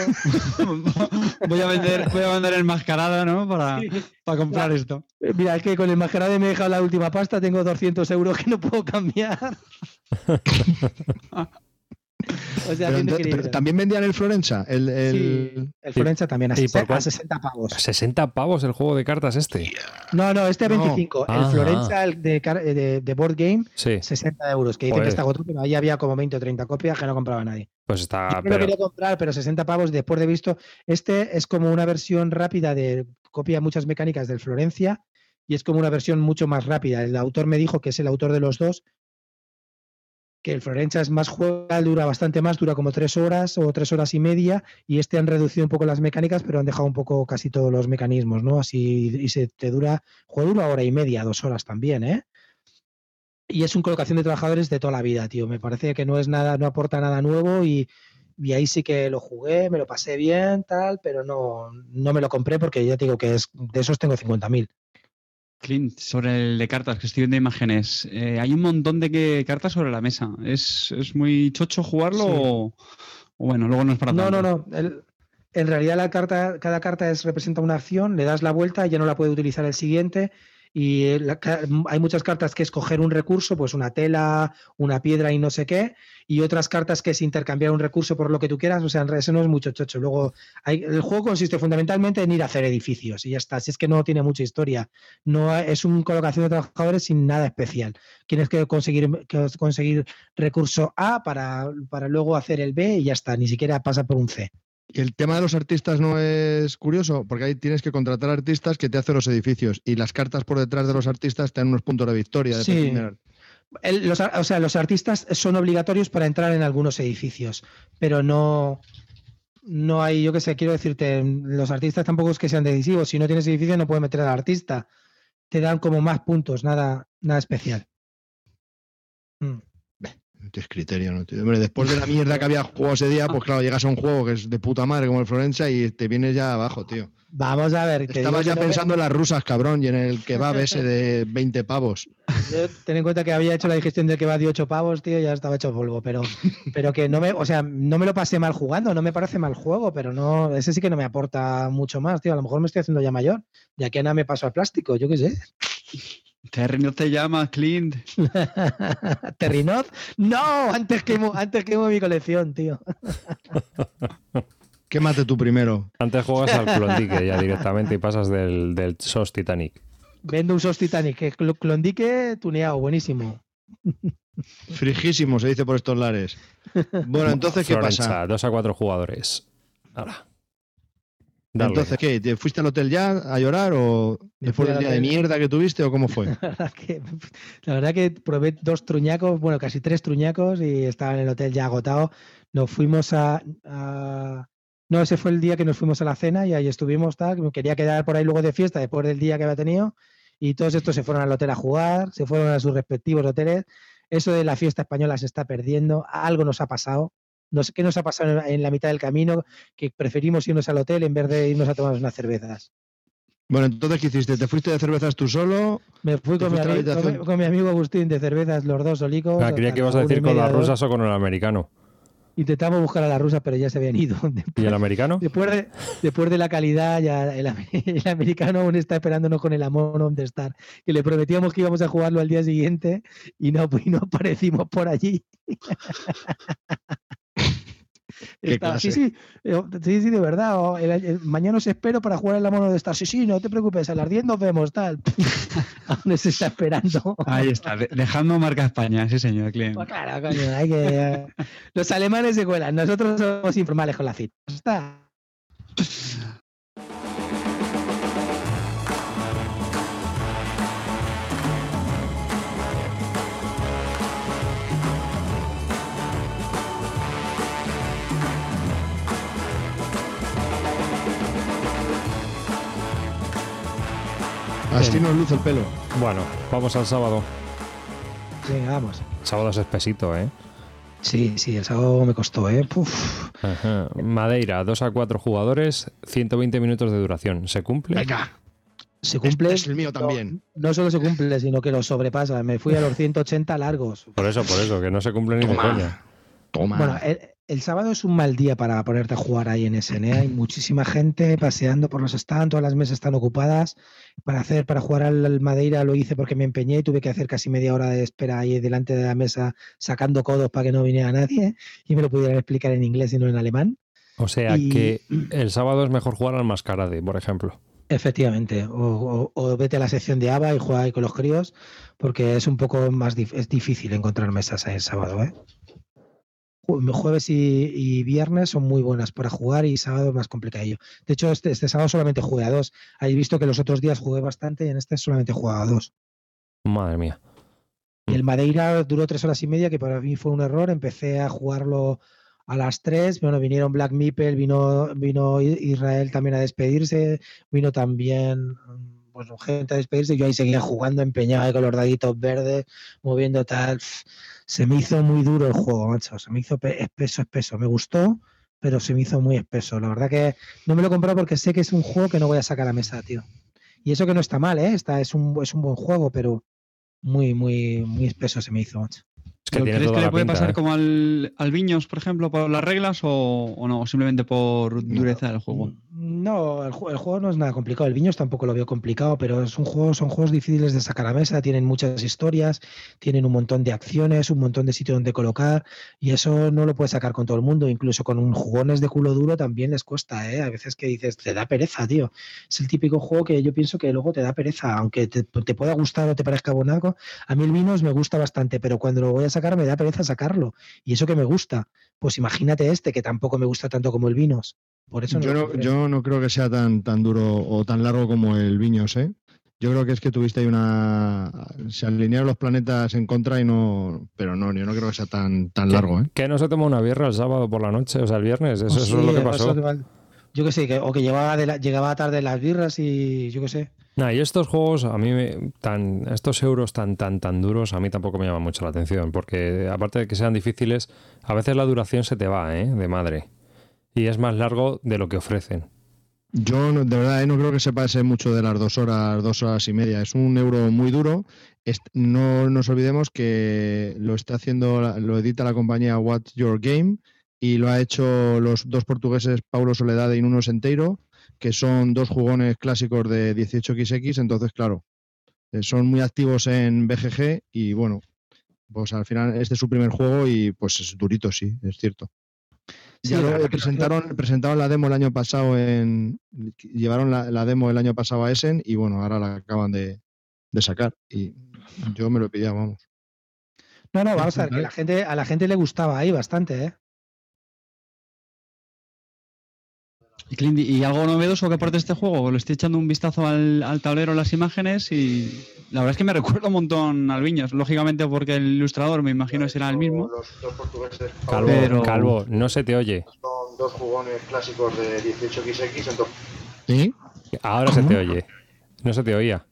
voy, a vender, voy a vender el mascarada, ¿no? Para, para comprar esto. Eh, Mira, es que con el mascarade me he dejado la última pasta, tengo 200 euros que no puedo cambiar. o sea, Pero pero también vendían el Florenza. El, el- Sí, el Florencia también, a, ¿Y por 60, a cuál? 60 pavos. 60 pavos el juego de cartas este. No, no, este a No. 25. Ah. El Florencia el de, eh, de, de Board Game, Sí, 60 euros. Que dicen Joder. que está agotado, pero ahí había como 20 o 30 copias que no compraba nadie. pues Yo está. lo pero- quería comprar, pero 60 pavos después de visto. Este es como una versión rápida de copia muchas mecánicas del Florencia y es como una versión mucho más rápida. El autor me dijo que es el autor de los dos, que el Florencia es más juega, dura bastante más, dura como tres horas o tres horas y media y este han reducido un poco las mecánicas, pero han dejado un poco casi todos los mecanismos, ¿no? Así y se te dura, juega una hora y media, dos horas también, ¿eh? Y es un colocación de trabajadores de toda la vida, tío. Me parece que no es nada, no aporta nada nuevo y, y ahí sí que lo jugué, me lo pasé bien, tal, pero no, no me lo compré porque ya te digo que es, de esos tengo 50.000. Clint, sobre el de cartas, que estoy viendo imágenes. eh, hay un montón de que- cartas sobre la mesa. ¿Es, es muy chocho jugarlo Sí. o, o bueno, luego no es para No, tanto? no, no. el- en realidad la carta, cada carta es, representa una acción, le das la vuelta y ya no la puede utilizar el siguiente. Y eh, la hay muchas cartas que es coger un recurso, pues una tela, una piedra y no sé qué, y otras cartas que es intercambiar un recurso por lo que tú quieras. O sea, eso no es mucho chocho. Luego, hay- el juego consiste fundamentalmente en ir a hacer edificios y ya está. Si es que no tiene mucha historia. No es una colocación de trabajadores sin nada especial. Tienes que conseguir, que conseguir recurso A para, para luego hacer el B y ya está. Ni siquiera pasa por un C. El tema de los artistas no es curioso, porque ahí tienes que contratar artistas que te hacen los edificios y las cartas por detrás de los artistas te dan unos puntos de victoria. Sí. El- los, o sea, los artistas son obligatorios para entrar en algunos edificios, pero no, no hay, yo qué sé, quiero decirte, los artistas tampoco es que sean decisivos. Si no tienes edificio, no puedes meter al artista. Te dan como más puntos, nada, nada especial. Mm. No tienes criterio, ¿no? Hombre, después de la mierda que había jugado ese día, pues claro, llegas a un juego que es de puta madre como el Florencia y te vienes ya abajo, tío. Vamos a ver. Estabas ya que pensando en las rusas, cabrón, y en el kebab ese de 20 pavos. Yo, ten en cuenta que había hecho la digestión del que va de 8 pavos, tío, ya estaba hecho polvo, pero, pero que no me, o sea, no me lo pasé mal jugando, no me parece mal juego, pero no, ese sí que no me aporta mucho más, tío. A lo mejor me estoy haciendo ya mayor, ya que nada me paso al plástico, yo qué sé. Terreno te llama, Clint. Terrinoz, no, antes quemo, antes quemo mi colección, tío. Quémate tú primero. Antes juegas al Klondike ya directamente y pasas del, del SOS Titanic. Vendo un SOS Titanic, que cl- clondique tuneado, buenísimo. Frijísimo, se dice por estos lares. Bueno, entonces, ¿qué pasa? dos a cuatro jugadores. Ahora. Dale. Entonces, ¿qué? ¿Te fuiste al hotel ya a llorar o después del día de mierda que tuviste o cómo fue? La verdad, que, la verdad que probé dos truñacos, bueno, casi tres truñacos y estaba en el hotel ya agotado. Nos fuimos a, a- No, ese fue el día que nos fuimos a la cena y ahí estuvimos, tal, me quería quedar por ahí luego de fiesta después del día que había tenido y todos estos se fueron al hotel a jugar, se fueron a sus respectivos hoteles. Eso de la fiesta española se está perdiendo, algo nos ha pasado. No sé qué nos ha pasado en, la mitad del camino, que preferimos irnos al hotel en vez de irnos a tomar unas cervezas. Bueno, entonces, ¿qué hiciste? ¿Te fuiste de cervezas tú solo? Me fui ¿Te con mi, fuiste a la ami- con mi amigo Agustín de cervezas, los dos solicos. Ah, creía que ibas a decir con las rusas o con el americano. Intentamos buscar a las rusas, pero ya se habían ido. ¿Y el americano? Después de, después de la calidad, ya el, am- el americano aún está esperándonos con el Amon on the Star. Que le prometíamos que íbamos a jugarlo al día siguiente y no, y no aparecimos por allí. Qué Está- sí, sí, eh, sí, sí, de verdad. o el- el- mañana os espero para jugar el Amon on the Star. Sí, sí, no te preocupes, a las 10 nos vemos, tal. aún se está esperando. Ahí está, de- dejando marca España, sí señor, Clint. Pues claro, coño, hay que... Los alemanes se cuelan, nosotros somos informales con la cita. Está. Así nos luce el pelo. Bueno, vamos al sábado. Venga, vamos. Sábado es espesito, ¿eh? Sí, sí, el sábado me costó, ¿eh? Puf. Ajá. Madeira, 2 a 4 jugadores, 120 minutos de duración. ¿Se cumple? Venga, Se cumple. es el mío también. No, no solo se cumple, sino que lo sobrepasa. Me fui a los 180 largos. Por eso, por eso, que no se cumple ni de coña. Toma. Bueno, el, sábado es un mal día para ponerte a jugar ahí en SN. Hay muchísima gente paseando por los stands, todas las mesas están ocupadas. Para hacer, para jugar al, Madeira lo hice porque me empeñé y tuve que hacer casi media hora de espera ahí delante de la mesa sacando codos para que no viniera nadie y me lo pudieran explicar en inglés y no en alemán. O sea Y- que el sábado es mejor jugar al mascarade, por ejemplo. Efectivamente, o, o- o vete a la sección de ABA y juega ahí con los críos, porque es un poco más dif- es difícil encontrar mesas ahí el sábado. ¿eh? Ju- Jueves y, y viernes son muy buenas para jugar y sábado más complicadillo. De hecho, este, este sábado solamente jugué a dos. Habéis visto que los otros días jugué bastante y en este solamente he jugado a dos. Madre mía. Y el Madeira duró tres horas y media, que para mí fue un error. Empecé a jugarlo a las tres. Bueno, vinieron Black Meeple, vino, vino Israel también a despedirse, vino también mm, bueno, gente a despedirse. Yo ahí seguía jugando, empeñado ahí con los daditos verdes, moviendo tal. Se me hizo muy duro el juego, macho. Se me hizo pe- espeso, espeso. Me gustó, pero se me hizo muy espeso. La verdad que no me lo he comprado porque sé que es un juego que no voy a sacar a mesa, tío. Y eso que no está mal, ¿eh? Está, es, un, es un buen juego, pero muy, muy, muy espeso se me hizo, macho. Es que ¿Pero tiene ¿Crees que le puede pinta, pasar ¿eh? como al, al Viños, por ejemplo, por las reglas o, o no? Simplemente por dureza del juego. No, el, el juego no es nada complicado. El Viños tampoco lo veo complicado, pero es un juego, son juegos difíciles de sacar a mesa, tienen muchas historias, tienen un montón de acciones, un montón de sitios donde colocar, y eso no lo puedes sacar con todo el mundo. Incluso con un jugones de culo duro también les cuesta, ¿eh? A veces que dices, te da pereza, tío. Es el típico juego que yo pienso que luego te da pereza, aunque te, pueda gustar o te parezca bonito. A mí el Vinos me gusta bastante, pero cuando lo voy a sacar me da pereza sacarlo. Y eso que me gusta. Pues imagínate este, que tampoco me gusta tanto como el Vinos. Por eso Yo no, yo no creo que sea tan, tan duro o tan largo como el Viños, ¿eh? Yo creo que es que tuviste ahí una. Se alinearon los planetas en contra y no. Pero no, yo no creo que sea tan, tan ¿Qué- largo, ¿eh? Que no se toma una birra el sábado por la noche, o sea, el viernes. Eso, eso es lo que pasó. yo qué sé, que, o que llevaba de la- llegaba tarde las birras y yo qué sé. Nah, y estos juegos, a mí, me- tan, estos euros tan, tan, tan duros, a mí tampoco me llaman mucho la atención, porque aparte de que sean difíciles, a veces la duración se te va, ¿eh? De madre. Y es más largo de lo que ofrecen. Yo de verdad eh, no creo que se pase mucho de las dos horas, dos horas y media. Es un euro muy duro. No nos olvidemos que lo está haciendo, lo edita la compañía What's Your Game y lo ha hecho los dos portugueses Paulo Soledad y Nuno Senteiro, que son dos jugones clásicos de 18xx. Entonces, claro, eh, son muy activos en BGG y bueno, pues al final este es su primer juego y pues es durito, sí, es cierto. Sí, Ya lo presentaron, presentaron la demo el año pasado en. Llevaron la, la demo el año pasado a Essen y bueno, ahora la acaban de, de sacar. Y yo me lo pedía, vamos. No, no, vamos a ver, que la gente, a la gente le gustaba ahí bastante, ¿eh? Y, Clint, ¿y algo novedoso que aporte este juego? Le estoy echando un vistazo al, al tablero, las imágenes y la verdad es que me recuerda un montón al Viños. Lógicamente porque el ilustrador me imagino será el mismo. Los dos portugueses Calvo, Pero- Calvo, no se te oye. son dos jugones clásicos de 18xx. Entonces... ¿Sí? Ahora se te oye. No se te oía.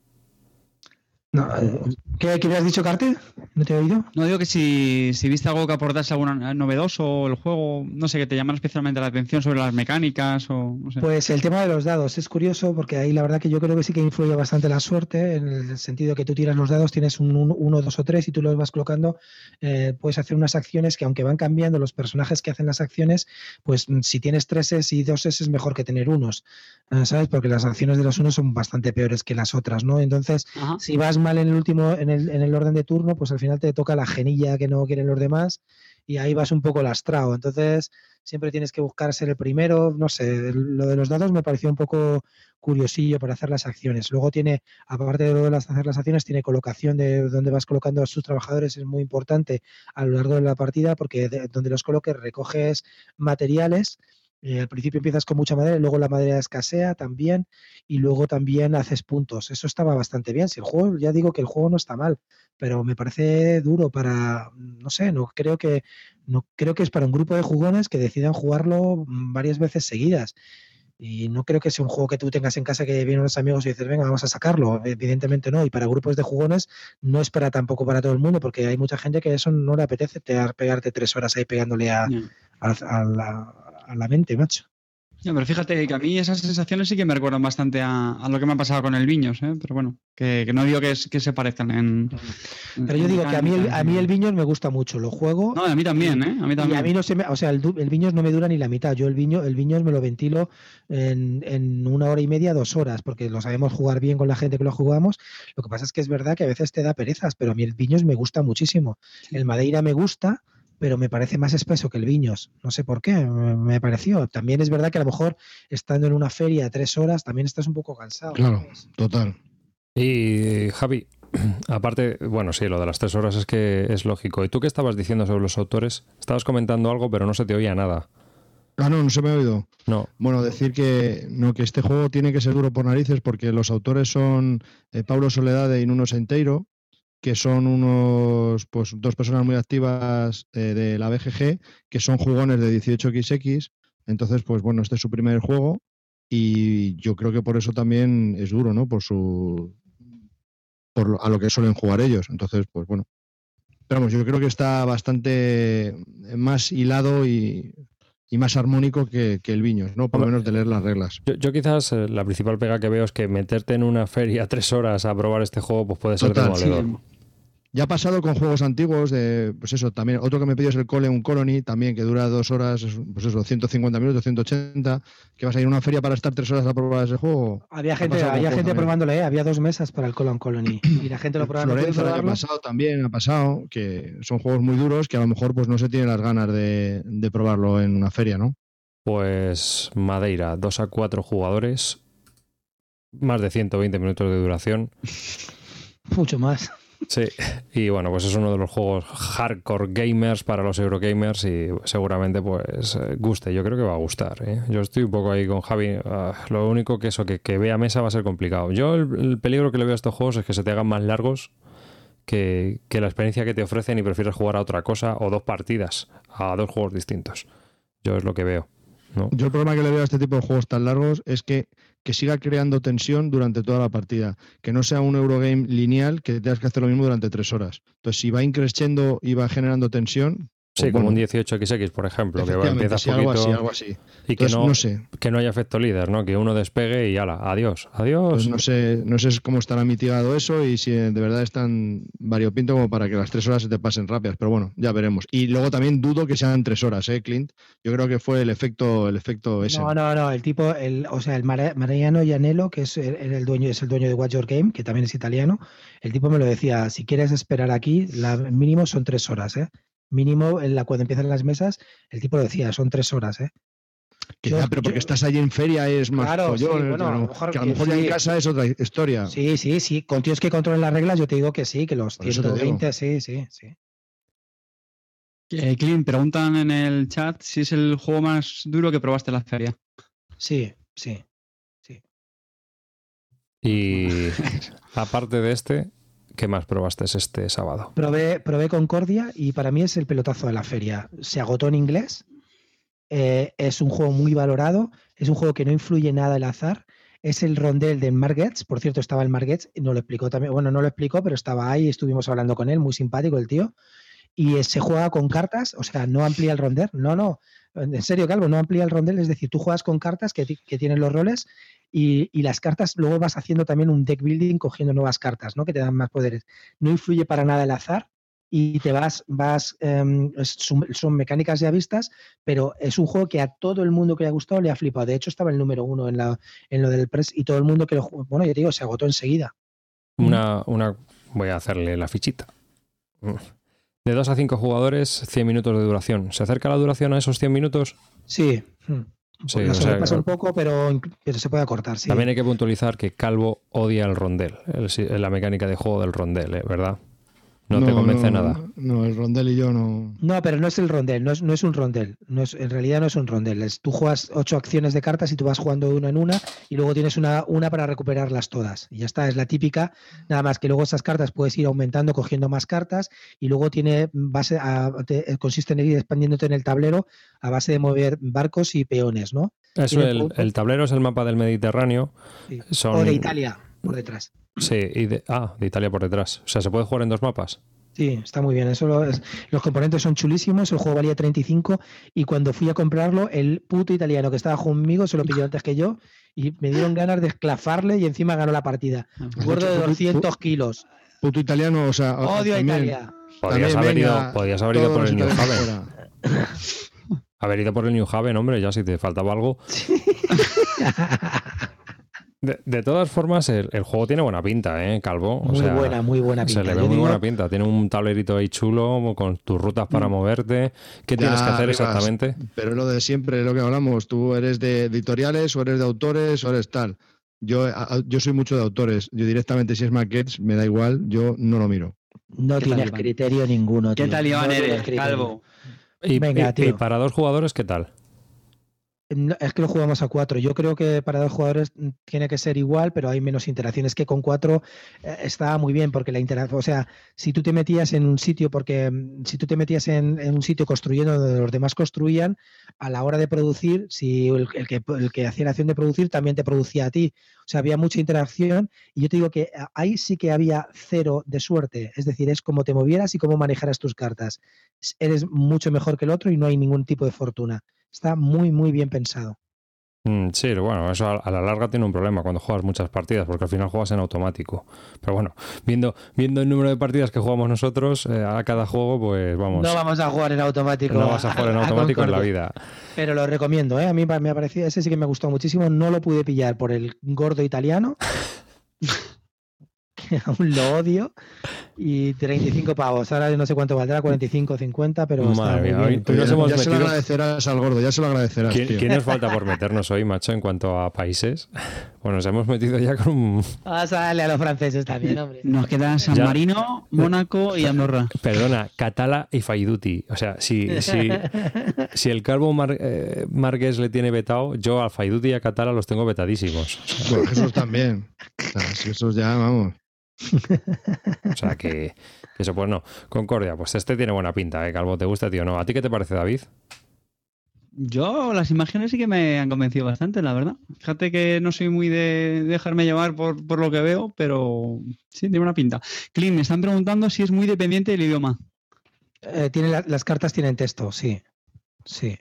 No, eh, ¿qué, qué has dicho, Carte? ¿No te he oído? No digo que si, si viste algo que aportase algo novedoso o el juego, no sé, que te llamara especialmente la atención sobre las mecánicas o no sé. Pues el tema de los dados es curioso porque ahí la verdad que yo creo que sí que influye bastante la suerte en el sentido que tú tiras los dados, tienes un 1, 2 o 3 y tú los vas colocando, eh, puedes hacer unas acciones que aunque van cambiando los personajes que hacen las acciones, pues si tienes 3 S y 2 S es mejor que tener unos, eh, ¿sabes? Porque las acciones de los unos son bastante peores que las otras, ¿no? Entonces, Ajá. si vas mal en el último, en en el orden de turno, pues al final te toca la genilla que no quieren los demás y ahí vas un poco lastrado. Entonces, siempre tienes que buscar ser el primero. No sé, lo de los dados me pareció un poco curiosillo para hacer las acciones. Luego tiene, aparte de lo las, hacer las acciones, tiene colocación de dónde vas colocando a sus trabajadores, es muy importante a lo largo de la partida porque de- donde los coloques recoges materiales. Eh, al principio empiezas con mucha madera y luego la madera escasea también y luego también haces puntos. Eso estaba bastante bien. Si el juego, ya digo que el juego no está mal, pero me parece duro para, no sé, no creo que no creo que es para un grupo de jugones que decidan jugarlo mm, varias veces seguidas. Y no creo que sea un juego que tú tengas en casa que vienen unos amigos y dices, venga, vamos a sacarlo. Evidentemente no. Y para grupos de jugones no es para tampoco para todo el mundo, porque hay mucha gente que eso no le apetece te- pegarte tres horas ahí pegándole a, a la, a la mente, macho. Ya, pero fíjate que a mí esas sensaciones sí que me recuerdan bastante a, a lo que me ha pasado con el Viños, ¿eh? pero bueno, que, que no digo que, es- que se parezcan en. Pero yo digo que a mí el, a mí el Viños me gusta mucho. Lo juego. No, a mí también, ¿eh? A mí Y también. a mí no se me, o sea, el, el Viños no me dura ni la mitad. Yo el Viño, el Viños me lo ventilo en, en una hora y media, dos horas, porque lo sabemos jugar bien con la gente que lo jugamos. Lo que pasa es que es verdad que a veces te da perezas, pero a mí el Viños me gusta muchísimo. El Madeira me gusta, pero me parece más espeso que el Viños. No sé por qué, me pareció. También es verdad que a lo mejor estando en una feria tres horas, también estás un poco cansado. Claro, ¿sabes? total. Y Javi, aparte, bueno, sí, lo de las tres horas es que es lógico. ¿Y tú qué estabas diciendo sobre los autores? Estabas comentando algo, pero no se te oía nada. Ah, no, no se me ha oído. No. Bueno, decir que no que este juego tiene que ser duro por narices porque los autores son eh, Paulo Soledad y Nuno Senteiro, que son unos pues dos personas muy activas eh, de la BGG, que son jugones de 18xx. Entonces, pues bueno, este es su primer juego y yo creo que por eso también es duro, ¿no? Por su por lo- a lo que suelen jugar ellos. Entonces, pues bueno. Pero vamos, yo creo que está bastante más hilado y, y más armónico que, que el Viños, ¿no? Por lo menos de leer las reglas. Yo, yo quizás eh, la principal pega que veo es que meterte en una feria tres horas a probar este juego pues puede ser Total, Sí, demoledor. Ya ha pasado con juegos antiguos, de, pues eso, también. Otro que me pidió es el Cole, un Colony, también, que dura dos horas, es- pues eso, 150 minutos, 180. Que vas a ir a una feria para estar tres horas a probar ese juego. Había Ha gente, había gente también. probándole, ¿eh? había dos mesas para el Colon Colony y la gente lo probaba. ¿no Florenzo el año probarlo? pasado también ha pasado, que son juegos muy duros que a lo mejor pues no se tienen las ganas de, de probarlo en una feria, ¿no? Pues Madeira, 2 a 4 jugadores, más de 120 minutos de duración. Mucho más. Sí, y bueno, pues es uno de los juegos hardcore gamers para los Eurogamers y seguramente pues eh, guste. Yo creo que va a gustar. ¿eh? Yo estoy un poco ahí con Javi. ah, lo único que eso, que, que vea mesa va a ser complicado. Yo el, el peligro que le veo a estos juegos es que se te hagan más largos que, que la experiencia que te ofrecen y prefieres jugar a otra cosa o dos partidas, a dos juegos distintos. Yo es lo que veo. ¿no? Yo el problema que le veo a este tipo de juegos tan largos es que, que siga creando tensión durante toda la partida. Que no sea un Eurogame lineal que tengas que hacer lo mismo durante tres horas. Entonces, si va increciendo y va generando tensión. Sí, como un bueno, 18XX, por ejemplo, que empiezas sí, algo poquito así, algo así. y que Entonces, no, no sé. que no haya efecto líder, ¿no? Que uno despegue y ala, adiós, adiós. Pues no sé, no sé cómo estará mitigado eso y si de verdad es tan variopinto como para que las tres horas se te pasen rápidas, pero bueno, ya veremos. Y luego también dudo que sean tres horas, ¿eh, Clint? Yo creo que fue el efecto, el efecto ese. No, no, no, el tipo, el, o sea, el Mariano Llanello, que es el, el dueño, es el dueño de Watch Your Game, que también es italiano, el tipo me lo decía, si quieres esperar aquí, la mínimo son tres horas, ¿eh? Mínimo en la cuando empiezan las mesas, el tipo lo decía, son tres horas, ¿eh? Quizá, yo- pero porque yo- estás allí en feria es más Claro, sí, follón, bueno, a lo mejor que a lo mejor ya en sí. casa es otra historia. Sí, sí, sí, con tíos que controlen las reglas, yo te digo que sí, que los Por eso te digo. 120, sí, sí, sí. Eh, Clint, preguntan en el chat si es el juego más duro que probaste en la feria. Sí, sí. Y aparte de este, ¿qué más probaste este sábado? Probé, probé Concordia y para mí es el pelotazo de la feria. Se agotó en inglés. eh, es un juego muy valorado. Es un juego que no influye nada el azar. Es el rondel de Margets. Por cierto, estaba el Margets. No lo explicó también. Bueno, no lo explicó, pero estaba ahí. Estuvimos hablando con él. Muy simpático el tío. Y se juega con cartas. O sea, no amplía el rondel. No, no. En serio, Calvo, no amplía el rondel. Es decir, tú juegas con cartas que, ti- que tienen los roles y, las cartas luego vas haciendo también un deck building cogiendo nuevas cartas, ¿no? Que te dan más poderes. No influye para nada el azar y te vas, vas, em, son, son mecánicas ya vistas, pero es un juego que a todo el mundo que le ha gustado le ha flipado. De hecho, estaba el número uno en, la, en lo del press y todo el mundo que lo jugó, bueno, ya te digo, se agotó enseguida. Una, una, voy a hacerle la fichita. De 2 a 5 jugadores, 100 minutos de duración. ¿Se acerca la duración a esos 100 minutos? Sí. mm. Sí, o sea, sobrepasa un poco, pero, pero se puede acortar, sí. También hay que puntualizar que Calvo odia el rondel, el la mecánica de juego del rondel, ¿eh? ¿verdad? No, te convence nada. No, el rondel y yo no. No, pero no es el rondel, no es, no es un rondel. No es, en realidad no es un rondel. Es, tú juegas ocho acciones de cartas y tú vas jugando de una en una y luego tienes una, una para recuperarlas todas. Y ya está, es la típica. Nada más que luego esas cartas puedes ir aumentando, cogiendo más cartas y luego tiene base a- te- consiste en ir expandiéndote en el tablero a base de mover barcos y peones, ¿no? Eso, el, el tablero es el mapa del Mediterráneo. Sí. Son, O de Italia, por detrás. Sí, y de, ah, de Italia por detrás. O sea, ¿se puede jugar en dos mapas? Sí, está muy bien. Eso lo es- los componentes son chulísimos. El juego valía 35 y cuando fui a comprarlo, el puto italiano que estaba conmigo se lo pilló antes que yo y me dieron ganas de esclafarle y encima ganó la partida. Gordo de 200 kilos. Puto italiano, o sea. Odio a Italia. Podrías haber, venga, ido, podrías haber ido por el New Haven. Haber ido por el New Haven, hombre, ya si te faltaba algo. De, de todas formas, el, el juego tiene buena pinta, ¿eh, Calvo? O Muy sea, buena, muy buena pinta. Se le Yo ve muy digo- buena pinta. Tiene un tablerito ahí chulo con tus rutas para moverte. ¿Qué tienes que hacer exactamente? Pero es lo de siempre, lo que hablamos. Tú eres de editoriales o eres de autores o eres tal. Yo, yo soy mucho de autores. Yo directamente, si es maquettes, me da igual, yo no lo miro. No ¿Qué tienes criterio ninguno. ¿Qué tío. tal, Iván, No eres, criterio. Calvo? Y, Venga, y- tío. y para dos jugadores, ¿qué tal? Es que lo jugamos a cuatro. Yo creo que para dos jugadores mm, tiene que ser igual, pero hay menos interacciones que con cuatro eh, está muy bien porque la interacción, o sea, si tú te metías en un sitio, porque mm, si tú te metías en, un sitio construyendo donde los demás construían, a la hora de producir, si el, el que, el que hacía la acción de producir también te producía a ti. O sea, había mucha interacción y yo te digo que ah, ahí sí que había cero de suerte. Es decir, es como te movieras y cómo manejaras tus cartas. Eres mucho mejor que el otro y no hay ningún tipo de fortuna. Está muy, muy bien pensado. Mm, sí, bueno, eso a, la larga tiene un problema cuando juegas muchas partidas, porque al final juegas en automático. Pero bueno, viendo, viendo el número de partidas que jugamos nosotros eh, a cada juego, pues vamos. No vamos a jugar en automático. no vas a jugar en automático en la vida. Pero lo recomiendo, ¿eh? A mí me ha parecido, ese sí que me gustó muchísimo. No lo pude pillar por el gordo italiano, que aún lo odio. Y 35 pavos. Ahora no sé cuánto valdrá, 45, 50, pero está Madre muy mía, bien. hoy- hoy nos hemos ya se lo agradecerás al gordo, ya se lo agradecerás. ¿Quién, tío. quién nos falta por meternos hoy, macho, en cuanto a países? Bueno, nos hemos metido ya con un... Vas a darle a los franceses también, hombre. Nos quedan San Ya. Marino, Mónaco y Andorra. Perdona, Catala y Faiduti. O sea, si, si, si el Calvo Mar- eh, Marqués le tiene vetado, yo a Faiduti y a Catala los tengo vetadísimos. Bueno, Jesús también. O sea, si esos ya, vamos. O sea, que, que eso pues no. Concordia, pues este tiene buena pinta, ¿eh? Calvo, ¿te gusta, tío? No. ¿A ti qué te parece, David? Yo las imágenes sí que me han convencido bastante, la verdad. Fíjate que no soy muy de dejarme llevar por, lo que veo, pero sí, tiene una pinta. Clint, me están preguntando si es muy dependiente del idioma. Eh, tiene las cartas tienen texto, sí. Sí.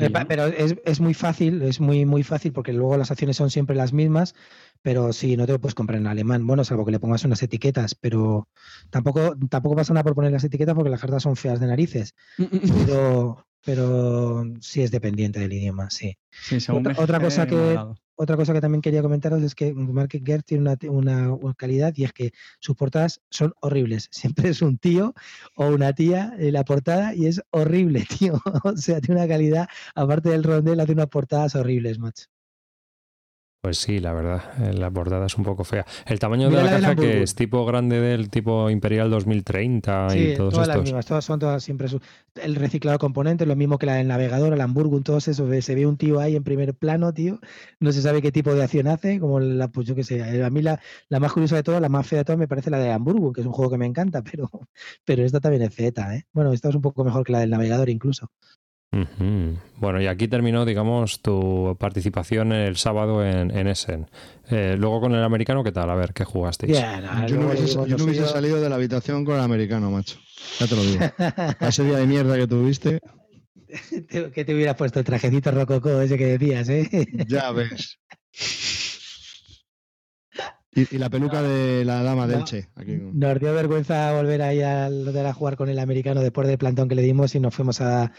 Eh, pero es, es, muy fácil, es muy, muy fácil porque luego las acciones son siempre las mismas, pero sí, no te lo puedes comprar en alemán. Bueno, salvo que le pongas unas etiquetas, pero tampoco, tampoco pasa nada por poner las etiquetas porque las cartas son feas de narices. Mm, mm, mm. Pero, pero sí es dependiente del idioma, sí. otra, cosa que, otra cosa que también quería comentaros es que Market Gert tiene una, una, calidad y es que sus portadas son horribles. Siempre es un tío o una tía en la portada y es horrible, tío. O sea, tiene una calidad, aparte del rondel, hace unas portadas horribles, macho. Pues sí, la verdad, eh, la portada es un poco fea. El tamaño de la, caja que es tipo grande del tipo Imperial 2030 y todos todas las mismas, todas son todas siempre el reciclado de componentes, lo mismo que la del navegador, el Hamburgo, todo eso, se ve un tío ahí en primer plano, tío, no se sabe qué tipo de acción hace, como la, pues yo qué sé, a mí la, la más curiosa de todas, la más fea de todas me parece la de Hamburgo, que es un juego que me encanta, pero, pero esta también es feta, ¿eh? Bueno, esta es un poco mejor que la del navegador incluso. Bueno, y aquí terminó, digamos, tu participación el sábado en, Essen. Eh, luego con el americano, ¿qué tal? A ver, ¿qué jugasteis? yo no hubiese, salido de la habitación con el americano, macho. Ya te lo digo. Ese día de mierda que tuviste. que te hubieras puesto el trajecito rococó ese que decías, ¿eh? ya ves. Y, la peluca de la dama del Che. Nos dio vergüenza volver ahí a, a jugar con el americano después del plantón que le dimos y nos fuimos a,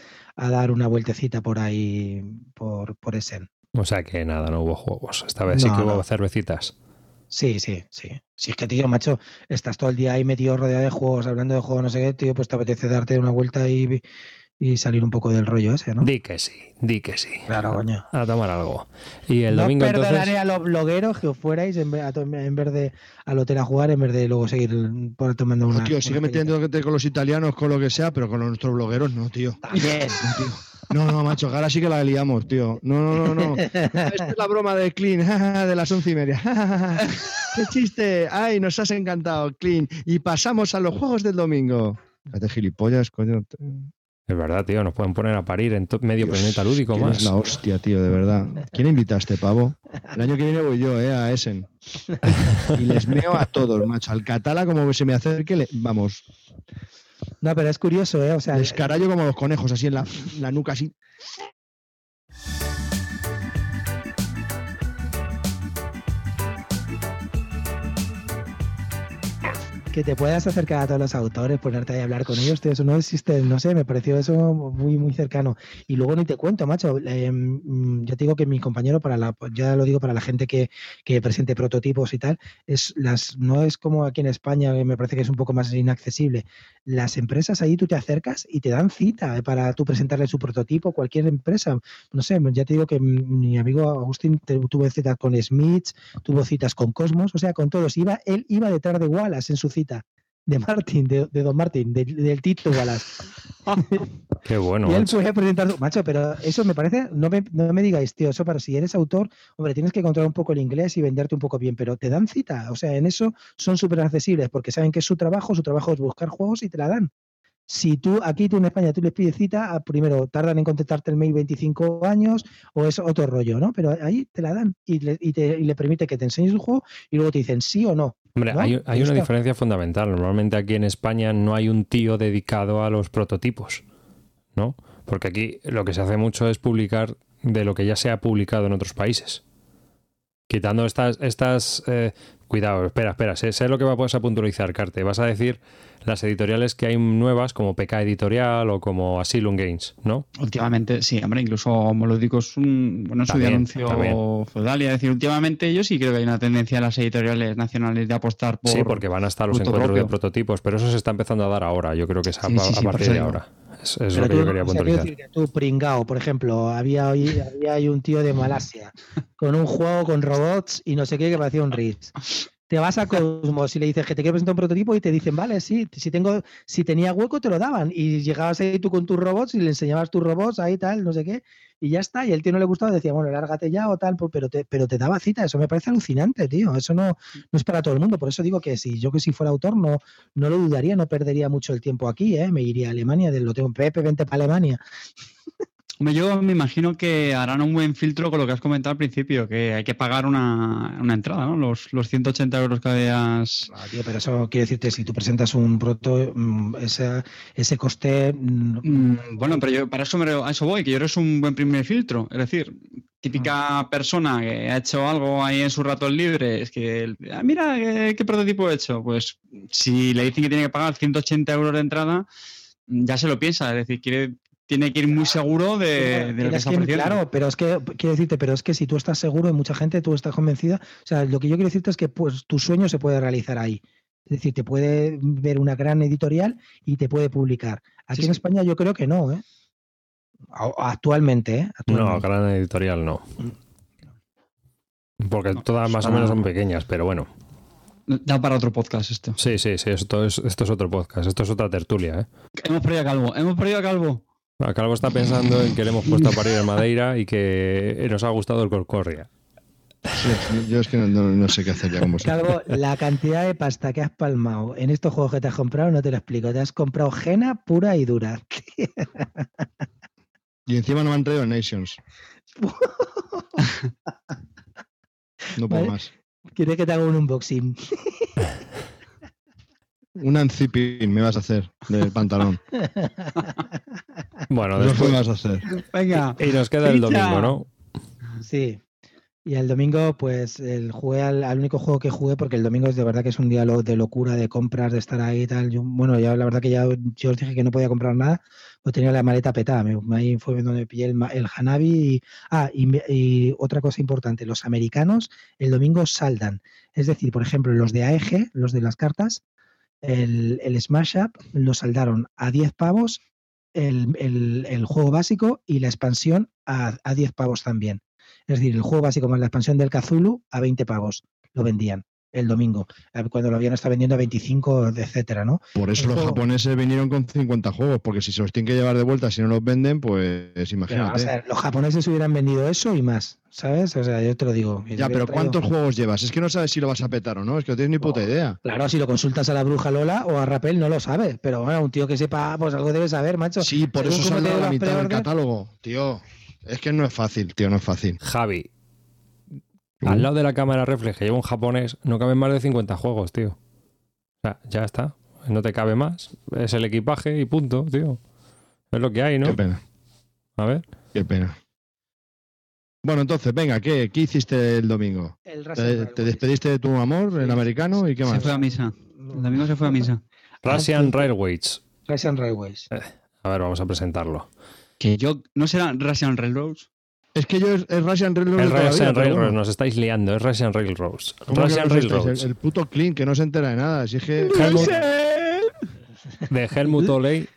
dar una vueltecita por ahí, por, por Essen. O sea que nada, no hubo juegos. Esta vez sí que hubo cervecitas. Sí, sí, sí. Si es que, tío, macho, estás todo el día ahí metido rodeado de juegos, hablando de juegos, no sé qué, tío, pues te apetece darte una vuelta y, y salir un poco del rollo ese, ¿no? Di que sí, di que sí. Claro, coño. A tomar algo. Y el no domingo perdonaré a los blogueros que os fuerais en vez, en vez, de al hotel a jugar, en vez de luego seguir tomando una. tío, sigue metiéndote con los italianos, con lo que sea, pero con nuestros blogueros no, tío. También. No, no, macho, ahora sí que la liamos, tío. No, no, no, no. Esta es la broma de Clean, de las once y media. ¡Qué chiste! ¡Ay, nos has encantado, Clean! Y pasamos a los juegos del domingo. Date gilipollas, coño. Es verdad, tío, nos pueden poner a parir en medio planeta lúdico más. Es la hostia, tío, de verdad. ¿Quién invitaste, pavo? El año que viene voy yo, eh, a Essen. Y les meo a todos, macho. Al Catala, como se me acerque, le... vamos. No, pero es curioso, eh. O sea, Descarallo como los conejos, así en la, en la nuca, así. Te puedas acercar a todos los autores, ponerte ahí a hablar con ellos, eso no existe, no sé, me pareció eso muy, muy cercano. Y luego ni te cuento, macho, eh, yo te digo que mi compañero, para la, ya lo digo para la gente que, que, presente prototipos y tal, es las, no es como aquí en España, me parece que es un poco más inaccesible. Las empresas ahí tú te acercas y te dan cita eh, para tú presentarle su prototipo, cualquier empresa. No sé, ya te digo que mi amigo Agustín tuvo citas con Smith, tuvo citas con Cosmos, o sea, con todos. Iba, él iba detrás de Wallace en su cita de Martin, de, Don Martin, del Tito Wallace. Qué bueno. Y él puede presentar, macho, pero eso me parece, no me, no me digáis, tío, eso para si eres autor, hombre, tienes que controlar un poco el inglés y venderte un poco bien, pero te dan cita, o sea, en eso son súper accesibles porque saben que es su trabajo, su trabajo es buscar juegos y te la dan. Si tú, aquí tú en España, tú les pides cita, primero tardan en contestarte el mail 25 años o es otro rollo, ¿no? Pero ahí te la dan y le, y te, y le permite que te enseñes el juego y luego te dicen sí o no. Hombre, hay, hay una diferencia fundamental. Normalmente aquí en España no hay un tío dedicado a los prototipos, ¿no? Porque aquí lo que se hace mucho es publicar de lo que ya se ha publicado en otros países. Quitando estas, estas eh, cuidado, espera, espera, sé, sé, lo que vas a puntualizar, Carte. Vas a decir las editoriales que hay nuevas, como PK Editorial o como Asylum Games, ¿no? Últimamente, sí, hombre, incluso Molódicos, un, bueno, su anuncio feudal, y a decir, últimamente ellos sí creo que hay una tendencia a las editoriales nacionales de apostar por. Sí, porque van a estar los encuentros de prototipos, pero eso se está empezando a dar ahora, yo creo que es a, partir de ahora. Es, lo que yo quería puntualizar. Decir que tú, Pringao, por ejemplo, había hoy había un tío de Malasia con un juego con robots y no sé qué que parecía un RIS te vas a Cosmos y le dices que te quiero presentar un prototipo y te dicen, vale, sí, si tengo, si tenía hueco te lo daban. Y llegabas ahí tú con tus robots y le enseñabas tus robots ahí tal, no sé qué, y ya está. Y el tío no le gustaba, decía, bueno, lárgate ya o tal, pero te, pero te daba cita. Eso me parece alucinante, tío. Eso no, no es para todo el mundo. Por eso digo que si yo que si fuera autor no, no lo dudaría, no perdería mucho el tiempo aquí, ¿eh? Me iría a Alemania, lo tengo, Pepe, vente para Alemania. Yo me imagino que harán un buen filtro con lo que has comentado al principio, que hay que pagar una, una entrada, ¿no? Los, los 180 euros que habías. Ah, tío, pero eso quiere decirte, si tú presentas un proto, mm, ese, ese coste. mm, Mm, Bueno, pero yo para eso, me, a eso voy, que yo eres un buen primer filtro. Es decir, típica persona que ha hecho algo ahí en su rato libre, es que, ah, mira, ¿qué, qué prototipo he hecho? Pues si le dicen que tiene que pagar 180 euros de entrada, ya se lo piensa. Es decir, quiere, tiene que ir muy seguro de, de lo que está que- ofreciendo. claro, pero es que quiero decirte, pero es que si tú estás seguro y mucha gente, tú estás convencida, o sea, lo que yo quiero decirte es que pues tu sueño se puede realizar ahí. Es decir, te puede ver una gran editorial y te puede publicar. Aquí Sí, en sí. España yo creo que no, ¿eh? Actualmente, ¿eh? No, gran editorial no. Porque todas más o menos son pequeñas, pero bueno. Da para otro podcast esto. Sí, sí, sí, esto es, esto es otro podcast, esto es otra tertulia, ¿eh? Hemos perdido a Calvo, hemos perdido a Calvo. Calvo está pensando en que le hemos puesto a parir en Madeira y que nos ha gustado el Corcorria. Sí, yo es que no, no- no sé qué hacer ya con vosotros. Calvo, la cantidad de pasta que has palmado en estos juegos que te has comprado, no te lo explico. Te has comprado gena pura y dura. Y encima no me han traído Nations. No puedo Vale. más. ¿Quieres que te haga un unboxing? Un unzipping me vas a hacer del pantalón. Bueno, No después, me vas a hacer. Venga. y nos queda el domingo, ¿no? Sí. Y el domingo, pues, el jugué al, al único juego que jugué, porque el domingo es de verdad que es un día lo- de locura, de compras, de estar ahí y tal. Yo, bueno, ya la verdad que ya yo os dije que no podía comprar nada, pues tenía la maleta petada. Me- ahí fue donde pillé el, el Hanabi. Y, ah, y otra cosa importante, los americanos el domingo saldan. Es decir, por ejemplo, los de AEG, los de las cartas, el, el Smash Up lo saldaron a 10 pavos, el, el- el juego básico y la expansión a, a 10 pavos también. Es decir, el juego básico más la expansión del Kazulu a 20 pavos lo vendían el domingo, eh, cuando lo habían estado vendiendo a 25, etcétera, ¿no? Por eso El los juego- japoneses vinieron con 50 juegos, porque si se los tienen que llevar de vuelta, si no los venden, pues imagínate. vamos a ver, los japoneses hubieran vendido eso y más, ¿sabes? O sea, yo te lo digo. ya, pero traído- ¿cuántos juegos llevas? Es que no sabes si lo vas a petar o no, es que no tienes ni puta idea. Claro, si lo consultas a la bruja Lola o a Rapel no lo sabe, pero bueno, un tío que sepa, pues algo debe saber, macho. Sí, por según eso sale la mitad del catálogo. Tío, es que no es fácil, tío, no es fácil. Javi, al lado de la cámara reflex que lleva un japonés, no caben más de 50 juegos, tío. O sea, ya está. No te cabe más. Es el equipaje y punto, tío. Es lo que hay, Qué ¿no? pena, A ver. qué pena. Bueno, entonces, venga, ¿qué, qué hiciste el domingo? El ¿Te, Russian te Railways. despediste de tu amor, el americano, y qué Se más? fue a misa. El domingo se fue a misa. Russian Railways. Russian Railways. A ver, vamos a presentarlo. Que yo. ¿No será Russian Railroads? Es que yo es, es Russian Railroad. El de toda la vida, Russian Railroads, nos estáis liando. Es Russian Railroads. ¿Cómo que Russian no? Railroads. El, el puto Clean, que no se entera de nada. Si es que... Helmut, de Helmut Oley.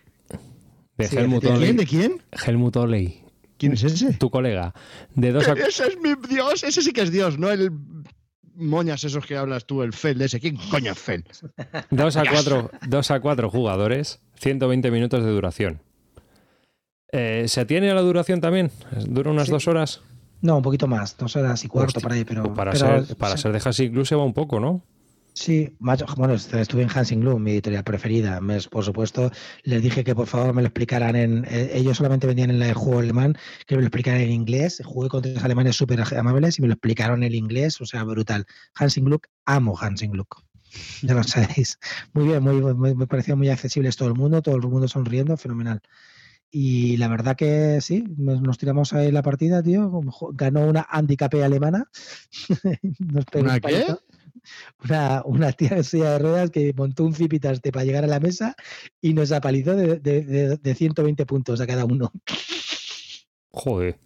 De Sí, Helmut ¿De quién? Oley. ¿De quién? Helmut Oley. ¿Quién es ese? Tu colega. De dos a, Ese es mi Dios, ese sí que es Dios, no el moñas esos que hablas tú, el Fel de ese. ¿Quién coño es Fel? dos a cuatro, dos a cuatro jugadores, 120 minutos de duración. Eh, ¿Se atiene a la duración también? ¿Dura unas Sí. dos horas? No, un poquito más, dos horas y cuarto Hostia, por ahí, pero. Para, pero- ser, para sí. ser de Hasi Inclusive va un poco, ¿no? Sí, macho, bueno, estuve en Hansing mi editorial preferida. Me- por supuesto, les dije que por favor me lo explicaran en. eh, ellos solamente vendían en el juego alemán, que me lo explicaran en inglés. Jugué con tres alemanes súper amables y me lo explicaron en inglés, o sea, brutal. Hansing amo Hansing. Ya lo sabéis. Muy bien, muy, muy- me pareció muy accesibles todo el mundo, todo el mundo sonriendo, fenomenal. Y la verdad que sí, nos tiramos ahí la partida, tío. Ganó una handicapé alemana. Nos pegó ¿Una un qué? Una, una tía de silla de ruedas que montó un zipitaste para llegar a la mesa y nos apalizó de, de, de- de 120 puntos a cada uno. Joder.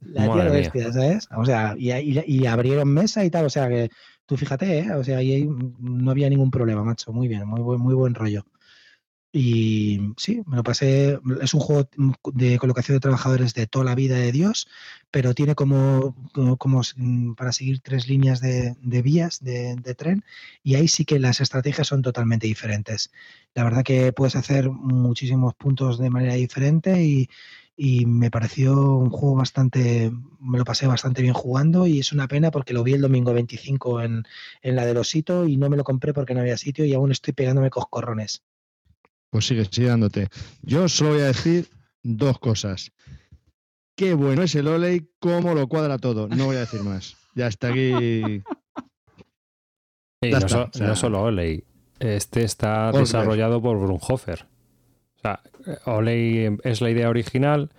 La tía lo bestia, ¿sabes? O sea, y, y- y abrieron mesa y tal, o sea que tú fíjate, ¿eh? O sea, ahí no había ningún problema, macho. Muy bien, muy buen, muy buen rollo. Y sí, me lo pasé. Es un juego de colocación de trabajadores de toda la vida de Dios, pero tiene como, como, como mm, para seguir tres líneas de, de vías de, de tren, y ahí sí que las estrategias son totalmente diferentes. La verdad que puedes hacer muchísimos puntos de manera diferente y, y me pareció un juego bastante, me lo pasé bastante bien jugando y es una pena porque lo vi el domingo 25 en, en la del Osito y no me lo compré porque no había sitio y aún estoy pegándome coscorrones. Pues sigue, sigue dándote. Yo solo voy a decir dos cosas. qué bueno es el Oley, cómo lo cuadra todo. No voy a decir más. Ya está aquí. Ya no, está, so- o sea- no solo Oley. Este está desarrollado por Brunhofer. O sea, Oley es la idea original,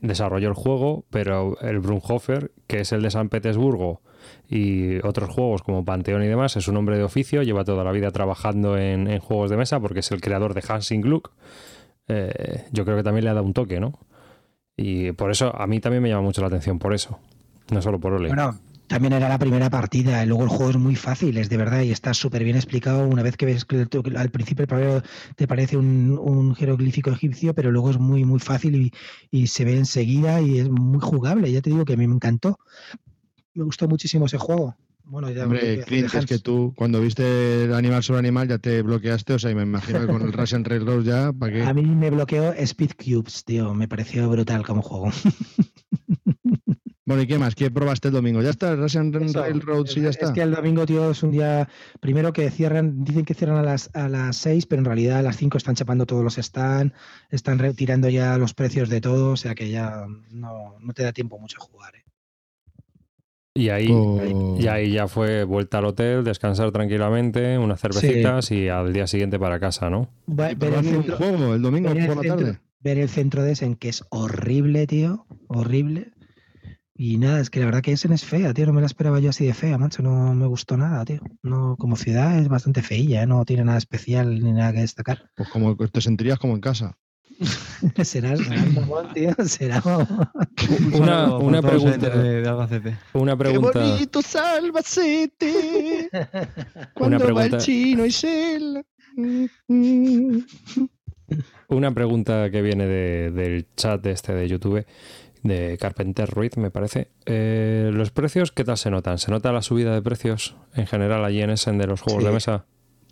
desarrolló el juego, pero el Brunhofer, que es el de San Petersburgo, y otros juegos como Panteón y demás, es un hombre de oficio, lleva toda la vida trabajando en, juegos de mesa porque es el creador de Hansing Gluck. Eh, yo creo que también le ha dado un toque, ¿no? Y por eso, a mí también me llama mucho la atención, por eso. No solo por Oley. Bueno, también era la primera partida, y luego el juego es muy fácil, es de verdad, y está súper bien explicado. Una vez que ves que al principio te parece un, un jeroglífico egipcio, pero luego es muy, muy fácil y, y se ve enseguida y es muy jugable. Ya te digo que a mí me encantó. Me gustó muchísimo ese juego. Bueno, ya Hombre, Clint, es que tú cuando viste el animal sobre animal ya te bloqueaste, o sea, y me imagino que con el Russian Railroad ya, ¿para qué? A mí me bloqueó Speed Cubes, tío. Me pareció brutal como juego. Bueno, ¿y qué más? ¿Qué probaste el domingo? ¿Ya está el Russian Eso, Railroad? Sí, ya es- está. Es que el domingo, tío, es un día. Primero que cierran, dicen que cierran a las, a las 6, pero en realidad a las 5 están chapando todos los stands, están retirando ya los precios de todo, o sea que ya no, no te da tiempo mucho a jugar. ¿eh? Y ahí, Oh. y ahí ya fue vuelta al hotel, descansar tranquilamente, unas cervecitas y al día siguiente para casa, ¿no? Ver, el probar un centro, juego el domingo por la centro- tarde. ver el centro de Essen, que es horrible, tío, horrible. Y nada, es que la verdad que Essen es fea, tío, no me la esperaba yo así de fea, macho, no me gustó nada, tío. No, como ciudad es bastante feilla, ¿eh? no tiene nada especial ni nada que destacar. Pues como te sentirías como en casa. será, mamón, tío, será Una- una pregunta. de, de Albacete. Una pregunta, Albacete! Una pregunta. chino y Shell. una pregunta que viene de- del chat de este de YouTube de Carpenter Ruiz, me parece. Eh, ¿Los precios qué tal se notan? ¿Se nota la subida de precios en general allí en Essen de los juegos Sí. de mesa?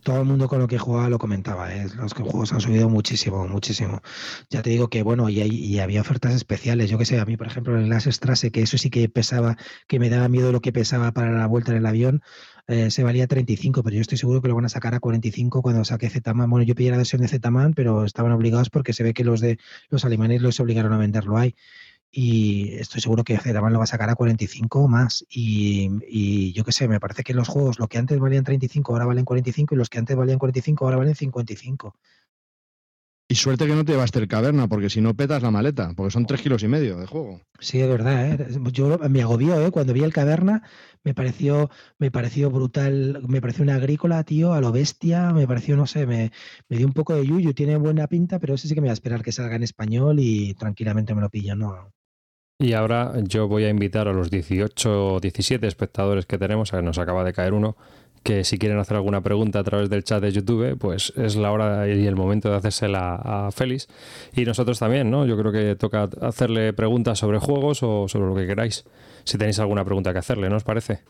Todo el mundo con lo que jugaba lo comentaba, ¿eh? los que juegos han subido muchísimo, muchísimo. Ya te digo que, bueno, y, hay- y había ofertas especiales. Yo que sé, a mí, por ejemplo, el Las Strasse, que eso sí que pesaba, que me daba miedo lo que pesaba para la vuelta en el avión, eh, se valía 35, pero yo estoy seguro que lo van a sacar a 45 cuando saque Z-Man. Bueno, yo pillé la versión de Z-Man, pero estaban obligados porque se ve que los de los alemanes los obligaron a venderlo ahí. Y estoy seguro que Z-Man lo va a sacar a 45 o más. Y, y yo qué sé, me parece que los juegos, lo que antes valían 35, ahora valen 45, y los que antes valían 45, ahora valen 55. Y suerte que no te llevaste el caverna, porque si no petas la maleta, porque son tres kilos y medio de juego. Sí, es verdad, ¿eh? Yo me agobió, ¿eh? Cuando vi el caverna, me pareció, me pareció brutal, me pareció una agrícola, tío, a lo bestia, me pareció, no sé, me, me dio un poco de yuyu, tiene buena pinta, pero ese sí que me va a esperar que salga en español y tranquilamente me lo pillo, ¿no? Y ahora yo voy a invitar a los 18 o 17 espectadores que tenemos, que nos acaba de caer uno, que si quieren hacer alguna pregunta a través del chat de YouTube, pues es la hora y el momento de hacérsela a Félix. Y nosotros también, ¿no? Yo creo que toca hacerle preguntas sobre juegos o sobre lo que queráis. Si tenéis alguna pregunta que hacerle, ¿no os parece?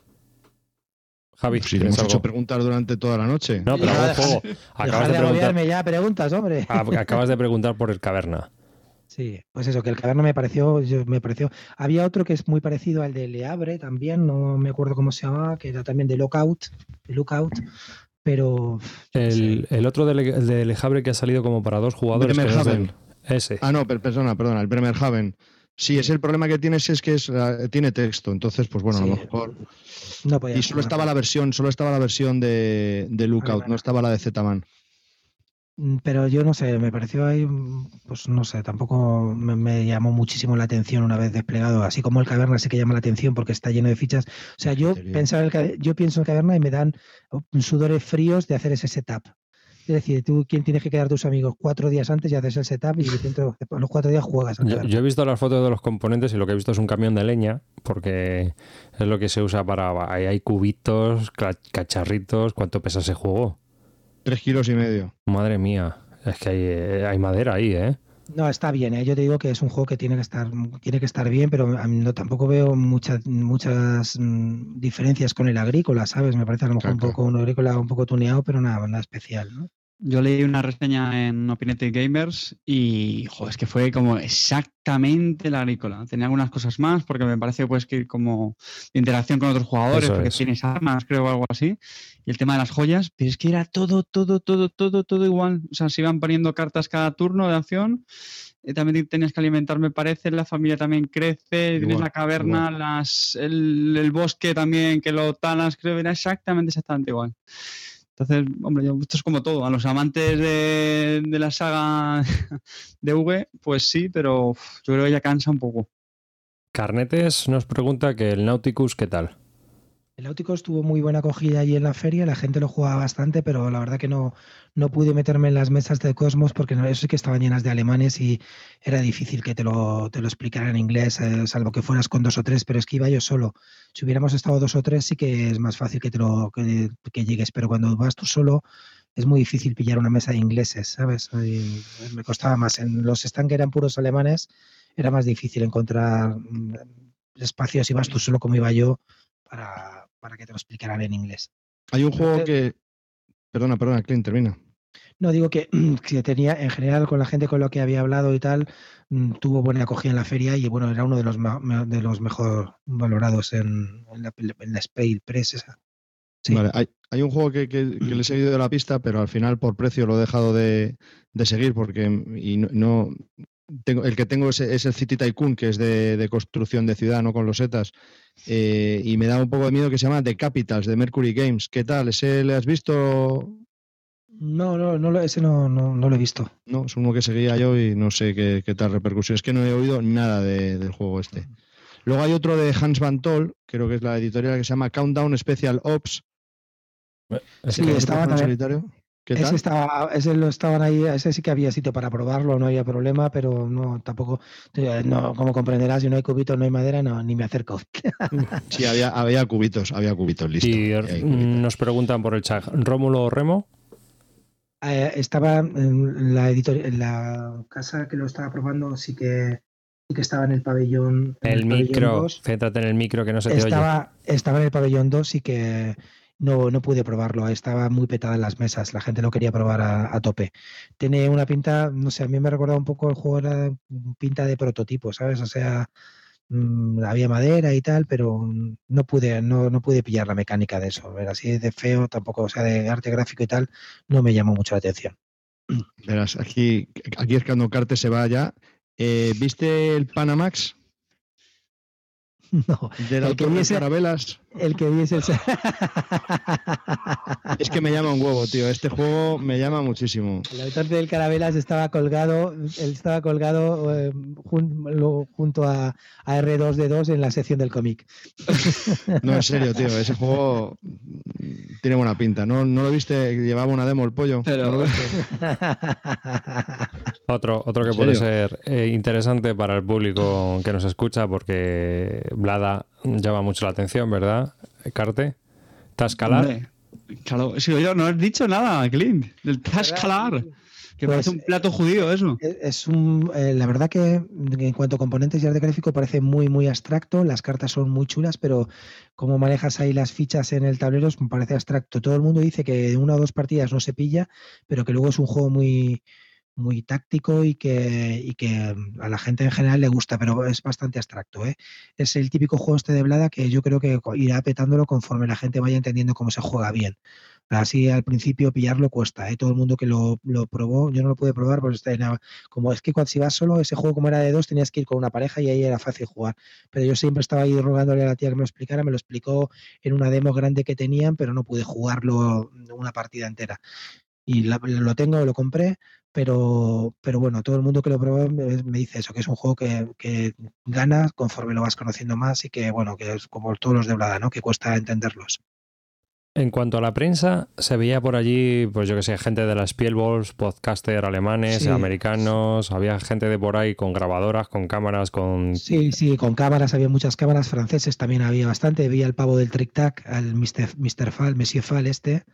Javi, Si le ¿tienes hemos hecho preguntas durante toda la noche. No, pero Ya, algún juego. Acabas de de preguntar, ya, preguntas, hombre. Ah, acabas de preguntar por el caverna. Sí, pues eso, que el caverna me pareció, yo- me pareció. Había otro que es muy parecido al de Le Havre también, no me acuerdo cómo se llamaba, que era también de Lookout, de Lookout, pero. El, otro de, Le- de que ha salido como para dos jugadores. es Bremerhaven. del- Ese. Ah, no, per- perdona, perdona, el Bremerhaven. Sí, es el problema que tienes es que es, eh, tiene texto, entonces, pues bueno, a lo mejor. no podía Y solo estaba la versión, solo estaba la versión de, de Lookout, no estaba la de Z-Man. Mm, Pero yo no sé, me pareció ahí, mm, pues no sé, tampoco me, me llamó muchísimo la atención una vez desplegado, así como el caverna sí que llama la atención porque está lleno de fichas. O sea, yo pensaba el, yo pienso en el caverna y me dan oh, sudores fríos de hacer ese setup. Es decir, tú quién tienes que quedar tus amigos cuatro días antes y haces el setup y dentro de los cuatro días juegas Yo, yo he visto las fotos de los componentes y lo que he visto es un camión de leña, porque es lo que se usa para. Ahí hay cubitos, cacharritos. ¿Cuánto pesa ese juego? Tres kilos y medio. Madre mía. Es que hay, eh, hay madera ahí, ¿eh? No, está bien, ¿eh? yo te digo que es un juego que tiene que estar, tiene que estar bien, pero no, tampoco veo muchas, muchas mm, diferencias con el agrícola, ¿sabes? Me parece a lo mejor un Claro, poco un agrícola un poco tuneado, pero nada, nada especial, ¿no? Yo leí una reseña en Opinete Gamers y joder, es que fue como exactamente la agrícola. Tenía algunas cosas más porque me parece pues que como interacción con otros jugadores, porque tienes armas, creo, o algo así. Y el tema de las joyas, pero es que era todo, todo, todo, todo, todo igual. O sea, se iban poniendo cartas cada turno de acción. Eh, también tienes que alimentar, me parece. La familia también crece. tienes la caverna, las, el, el, bosque también que lo talas. Creo que era exactamente, exactamente igual. Entonces, hombre, esto es como todo. A los amantes de, la saga de V, pues sí, pero yo creo que ya cansa un poco. Carnetes nos pregunta que el Nauticus, ¿qué tal? El Nauticus tuvo muy buena acogida allí en la feria, la gente lo jugaba bastante, pero la verdad que no, no pude meterme en las mesas de Cosmos porque eso sí que estaban llenas de alemanes y era difícil que te lo, te lo explicara en inglés, eh, salvo que fueras con dos o tres, pero es que iba yo solo. Si hubiéramos estado dos o tres sí que es más fácil que te lo que, llegues, pero cuando vas tú solo es muy difícil pillar una mesa de ingleses, ¿sabes? me costaba más. En los stands que eran puros alemanes era más difícil encontrar mm, espacios si vas tú solo como iba yo para para que te lo explicaran en inglés. Hay un juego que... Perdona, perdona, Clint, termina. No, digo que, que, tenía, en general, con la gente con la que había hablado y tal, mm, tuvo buena acogida en la feria y bueno, era uno de los, de los mejor valorados en, la, en la Press esa. Vale, hay, hay, un juego que, que, le he seguido de la pista, pero al final por precio lo he dejado de, de seguir porque y no, tengo, el que tengo es, es, el City Tycoon, que es de, de, construcción de ciudad, no con los setas. Eh, y me da un poco de miedo que se llama The Capitals, de Mercury Games. ¿Qué tal? ¿Ese le has visto? No, no, no ese no, no, no, lo he visto. No, es uno que seguía yo y no sé qué, qué tal repercusión. Es que no he oído nada de, del juego este. Luego hay otro de Hans Van Tol, creo que es la editorial que se llama Countdown Special Ops. Sí, estaba también, solitario. Ese, estaba, ese lo estaban ahí, ese sí que había sitio para probarlo, no había problema, pero no, tampoco, no, como comprenderás, si no hay cubitos, no hay madera, no, ni me acerco. Sí, había, había cubitos, había cubitos, listo. Y nos preguntan por el chat, ¿Rómulo o Remo? Eh, estaba en la editorial, en la casa que lo estaba probando, sí que sí que estaba en el pabellón. el, micro, céntrate en el micro que no se te estaba, Estaba en el pabellón 2 y que no, no pude probarlo, estaba muy petada en las mesas, la gente lo quería probar a, tope. Tiene una pinta, no sé, a mí me recordaba un poco el juego, era pinta de prototipo, ¿sabes? O sea, mm, había madera y tal, pero no pude, no, no pude pillar la mecánica de eso. Ver así de feo, tampoco, o sea, de arte gráfico y tal, no me llamó mucho la atención. Verás, aquí, aquí es cuando Carte se va ya. Eh, ¿Viste el Panamax? No. el que viese, Carabelas. El que viese el... Es que me llama un huevo, tío. Este juego me llama muchísimo. El autor del Carabelas estaba colgado, él estaba colgado eh, junto a, R2D2 en la sección del cómic. No, en serio, tío. Ese juego tiene buena pinta. ¿No, no lo viste? Llevaba una demo el pollo. otro, otro que puede ser eh, interesante para el público que nos escucha porque Blada llama mucho la atención, ¿verdad? Carte. Tascalar. Claro, si no has dicho nada, Clint. El Tascalar. Que pues, parece un plato judío eso. Es un, eh, la verdad que en cuanto a componentes y arte gráfico parece muy, muy abstracto. Las cartas son muy chulas, pero como manejas ahí las fichas en el tablero me parece abstracto. Todo el mundo dice que una o dos partidas no se pilla, pero que luego es un juego muy, muy táctico y que, y que a la gente en general le gusta, pero es bastante abstracto. ¿eh? Es el típico juego este de Blada que yo creo que irá petándolo conforme la gente vaya entendiendo cómo se juega bien. Así al principio pillarlo cuesta, ¿eh? todo el mundo que lo, lo, probó, yo no lo pude probar, pues como es que cuando si vas solo, ese juego como era de dos, tenías que ir con una pareja y ahí era fácil jugar. Pero yo siempre estaba ahí rogándole a la tía que me lo explicara, me lo explicó en una demo grande que tenían, pero no pude jugarlo una partida entera y lo tengo, lo compré, pero, pero bueno, todo el mundo que lo probó me, dice eso, que es un juego que, que ganas conforme lo vas conociendo más y que, bueno, que es como todos los de Blada, ¿no? Que cuesta entenderlos. En cuanto a la prensa, se veía por allí, pues yo que sé, gente de las Spielballs, podcaster alemanes, americanos, había gente de por ahí con grabadoras, con cámaras, con... Sí, sí, con cámaras, había muchas cámaras, franceses también había bastante, había el pavo del Trick Tac, al Mr. Mr. Fall, Monsieur Fall este,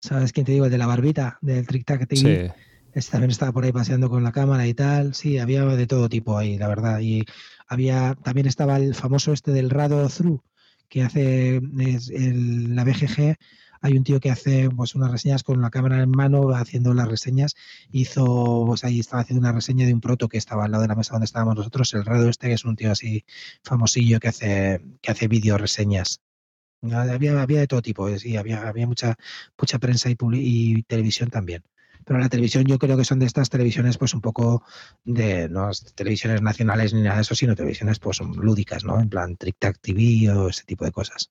¿Sabes quién te digo? El de la barbita, del Trick Tac TV. Sí. También estaba por ahí paseando con la cámara y tal. Sí, había de todo tipo ahí, la verdad. Y había también estaba el famoso este del Rado Through, que hace la BGG, hay un tío que hace pues unas reseñas con la cámara en mano haciendo las reseñas. Hizo, pues ahí estaba haciendo una reseña de un proto que estaba al lado de la mesa donde estábamos nosotros, el Rado este, que es un tío así famosillo que hace, que hace video reseñas. Había, había de todo tipo, sí, había, había mucha, mucha prensa y, y televisión también. Pero la televisión yo creo que son de estas televisiones pues un poco de, no televisiones nacionales ni nada de eso, sino televisiones pues lúdicas, ¿no? En plan Trick Tac TV o ese tipo de cosas.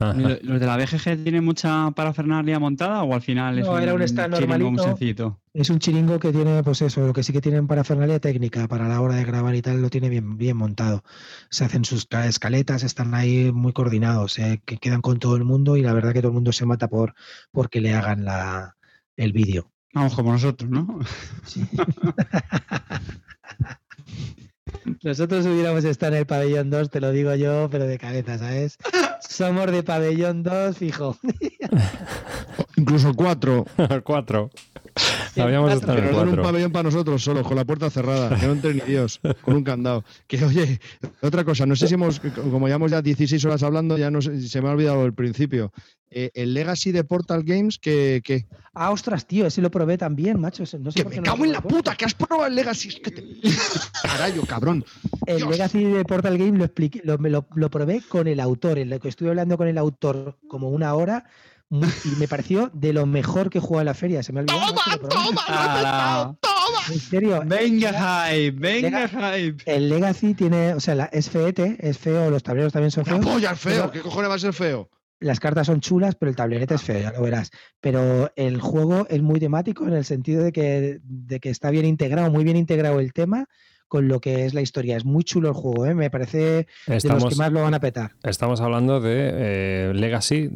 ¿Los de la BGG tienen mucha parafernalia montada o al final es no, era un stand normalito. sencillito? Es un chiringo que tiene, pues eso, lo que sí que tienen parafernalia técnica para la hora de grabar y tal, lo tiene bien, bien montado. Se hacen sus escaletas, están ahí muy coordinados, eh, que quedan con todo el mundo y la verdad que todo el mundo se mata por porque le hagan la, el vídeo. Vamos como nosotros, ¿no? Sí. Nosotros hubiéramos estado en el pabellón 2, te lo digo yo, pero de cabeza, ¿sabes? Somos de pabellón 2, fijo. Incluso 4. 4. Habíamos estado en un pabellón para nosotros solo, con la puerta cerrada, que no entre ni Dios, con un candado. Que oye, otra cosa, no sé si hemos, como llevamos ya 16 horas hablando, ya no sé, se me ha olvidado el principio. Eh, el Legacy de Portal Games, que, que, Ah, ostras, tío, ese lo probé también, macho. No sé que me cago en la puta, que has probado el Legacy. Es que te... Carayo, cabrón. El Legacy de Portal Games lo, expliqué, lo, lo, lo, probé con el autor, en lo que estuve hablando con el autor como una hora y me pareció de lo mejor que jugó en la feria. Se me olvidó. ¡Toma, toma, toma! En serio. Venga, hype, venga, hype. El Legacy tiene, o sea, es feete, es feo, los tableros también son feos. ¡Polla, es feo! ¿Qué cojones va a ser feo? Las cartas son chulas, pero el tablerete es feo, ya lo verás. Pero el juego es muy temático en el sentido de que, de que está bien integrado, muy bien integrado el tema con lo que es la historia. Es muy chulo el juego, ¿eh? me parece estamos, de los que más lo van a petar. Estamos hablando de eh, Legacy,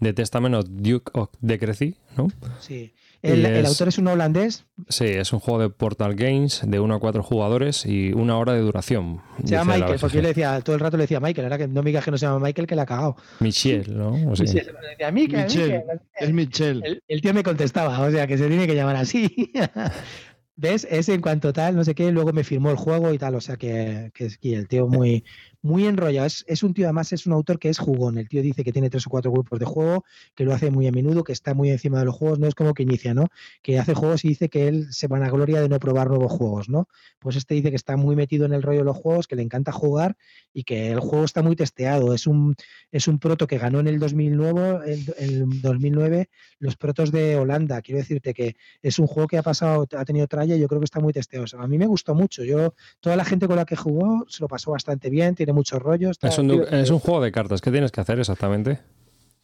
de Testament of Duke of Decreci, ¿no? Sí. El, el, autor es un holandés. Sí, es un juego de Portal Games de 1 a 4 jugadores y una hora de duración. Se llama Michael, porque yo le decía, todo el rato le decía Michael, ahora que no me digas que no se llama Michael, que la ha cagado. Michel, ¿no? O sea, Michel, decía, Michael, Michel, Michel. Es Michel. El, el, tío me contestaba, o sea, que se tiene que llamar así. ¿Ves? Ese en cuanto tal, no sé qué, luego me firmó el juego y tal, o sea que, que, que el tío muy, muy enrollado. Es, es, un tío, además, es un autor que es jugón. El tío dice que tiene tres o cuatro grupos de juego, que lo hace muy a menudo, que está muy encima de los juegos. No es como que inicia, ¿no? Que hace juegos y dice que él se van a gloria de no probar nuevos juegos, ¿no? Pues este dice que está muy metido en el rollo de los juegos, que le encanta jugar y que el juego está muy testeado. Es un, es un proto que ganó en el 2009, el, el 2009 los protos de Holanda. Quiero decirte que es un juego que ha pasado, ha tenido tralla y yo creo que está muy testeado. A mí me gustó mucho. Yo, toda la gente con la que jugó se lo pasó bastante bien, tiene muchos rollos. Es un, es un juego de cartas. ¿Qué tienes que hacer exactamente?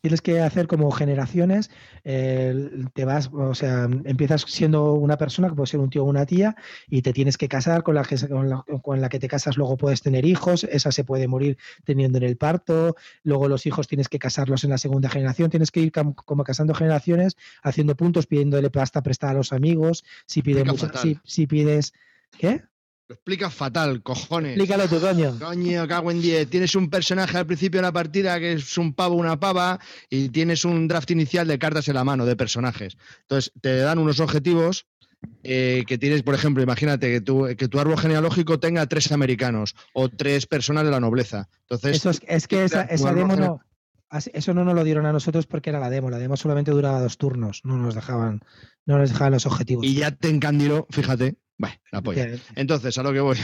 tienes que hacer como generaciones, eh, te vas, o sea, empiezas siendo una persona, que puede ser un tío o una tía, y te tienes que casar con la, que, con la, con la que te casas, luego puedes tener hijos, esa se puede morir teniendo en el parto, luego los hijos tienes que casarlos en la segunda generación, tienes que ir como casando generaciones, haciendo puntos, pidiéndole pasta prestada a los amigos, si pides, mucho, si, si pides, ¿qué? Lo explicas fatal, cojones. Explícalo tú, coño. Coño, cago en 10. Tienes un personaje al principio de la partida que es un pavo, una pava, y tienes un draft inicial de cartas en la mano, de personajes. Entonces, te dan unos objetivos eh, que tienes, por ejemplo, imagínate que tu, que tu árbol genealógico tenga tres americanos o tres personas de la nobleza. Entonces, Eso es, es que esa, esa demo no, eso no nos lo dieron a nosotros porque era la demo. La demo solamente duraba dos turnos. No nos dejaban, no nos dejaban los objetivos. Y ya te encandiló, fíjate. Bueno, la polla. Entonces, a lo que voy.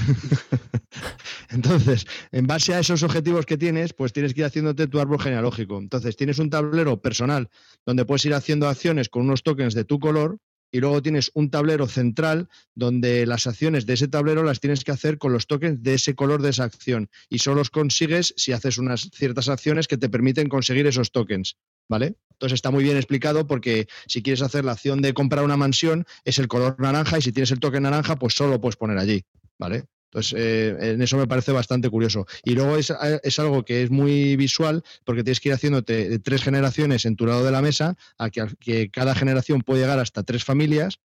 Entonces, en base a esos objetivos que tienes, pues tienes que ir haciéndote tu árbol genealógico. Entonces, tienes un tablero personal donde puedes ir haciendo acciones con unos tokens de tu color y luego tienes un tablero central donde las acciones de ese tablero las tienes que hacer con los tokens de ese color de esa acción y solo los consigues si haces unas ciertas acciones que te permiten conseguir esos tokens. ¿Vale? Entonces está muy bien explicado porque si quieres hacer la acción de comprar una mansión es el color naranja y si tienes el token naranja pues solo lo puedes poner allí, ¿vale? Entonces, eh, en eso me parece bastante curioso. Y luego es, es, algo que es muy visual porque tienes que ir haciéndote tres generaciones en tu lado de la mesa, a que, cada generación puede llegar hasta tres familias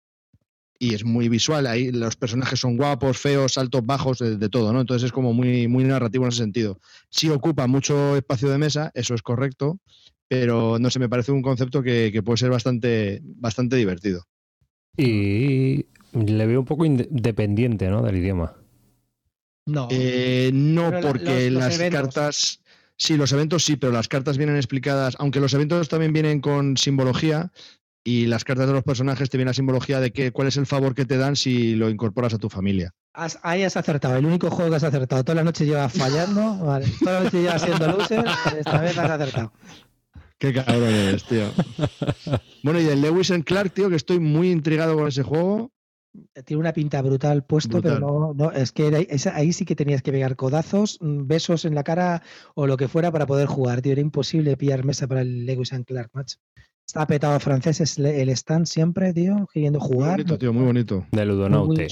y es muy visual. Ahí los personajes son guapos, feos, altos, bajos, de, de, todo, ¿no? Entonces es como muy, muy narrativo en ese sentido. Sí ocupa mucho espacio de mesa, eso es correcto, pero no sé, me parece un concepto que, que puede ser bastante, bastante divertido. Y le veo un poco independiente, ¿no? Del idioma. No, eh, no porque la, los, los las eventos. cartas Sí, los eventos sí, pero las cartas vienen explicadas, aunque los eventos también vienen con simbología y las cartas de los personajes te vienen la simbología de que, cuál es el favor que te dan si lo incorporas a tu familia. ahí has acertado, el único juego que has acertado. Toda la noche llevas fallando, vale. toda la noche llevas siendo loser, esta vez has acertado. Qué cabrón eres, tío. bueno, y el Lewis and Clark, tío, que estoy muy intrigado con ese juego. Tiene una pinta brutal puesto, pero no, no, es que ahí sí que tenías que pegar codazos, mm, besos en la cara o lo que fuera para poder jugar, tío. Era imposible pillar mesa para el Lewis and Clark, match. Está petado franceses el stand siempre, tío, queriendo jugar. Muy bonito, tío, muy bonito. De Ludonaute.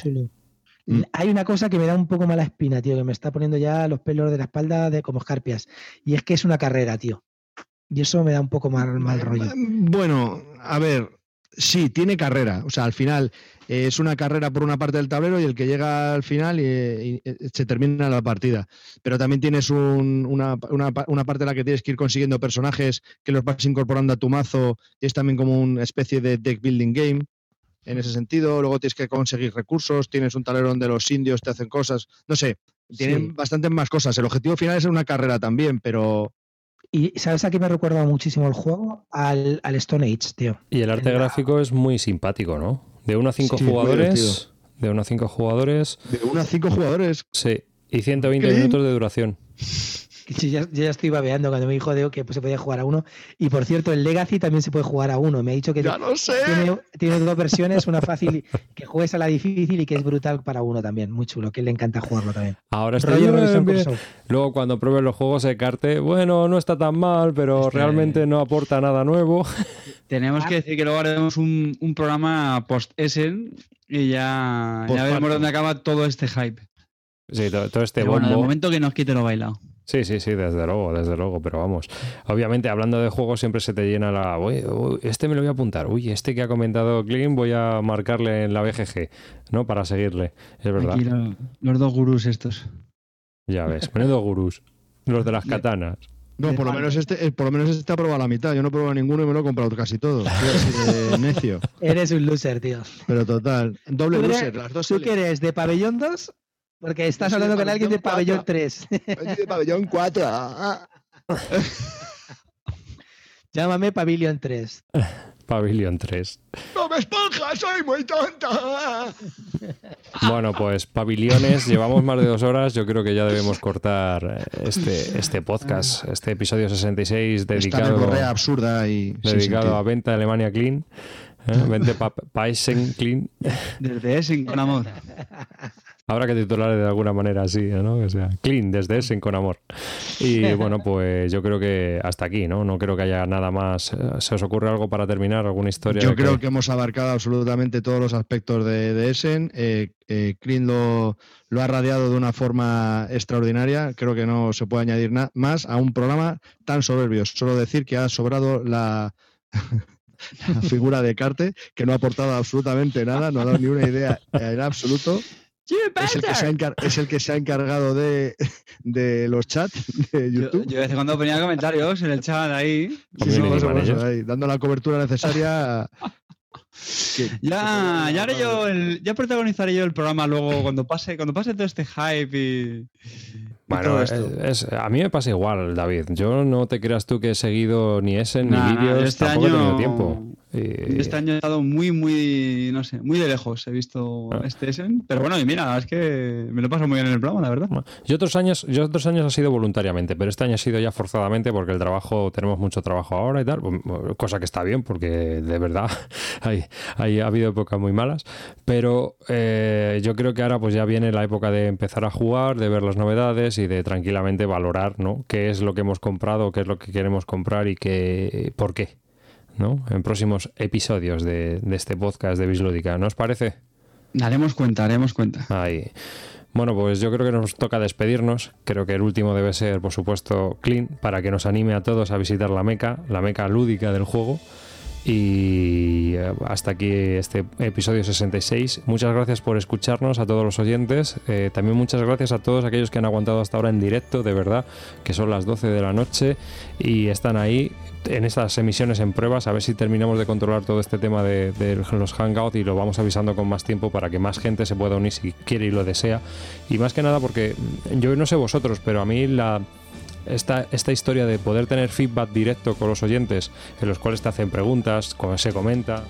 Mm. Hay una cosa que me da un poco mala espina, tío, que me está poniendo ya los pelos de la espalda de como escarpias. Y es que es una carrera, tío. Y eso me da un poco mal, mal rollo. Bueno, a ver, sí, tiene carrera. O sea, al final eh, es una carrera por una parte del tablero y el que llega al final y, se termina la partida. Pero también tienes una, parte en la que tienes que ir consiguiendo personajes que los vas incorporando a tu mazo. Y es también como una especie de deck building game en ese sentido. Luego tienes que conseguir recursos, tienes un tablero donde los indios te hacen cosas. No sé, tienen bastantes más cosas. El objetivo final es una carrera también, pero y ¿sabes a qué me recuerda muchísimo el juego? Al, Stone Age, tío. Y el arte gráfico es muy simpático, ¿no? De 1 a 5 jugadores. De 1 a 5 jugadores. De 1 a 5 jugadores. Sí. Y 120 minutos de duración. Yo ya, ya, estoy babeando cuando me dijo Deo que pues, se podía jugar a uno. Y por cierto, el Legacy también se puede jugar a uno. Me ha dicho que Tiene, dos versiones, una fácil que juegues a la difícil y que es brutal para uno también. Muy chulo, que le encanta jugarlo también. Ahora está Luego cuando pruebes los juegos de carte, bueno, no está tan mal, pero este realmente no aporta nada nuevo. Tenemos que decir que luego haremos un, un programa post-Essen y ya, ya veremos dónde acaba todo este hype. Sí, todo, este bombo. Bueno, de momento que nos quite lo bailado. Sí, sí, sí, desde luego, desde luego, pero vamos. Obviamente, hablando de juegos, siempre se te llena la. Uy, este me lo voy a apuntar. Uy, este que ha comentado Clean, voy a marcarle en la BGG, ¿no? Para seguirle. Es verdad. Aquí los dos gurús estos. Ya ves, dos gurús. Los de las katanas. No, por lo menos este, eh, por lo menos este ha probado la mitad. Yo no he probado ninguno y me lo he comprado casi todo. así necio. Eres un loser, tío. Pero total. Doble loser, las dos. ¿Tú qué eres? ¿De pabellón 2 porque estás hablando con alguien de pabellón 3. de pabellón 4. Llámame pabellón 3. Pavilion 3. ¡No me esponja! ¡Soy muy tonta! Bueno, pues pavillones, llevamos más de dos horas. Yo creo que ya debemos cortar este, este podcast, este episodio 66 dedicado, absurda y, dedicado a venta Alemania Clean. ¿eh? Vente pa, Clean. Desde Essen con amor. Habrá que titular de alguna manera así, ¿no? Que sea clean desde ese con amor. Y bueno, pues yo creo que hasta aquí, ¿no? No creo que haya nada más. ¿Se os ocurre algo para terminar? ¿Alguna historia? Yo creo que... hemos abarcado absolutamente todos los aspectos de, Essen. Eh, eh, Clean lo, lo, ha radiado de una forma extraordinaria. Creo que no se puede añadir nada más a un programa tan soberbio. Solo decir que ha sobrado la. la figura de Carte, que no ha aportado absolutamente nada, no ha dado ni una idea en absoluto. Es el, que se ha es el que se ha encargado de, de los chats de YouTube. Yo, yo de cuando ponía comentarios en el chat ahí, dando la cobertura necesaria. ya, ya haré yo el, ya protagonizaré yo el programa luego cuando pase, cuando pase todo este hype y. Bueno, a mí me pasa igual, David. Yo no te creas tú que he seguido ni ese ni vídeos, este tampoco año... he tenido tiempo. Este año he estado muy, muy, no sé, muy de lejos he visto ah. este Essen. Pero bueno, y mira, es que me lo paso muy bien en el programa, la verdad. Yo otros años, yo otros años ha sido voluntariamente, pero este año ha sido ya forzadamente porque el trabajo, tenemos mucho trabajo ahora y tal, cosa que está bien porque de verdad hay, ha habido épocas muy malas. Pero eh, yo creo que ahora pues ya viene la época de empezar a jugar, de ver las novedades y de tranquilamente valorar, ¿no? Qué es lo que hemos comprado, qué es lo que queremos comprar y qué, por qué. ¿No? En próximos episodios de, este podcast de Bislúdica. ¿No os parece? Haremos cuenta, haremos cuenta. Ahí. Bueno, pues yo creo que nos toca despedirnos. Creo que el último debe ser, por supuesto, Clean, para que nos anime a todos a visitar la meca, la meca lúdica del juego. Y eh, hasta aquí este episodio 66. Muchas gracias por escucharnos a todos los oyentes. Eh, también muchas gracias a todos aquellos que han aguantado hasta ahora en directo, de verdad, que son las 12 de la noche y están ahí en estas emisiones en pruebas, a ver si terminamos de controlar todo este tema de, los hangouts y lo vamos avisando con más tiempo para que más gente se pueda unir si quiere y lo desea. Y más que nada porque yo no sé vosotros, pero a mí la esta, esta historia de poder tener feedback directo con los oyentes, en los cuales te hacen preguntas, se comenta.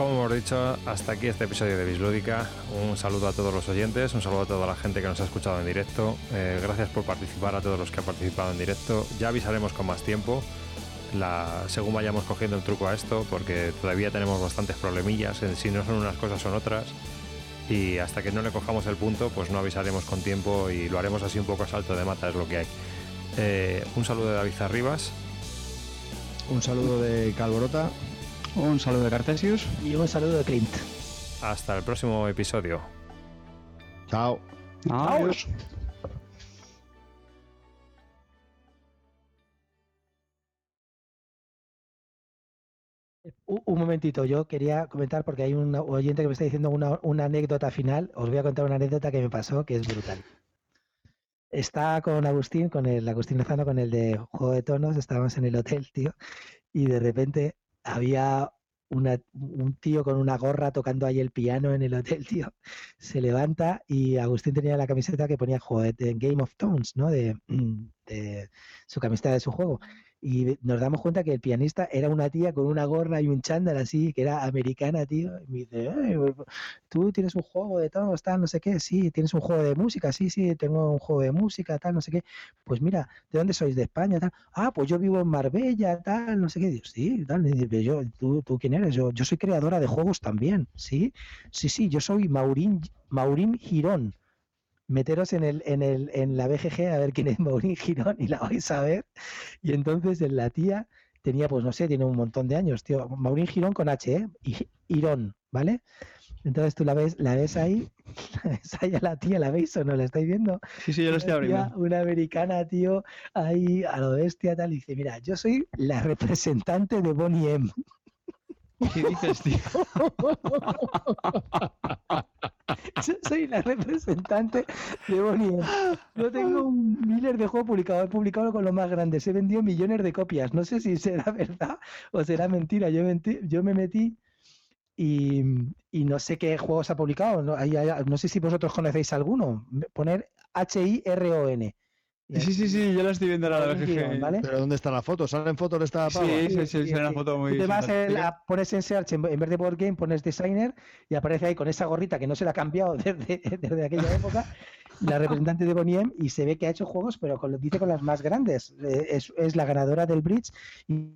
Como hemos dicho, hasta aquí este episodio de Bislúdica. Un saludo a todos los oyentes, un saludo a toda la gente que nos ha escuchado en directo. Eh, gracias por participar a todos los que han participado en directo. Ya avisaremos con más tiempo, según vayamos cogiendo el truco a esto, porque todavía tenemos bastantes problemillas, en si no son unas cosas son otras. Y hasta que no le cojamos el punto, pues no avisaremos con tiempo y lo haremos así un poco a salto de mata, es lo que hay. Eh, un saludo de David Arribas. Un saludo de Calborota. Un saludo de Cartesius. Y un saludo de Clint. Hasta el próximo episodio. Chao. Adiós. Un momentito, yo quería comentar porque hay un oyente que me está diciendo una, una, anécdota final. Os voy a contar una anécdota que me pasó que es brutal. Está con Agustín, con el Agustín Lozano, con el de Juego de Tonos, estábamos en el hotel, tío, y de repente había un tío con una gorra tocando ahí el piano en el hotel, tío. Se levanta y Agustín tenía la camiseta que ponía en Game of Thrones, ¿no? De, de, su camiseta de su juego y nos damos cuenta que el pianista era una tía con una gorra y un chándal así, que era americana, tío. Y me dice, tú tienes un juego de todo, tal, no sé qué. Sí, tienes un juego de música, sí, sí, tengo un juego de música, tal, no sé qué. Pues mira, ¿de dónde sois? ¿De España? Tal. Ah, pues yo vivo en Marbella, tal, no sé qué. Digo, sí, tal. Y yo, ¿tú, ¿tú quién eres? Yo, yo soy creadora de juegos también, ¿sí? Sí, sí, yo soy Maurín, Maurín Girón meteros en, el, en, el, en la BGG a ver quién es Maurín Girón y la vais a ver. Y entonces en la tía tenía, pues no sé, tiene un montón de años, tío. Maurín Girón con H, ¿eh? Y Girón, ¿vale? Entonces tú la ves, la ves ahí, la ves ahí a la tía, ¿la veis o no? ¿La estáis viendo? Sí, sí, yo lo estoy abriendo. Una americana, tío, ahí a lo bestia, tal, y dice, mira, yo soy la representante de Bonnie M. ¿Qué dices, tío? Yo soy la representante de Bonnie. Yo tengo un Miller de juego publicado. He publicado con lo más grande. Se vendió millones de copias. No sé si será verdad o será mentira. Yo, me metí y, no sé qué juegos ha publicado. No sé si vosotros conocéis alguno. Poner H-I-R-O-N. Sí, sí, sí, yo lo estoy viendo ahora. Pero ¿dónde está la foto? ¿Salen fotos de esta pava? Sí, sí, sí, sale una foto muy... Tú te vas a, pones en search, en vez de board game, pones designer y aparece ahí con esa gorrita que no se la ha cambiado desde, desde aquella época, la representante de Boniem, y se ve que ha hecho juegos, pero con, dice con las más grandes. Eh, es, es la ganadora del Bridge y